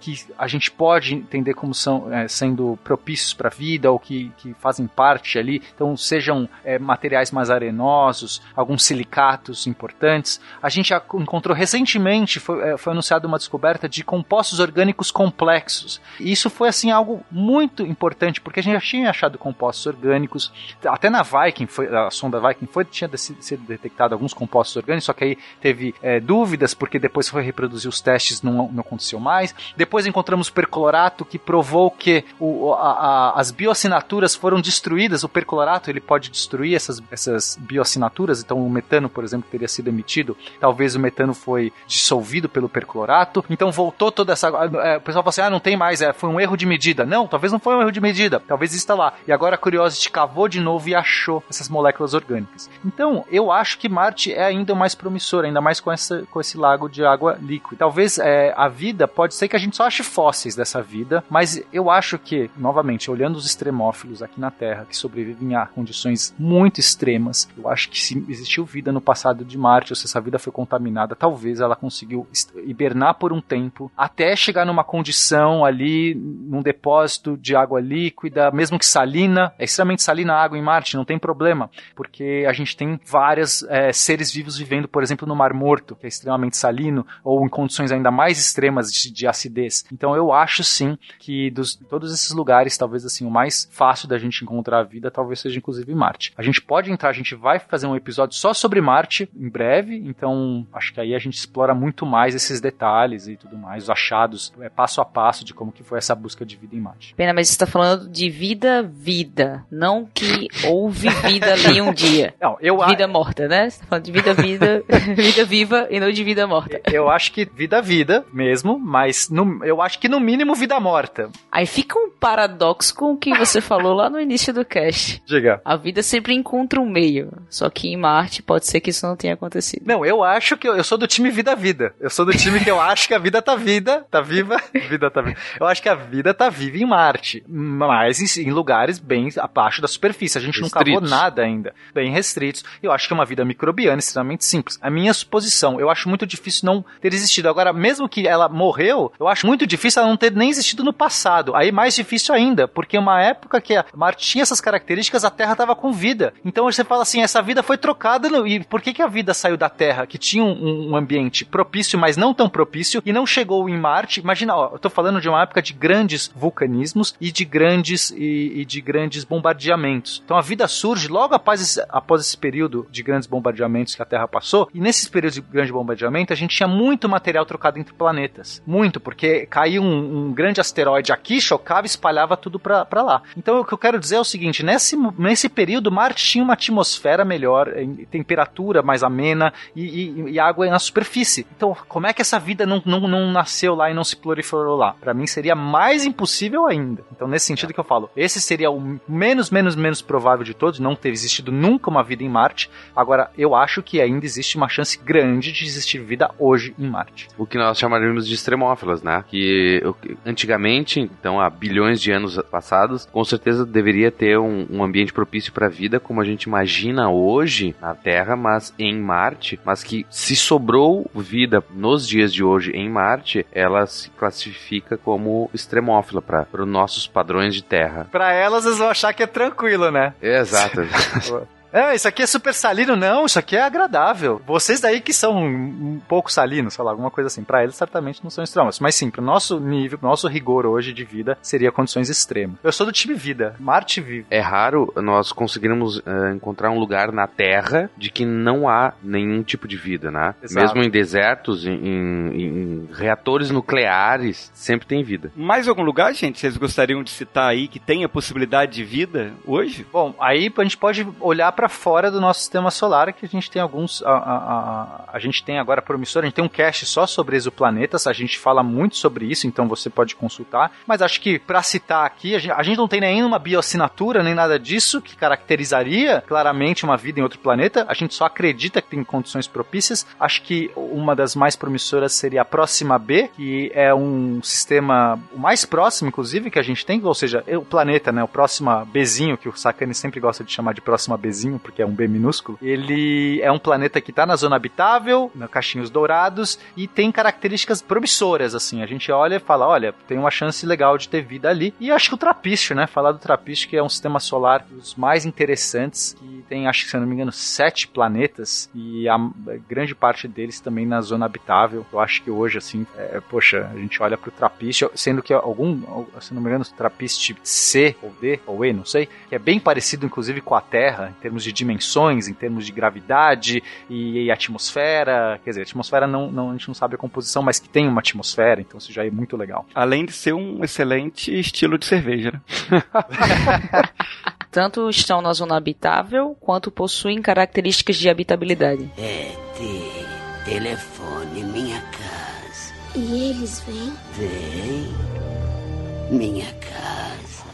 que a gente pode entender como são é, sendo propícios para a vida ou que, que fazem parte ali. Então, sejam é, materiais mais arenosos, alguns silicatos importantes. A gente encontrou recentemente, foi, é, foi anunciada uma descoberta de compostos orgânicos complexos. E isso foi assim algo muito importante, porque a gente já tinha achado compostos orgânicos. Até na Viking, foi, a sonda Viking foi, tinha sido detectado alguns compostos orgânicos, só que aí teve é, dúvidas, porque depois foi reproduzir os testes, não, não aconteceu mais. Depois encontramos perclorato, que provou que o, a, a, as bioassinaturas foram destruídas. O perclorato ele pode destruir essas, essas bioassinaturas, então o metano, por exemplo, teria sido emitido. Talvez o metano foi dissolvido pelo perclorato. Então voltou toda essa. É, o pessoal fala assim: ah, não tem mais, é, foi um erro de medida. Não, talvez não foi um erro de medida, talvez está lá. E agora a Curiosity cavou de novo e achou essas moléculas orgânicas. Então, eu acho que Marte é ainda mais promissor, ainda mais com, essa, com esse lago de água líquida. Talvez é, a vida, pode ser que a gente só ache fósseis dessa vida, mas eu acho que, novamente, olhando os extremófilos aqui na Terra, que sobrevivem a condições muito extremas, eu acho que se existiu vida no passado de Marte, ou se essa vida foi contaminada, talvez ela conseguiu hibernar por um tempo, até chegar numa condição ali, num depósito de água líquida, mesmo que salina, é extremamente salina a água em Marte, não tem problema, porque a gente tem vários é, seres vivos vivendo, por exemplo, no Mar Morto, que é extremamente salino, ou em condições ainda mais extremas de, de acidez. Então eu acho sim que dos todos esses lugares, talvez assim, o mais fácil da gente encontrar a vida, talvez seja inclusive Marte. A gente pode entrar, a gente vai fazer um episódio só sobre Marte em breve, então acho que aí a gente explora muito mais esses detalhes e tudo mais, os achados, é, passo a passo de como que foi essa busca de vida em Marte. Pena, mas você está falando de vida, vida, não que houve vida ali um dia. <laughs> Não, eu vida morta, né? Você tá falando de vida, vida, <laughs> vida viva e não de vida morta. Eu acho que vida, vida mesmo, mas no, eu acho que no mínimo vida morta. Aí fica um paradoxo com o que você <laughs> falou lá no início do cast. Diga. A vida sempre encontra um meio, só que em Marte pode ser que isso não tenha acontecido. Não, eu acho que eu, eu sou do time vida, vida. Eu sou do time que eu <laughs> acho que a vida tá vida, tá viva, vida tá viva. Eu acho que a vida tá viva em Marte, mas em, em lugares bem abaixo da superfície. A gente restritos. não cavou nada ainda, bem restritos. Eu acho que é uma vida microbiana extremamente simples. A minha suposição, eu acho muito difícil não ter existido. Agora, mesmo que ela morreu, eu acho muito difícil ela não ter nem existido no passado. Aí mais difícil ainda, porque uma época que a Marte tinha essas características, a Terra estava com vida. Então você fala assim, essa vida foi trocada no... e por que que a vida saiu da Terra, que tinha um, um ambiente propício, mas não tão propício, e não chegou em Marte? Imagina, ó, eu tô falando de uma época de grandes vulcanismos e de grandes e, e de grandes bombardeamentos. Então a vida surge logo após esse, após esse período de grandes bombardeamentos que a Terra passou, e nesses períodos de grande bombardeamento a gente tinha muito material trocado entre planetas. Muito, porque caiu um, um grande asteroide aqui, chocava e espalhava tudo para lá. Então o que eu quero dizer é o seguinte: nesse, nesse período, Marte tinha uma atmosfera melhor, temperatura mais amena e, e, e, água na superfície. Então, como é que essa vida não, não, não nasceu lá e não se proliferou lá? Para mim seria mais impossível ainda. Então, nesse sentido que eu falo, esse seria o menos, menos, menos provável de todos, não ter existido nunca uma vida em Marte. Agora, eu acho que ainda existe uma chance grande de existir vida hoje em Marte. O que nós chamaríamos de extremófilas, né? Que antigamente, então há bilhões de anos passados, com certeza deveria ter um, um ambiente propício para a vida, como a gente imagina hoje na Terra, mas em Marte, mas que se sobrou vida nos dias de hoje em Marte, ela se classifica como extremófila para os nossos padrões de Terra. Para elas, eles vão achar que é tranquilo, né? Exato. <laughs> <laughs> É, isso aqui é super salino. Não, isso aqui é agradável. Vocês daí que são um pouco salinos, sei lá, alguma coisa assim. Para eles, certamente não são extremos. Mas sim, pro nosso nível, pro nosso rigor hoje de vida, seria condições extremas. Eu sou do time vida. Marte vive. É raro nós conseguirmos uh, encontrar um lugar na Terra de que não há nenhum tipo de vida, né? Exato. Mesmo em desertos, em, em, em reatores nucleares, sempre tem vida. Mais algum lugar, gente, vocês gostariam de citar aí que tenha possibilidade de vida hoje? Bom, aí a gente pode olhar para fora do nosso sistema solar, que a gente tem alguns. A, a, a, a gente tem agora promissor, a gente tem um cast só sobre exoplanetas, a gente fala muito sobre isso, então você pode consultar. Mas acho que para citar aqui, a gente, a gente não tem nenhuma bioassinatura nem nada disso que caracterizaria claramente uma vida em outro planeta. A gente só acredita que tem condições propícias. Acho que uma das mais promissoras seria a Próxima B, que é um sistema o mais próximo, inclusive, que a gente tem, ou seja, o planeta, né, o Próxima Bzinho, que o Sakane sempre gosta de chamar de Próxima Bzinho, porque é um B minúsculo. Ele é um planeta que está na zona habitável, na Caixinhos Dourados, e tem características promissoras, assim. A gente olha e fala, olha, tem uma chance legal de ter vida ali. E acho que o Trapiche, né, falar do Trapiche, que é um sistema solar dos mais interessantes, que tem, acho que se eu não me engano, sete planetas, e a grande parte deles também na zona habitável. Eu acho que hoje, assim, é, poxa, a gente olha pro Trapiche, sendo que algum, se não me engano, Trapiche C ou D ou E, não sei, que é bem parecido, inclusive, com a Terra, em termos de dimensões, em termos de gravidade e, e atmosfera. Quer dizer, atmosfera não, não, a gente não sabe a composição, mas que tem uma atmosfera, então isso já é muito legal. Além de ser um excelente estilo de cerveja, né? <laughs> Tanto estão na zona habitável, quanto possuem características de habitabilidade. É de telefone minha casa. E eles vêm? Vem. Minha casa.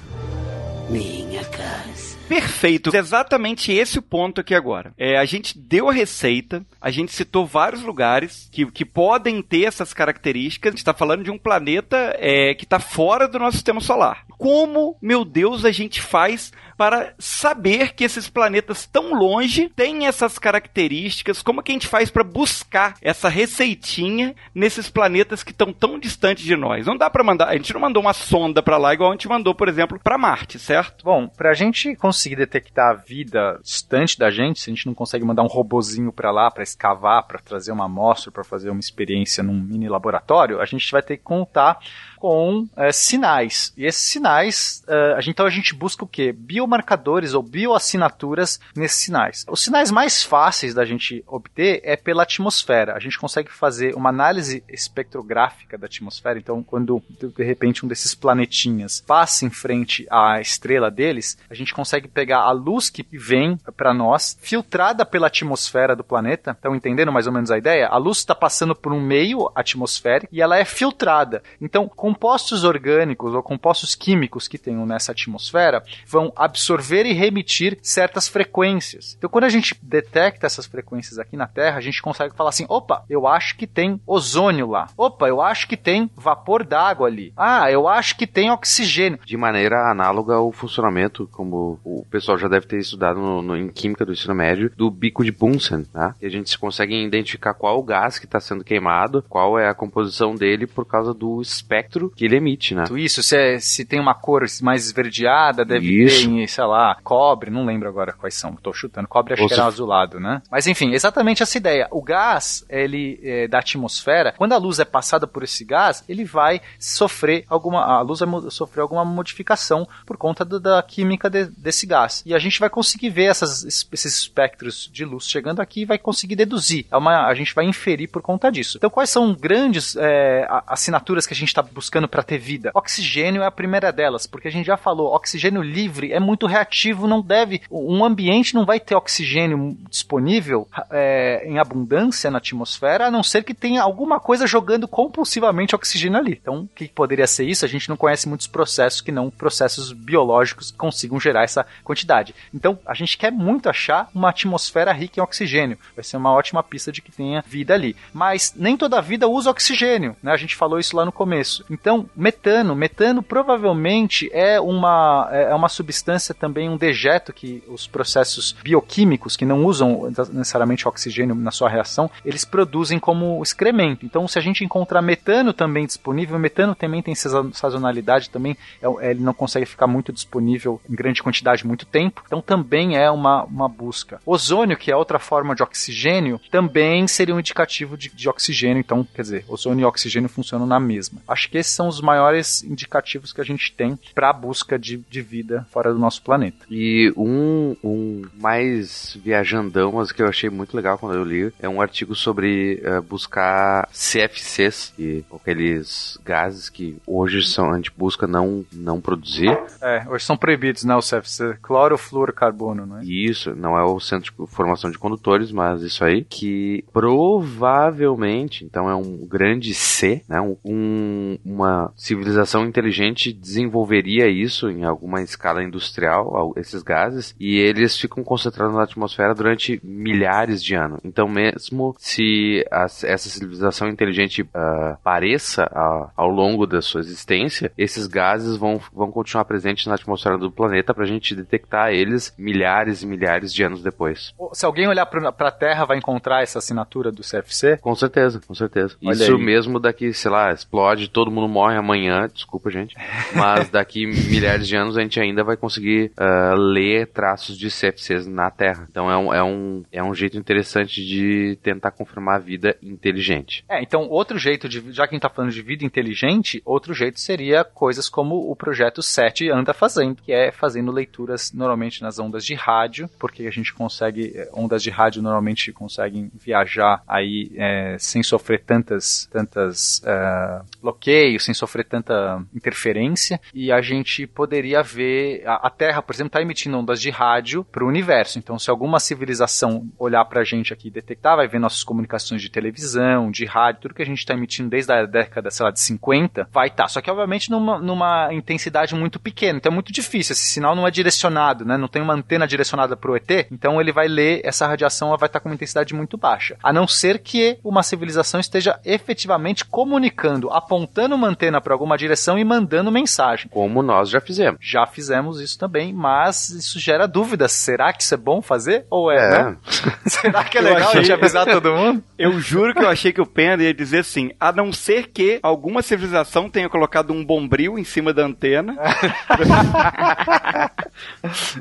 Minha casa. Perfeito. Exatamente esse o ponto aqui agora. É, a gente deu a receita, a gente citou vários lugares que, que podem ter essas características. A gente está falando de um planeta é, que está fora do nosso sistema solar. Como, meu Deus, a gente faz para saber que esses planetas tão longe têm essas características? Como que a gente faz para buscar essa receitinha nesses planetas que estão tão distantes de nós? Não dá para mandar, a gente não mandou uma sonda para lá igual a gente mandou, por exemplo, para Marte, certo? Bom, pra gente conseguir detectar a vida distante da gente, se a gente não consegue mandar um robozinho para lá para escavar, para trazer uma amostra, para fazer uma experiência num mini laboratório, a gente vai ter que contar com é, sinais. E esses sinais, é, então a gente busca o quê? Biomarcadores ou bioassinaturas nesses sinais. Os sinais mais fáceis da gente obter é pela atmosfera. A gente consegue fazer uma análise espectrográfica da atmosfera. Então, quando de repente um desses planetinhas passa em frente à estrela deles, a gente consegue pegar a luz que vem para nós, filtrada pela atmosfera do planeta. Estão entendendo mais ou menos a ideia? A luz está passando por um meio atmosférico e ela é filtrada. Então, compostos orgânicos ou compostos químicos que tenham nessa atmosfera vão absorver e remitir certas frequências. Então, quando a gente detecta essas frequências aqui na Terra, a gente consegue falar assim: opa, eu acho que tem ozônio lá. Opa, eu acho que tem vapor d'água ali. Ah, eu acho que tem oxigênio. De maneira análoga ao funcionamento, como o pessoal já deve ter estudado no, no, em química do ensino médio, do bico de Bunsen, tá? E a gente consegue identificar qual o gás que está sendo queimado, qual é a composição dele por causa do espectro que ele emite, né? Isso, se, é, se tem uma cor mais esverdeada, deve Isso. ter, sei lá, cobre, não lembro agora quais são, tô chutando. Cobre acho Ou que era se- azulado, né? Mas enfim, exatamente essa ideia. O gás, ele é, da atmosfera, quando a luz é passada por esse gás, ele vai sofrer alguma, a luz vai sofrer alguma modificação por conta do- da química de- desse gás. E a gente vai conseguir ver essas, esses espectros de luz chegando aqui e vai conseguir deduzir. É uma, a gente vai inferir por conta disso. Então, quais são grandes é, assinaturas que a gente está buscando para ter vida? Oxigênio é a primeira delas, porque a gente já falou, oxigênio livre é muito reativo, não deve. Um ambiente não vai ter oxigênio disponível é, em abundância na atmosfera, a não ser que tenha alguma coisa jogando compulsivamente oxigênio ali. Então, o que poderia ser isso? A gente não conhece muitos processos que não processos biológicos que consigam gerar essa quantidade. Então, a gente quer muito achar uma atmosfera rica em oxigênio. Vai ser uma ótima pista de que tenha vida ali. Mas nem toda vida usa oxigênio, né? A gente falou isso lá no começo. Então, metano, metano provavelmente é uma é uma substância também um dejeto que os processos bioquímicos que não usam necessariamente oxigênio na sua reação, eles produzem como excremento. Então, se a gente encontrar metano também disponível, metano também tem sazonalidade também, é- ele não consegue ficar muito disponível em grande quantidade muito tempo. Então, também é uma, uma busca. Ozônio, que é outra forma de oxigênio, também seria um indicativo de, de oxigênio. Então, quer dizer, ozônio e oxigênio funcionam na mesma. Acho que esses são os maiores indicativos que a gente tem para a busca de, de vida fora do nosso planeta. E um, um mais viajandão, mas que eu achei muito legal quando eu li, é um artigo sobre eh, buscar CFCs, que, aqueles gases que hoje são, a gente busca não, não produzir. É, hoje são proibidos, né, o CFC, clorofluorocarbono, não é? Isso, não é o centro de formação de condutores, mas isso aí, que provavelmente, então é um grande C, né, um, uma civilização inteligente desenvolveria isso em alguma escala industrial, esses gases, e eles ficam concentrados na atmosfera durante milhares de anos. Então, mesmo se a, essa civilização inteligente uh, pareça uh, ao longo da sua existência, esses gases vão, vão continuar presentes na atmosfera do planeta para a gente detectar eles milhares e milhares de anos depois. Se alguém olhar para a Terra, vai encontrar essa assinatura do CFC? Com certeza, com certeza. Olha Isso aí. mesmo daqui, sei lá, explode, todo mundo morre amanhã, desculpa, gente. Mas daqui milhares de anos a gente ainda vai conseguir uh, ler traços de CFCs na Terra. Então é um, é, um, é um jeito interessante de tentar confirmar a vida inteligente. É, então outro jeito de, já que a gente tá falando de vida inteligente, outro jeito seria coisas como o projeto 7 anda fazendo, que é fazendo leituras normalmente nas ondas de rádio, porque a gente consegue, eh, ondas de rádio normalmente conseguem viajar aí é, sem sofrer tantas, tantas uh, bloqueios, sem sofrer tanta interferência, e a gente poderia ver, a, a Terra, por exemplo, está emitindo ondas de rádio para o universo, então se alguma civilização olhar para a gente aqui e detectar, vai ver nossas comunicações de televisão, de rádio, tudo que a gente está emitindo desde a década, sei lá, de 50, vai estar, tá. só que obviamente numa, numa intensidade muito pequena, então é muito difícil, esse sinal não é direcionado, né, não tem uma antena direcionada para o ET, então ele vai ler essa radiação, ela vai estar tá com uma intensidade muito baixa, a não ser que uma civilização esteja efetivamente comunicando, apontando uma antena para alguma direção e mandando mensagem. Como nós já fizemos. Já fizemos isso também, mas isso gera dúvidas. Será que isso é bom fazer? Ou é, É. né? <laughs> Será que é Eu legal a achei- gente avisar todo mundo? <laughs> Eu juro que eu achei que o Pena ia dizer assim, a não ser que alguma civilização tenha colocado um bombril em cima da antena. <laughs>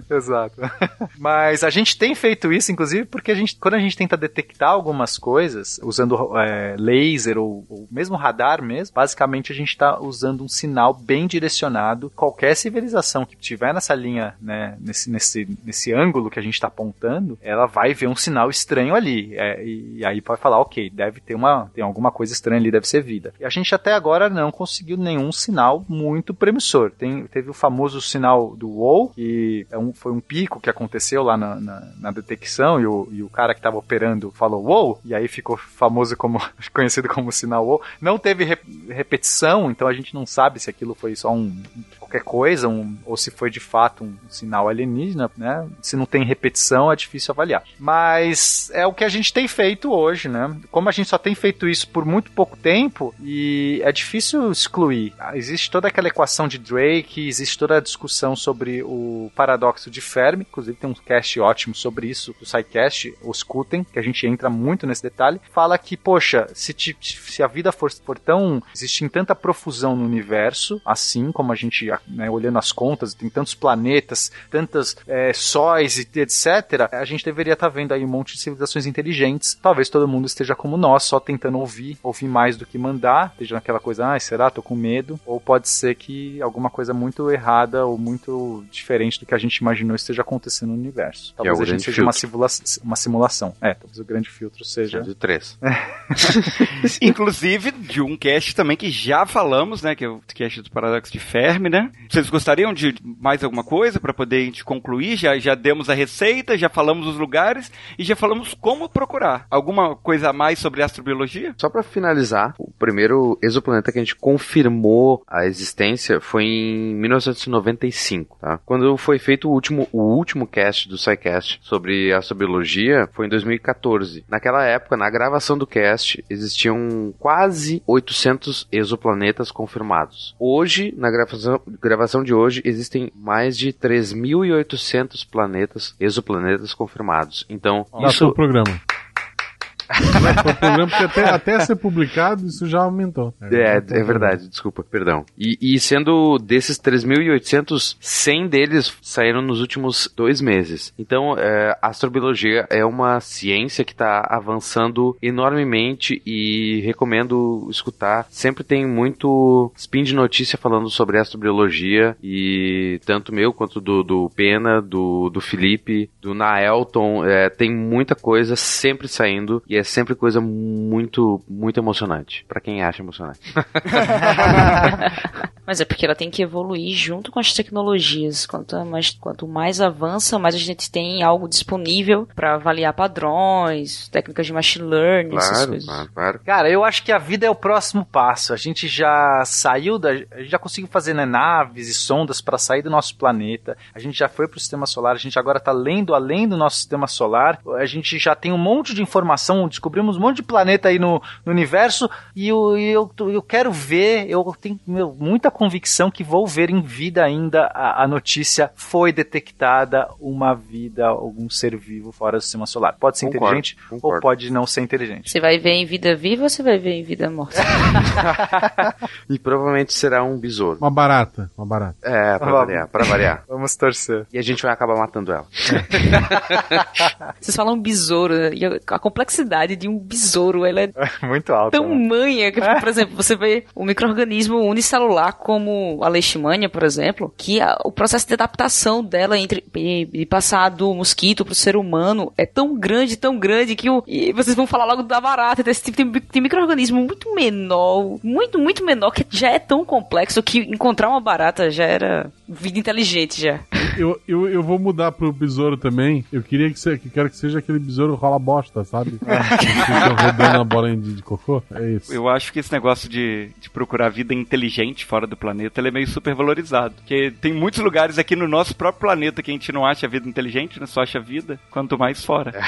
Exato. Mas a gente tem feito isso, inclusive, porque a gente, quando a gente tenta detectar algumas coisas, usando é, laser ou, ou mesmo radar mesmo, basicamente a gente está usando um sinal bem direcionado. Qualquer civilização que tiver nessa linha, né, nesse, nesse, nesse ângulo que a gente está apontando, ela vai ver um sinal estranho ali. É, e, e aí pode falar, ok, deve ter uma, tem alguma coisa estranha ali, deve ser vida. E a gente até agora não conseguiu nenhum sinal muito promissor. Tem, teve o famoso sinal do WoW, que é um, foi um pico que aconteceu lá na, na, na detecção, e o, e o cara que estava operando falou WoW, e aí ficou famoso como, <laughs> conhecido como sinal WoW. Não teve re- repetição, então a gente não sabe se aquilo foi só um qualquer coisa, um, ou se foi de fato um sinal alienígena, né? Se não tem repetição, é difícil avaliar. Mas é o que a gente tem feito hoje, né? Como a gente só tem feito isso por muito pouco tempo, e é difícil excluir. Existe toda aquela equação de Drake, existe toda a discussão sobre o paradoxo de Fermi, inclusive tem um cast ótimo sobre isso do SciCast, o Escutem, que a gente entra muito nesse detalhe, fala que, poxa, se, ti- se a vida for, for tão. existe em tanta profusão no universo, assim como a gente, né, olhando as contas, tem tantos planetas, tantas é, sóis e etc., a gente deveria estar vendo aí um monte de civilizações inteligentes. Talvez todo mundo esteja como nós, só tentando ouvir, ouvir mais do que mandar, esteja naquela coisa, ah, será? Tô com medo. Ou pode ser que alguma coisa muito errada ou muito diferente do que a gente imaginou esteja acontecendo no universo. É Talvez o a gente seja uma, simula- uma simulação. É, talvez o grande filtro seja. De três. <laughs> Inclusive de um cast também que já falamos, né? Que é o cast do Paradoxo de Fermi, né? Vocês gostariam de mais alguma coisa para poder concluir? Já, já demos a receita, já falamos os lugares e já falamos como procurar. Alguma coisa a mais sobre astrobiologia? Só pra finalizar, o primeiro exoplaneta que a gente confirmou a existência foi em 1995, tá? Quando foi feito o último, o último cast do SciCast sobre astrobiologia, foi em 2014. Naquela época, na gravação do cast, existiam quase 800 exoplanetas confirmados. Hoje, na gravação, gravação de hoje, existem mais de 3.800 planetas, exoplanetas confirmados. Então, Dá isso seu programa. Porque até, até ser publicado isso já aumentou. É, é verdade, desculpa, perdão. E, e sendo desses 3.800, 100 deles saíram nos últimos dois meses. Então, é, a astrobiologia é uma ciência que está avançando enormemente e recomendo escutar. Sempre tem muito spin de notícia falando sobre astrobiologia e tanto meu quanto do, do Pena, do, do Felipe, do Naelton, é, tem muita coisa sempre saindo e é sempre coisa muito, muito emocionante. Pra quem acha emocionante. <laughs> <laughs> Mas é porque ela tem que evoluir junto com as tecnologias. Quanto mais, quanto mais avança, mais a gente tem algo disponível para avaliar padrões, técnicas de machine learning, essas Claro, coisas. claro, claro. Cara, eu acho que a vida é o próximo passo. A gente já saiu da. A gente já conseguiu fazer né, naves e sondas para sair do nosso planeta. A gente já foi pro sistema solar. A gente agora tá lendo além do nosso sistema solar. A gente já tem um monte de informação. Descobrimos um monte de planeta aí no, no universo. E eu, eu, eu quero ver. Eu tenho meu, muita convicção que vou ver em vida ainda a, a notícia: foi detectada uma vida, algum ser vivo fora do sistema solar. Pode ser Concordo, inteligente ou concordo. pode não ser inteligente. Você vai ver em vida viva ou você vai ver em vida morta? <laughs> E provavelmente será um besouro. Uma barata, uma barata. É, pra Vamos. variar, pra variar. <laughs> Vamos torcer. E a gente vai acabar matando ela. <laughs> Vocês falam besouro, né? e a complexidade de um besouro, ela é Muito alto. né? tamanha que, por exemplo, você vê o microorganismo unicelular como a leishmania, por exemplo, que a- o processo de adaptação dela entre e- de passar do mosquito pro ser humano é tão grande, tão grande que o, e vocês vão falar logo da barata, desse tipo de, de microorganismo muito menor, muito, muito menor, que já é tão complexo que encontrar uma barata já era vida inteligente já. Eu, eu, eu vou mudar pro besouro também. Eu queria que, você, que quero que seja aquele besouro rola bosta, sabe? <laughs> Que fica rodando a bola de, de cocô. É isso. Eu acho que esse negócio de, de procurar vida inteligente fora do planeta ele é meio supervalorizado. Porque tem muitos lugares aqui no nosso próprio planeta que a gente não acha vida inteligente, né? Só acha vida, quanto mais fora. <laughs>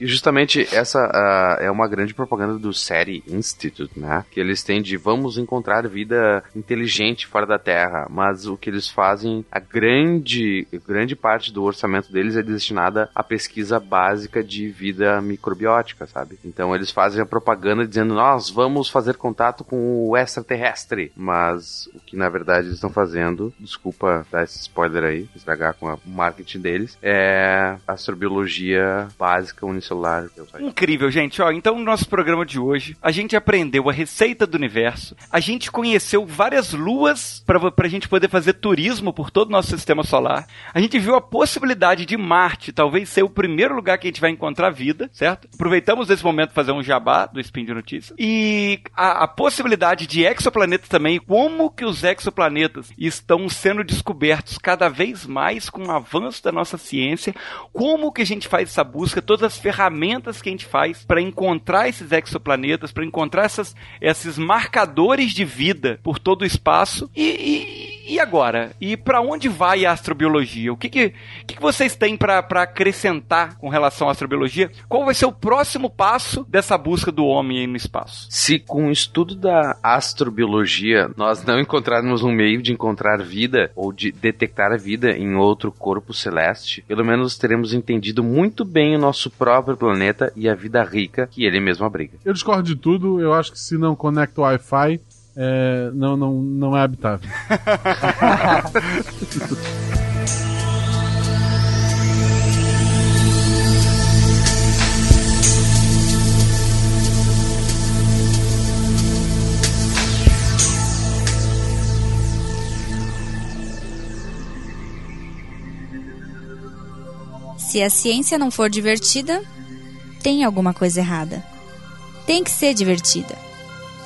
E justamente essa ah, é uma grande propaganda do SETI Institute, né? Que eles têm de vamos encontrar vida inteligente fora da Terra, mas o que eles fazem, a grande, grande parte do orçamento deles é destinada à pesquisa básica de vida microbiótica, sabe? Então eles fazem a propaganda dizendo nós vamos fazer contato com o extraterrestre, mas o que na verdade eles estão fazendo, desculpa dar esse spoiler aí, estragar com a- o marketing deles, é astrobiologia básica unicelular. Incrível, gente. Ó, então no nosso programa de hoje, a gente aprendeu a receita do universo, a gente conheceu várias luas para pra gente poder fazer turismo por todo o nosso sistema solar. A gente viu a possibilidade de Marte talvez ser o primeiro lugar que a gente vai encontrar vida, certo? Aproveitamos esse momento para fazer um jabá do Spin de Notícias. E a, a possibilidade de exoplanetas também, como que os exoplanetas estão sendo descobertos cada vez mais com o avanço da nossa ciência, como que a gente faz essa busca, todas as ferramentas que a gente faz para encontrar esses exoplanetas, para encontrar essas, esses marcadores de vida por todo o espaço. E, e, e agora? E para onde vai a astrobiologia? O que, que, que, que vocês têm para acrescentar com relação à astrobiologia? Qual vai ser o próximo passo dessa busca do homem aí no espaço? Se com o estudo da astrobiologia nós não encontrarmos um meio de encontrar vida ou de detectar a vida em outro corpo celeste, pelo menos teremos entendido muito bem o nosso próprio planeta e a vida rica que ele mesmo abriga. Eu discordo de tudo. Eu acho que se não conecta o Wi-Fi, é, não, não, não é habitável. Se a ciência não for divertida, tem alguma coisa errada. Tem que ser divertida.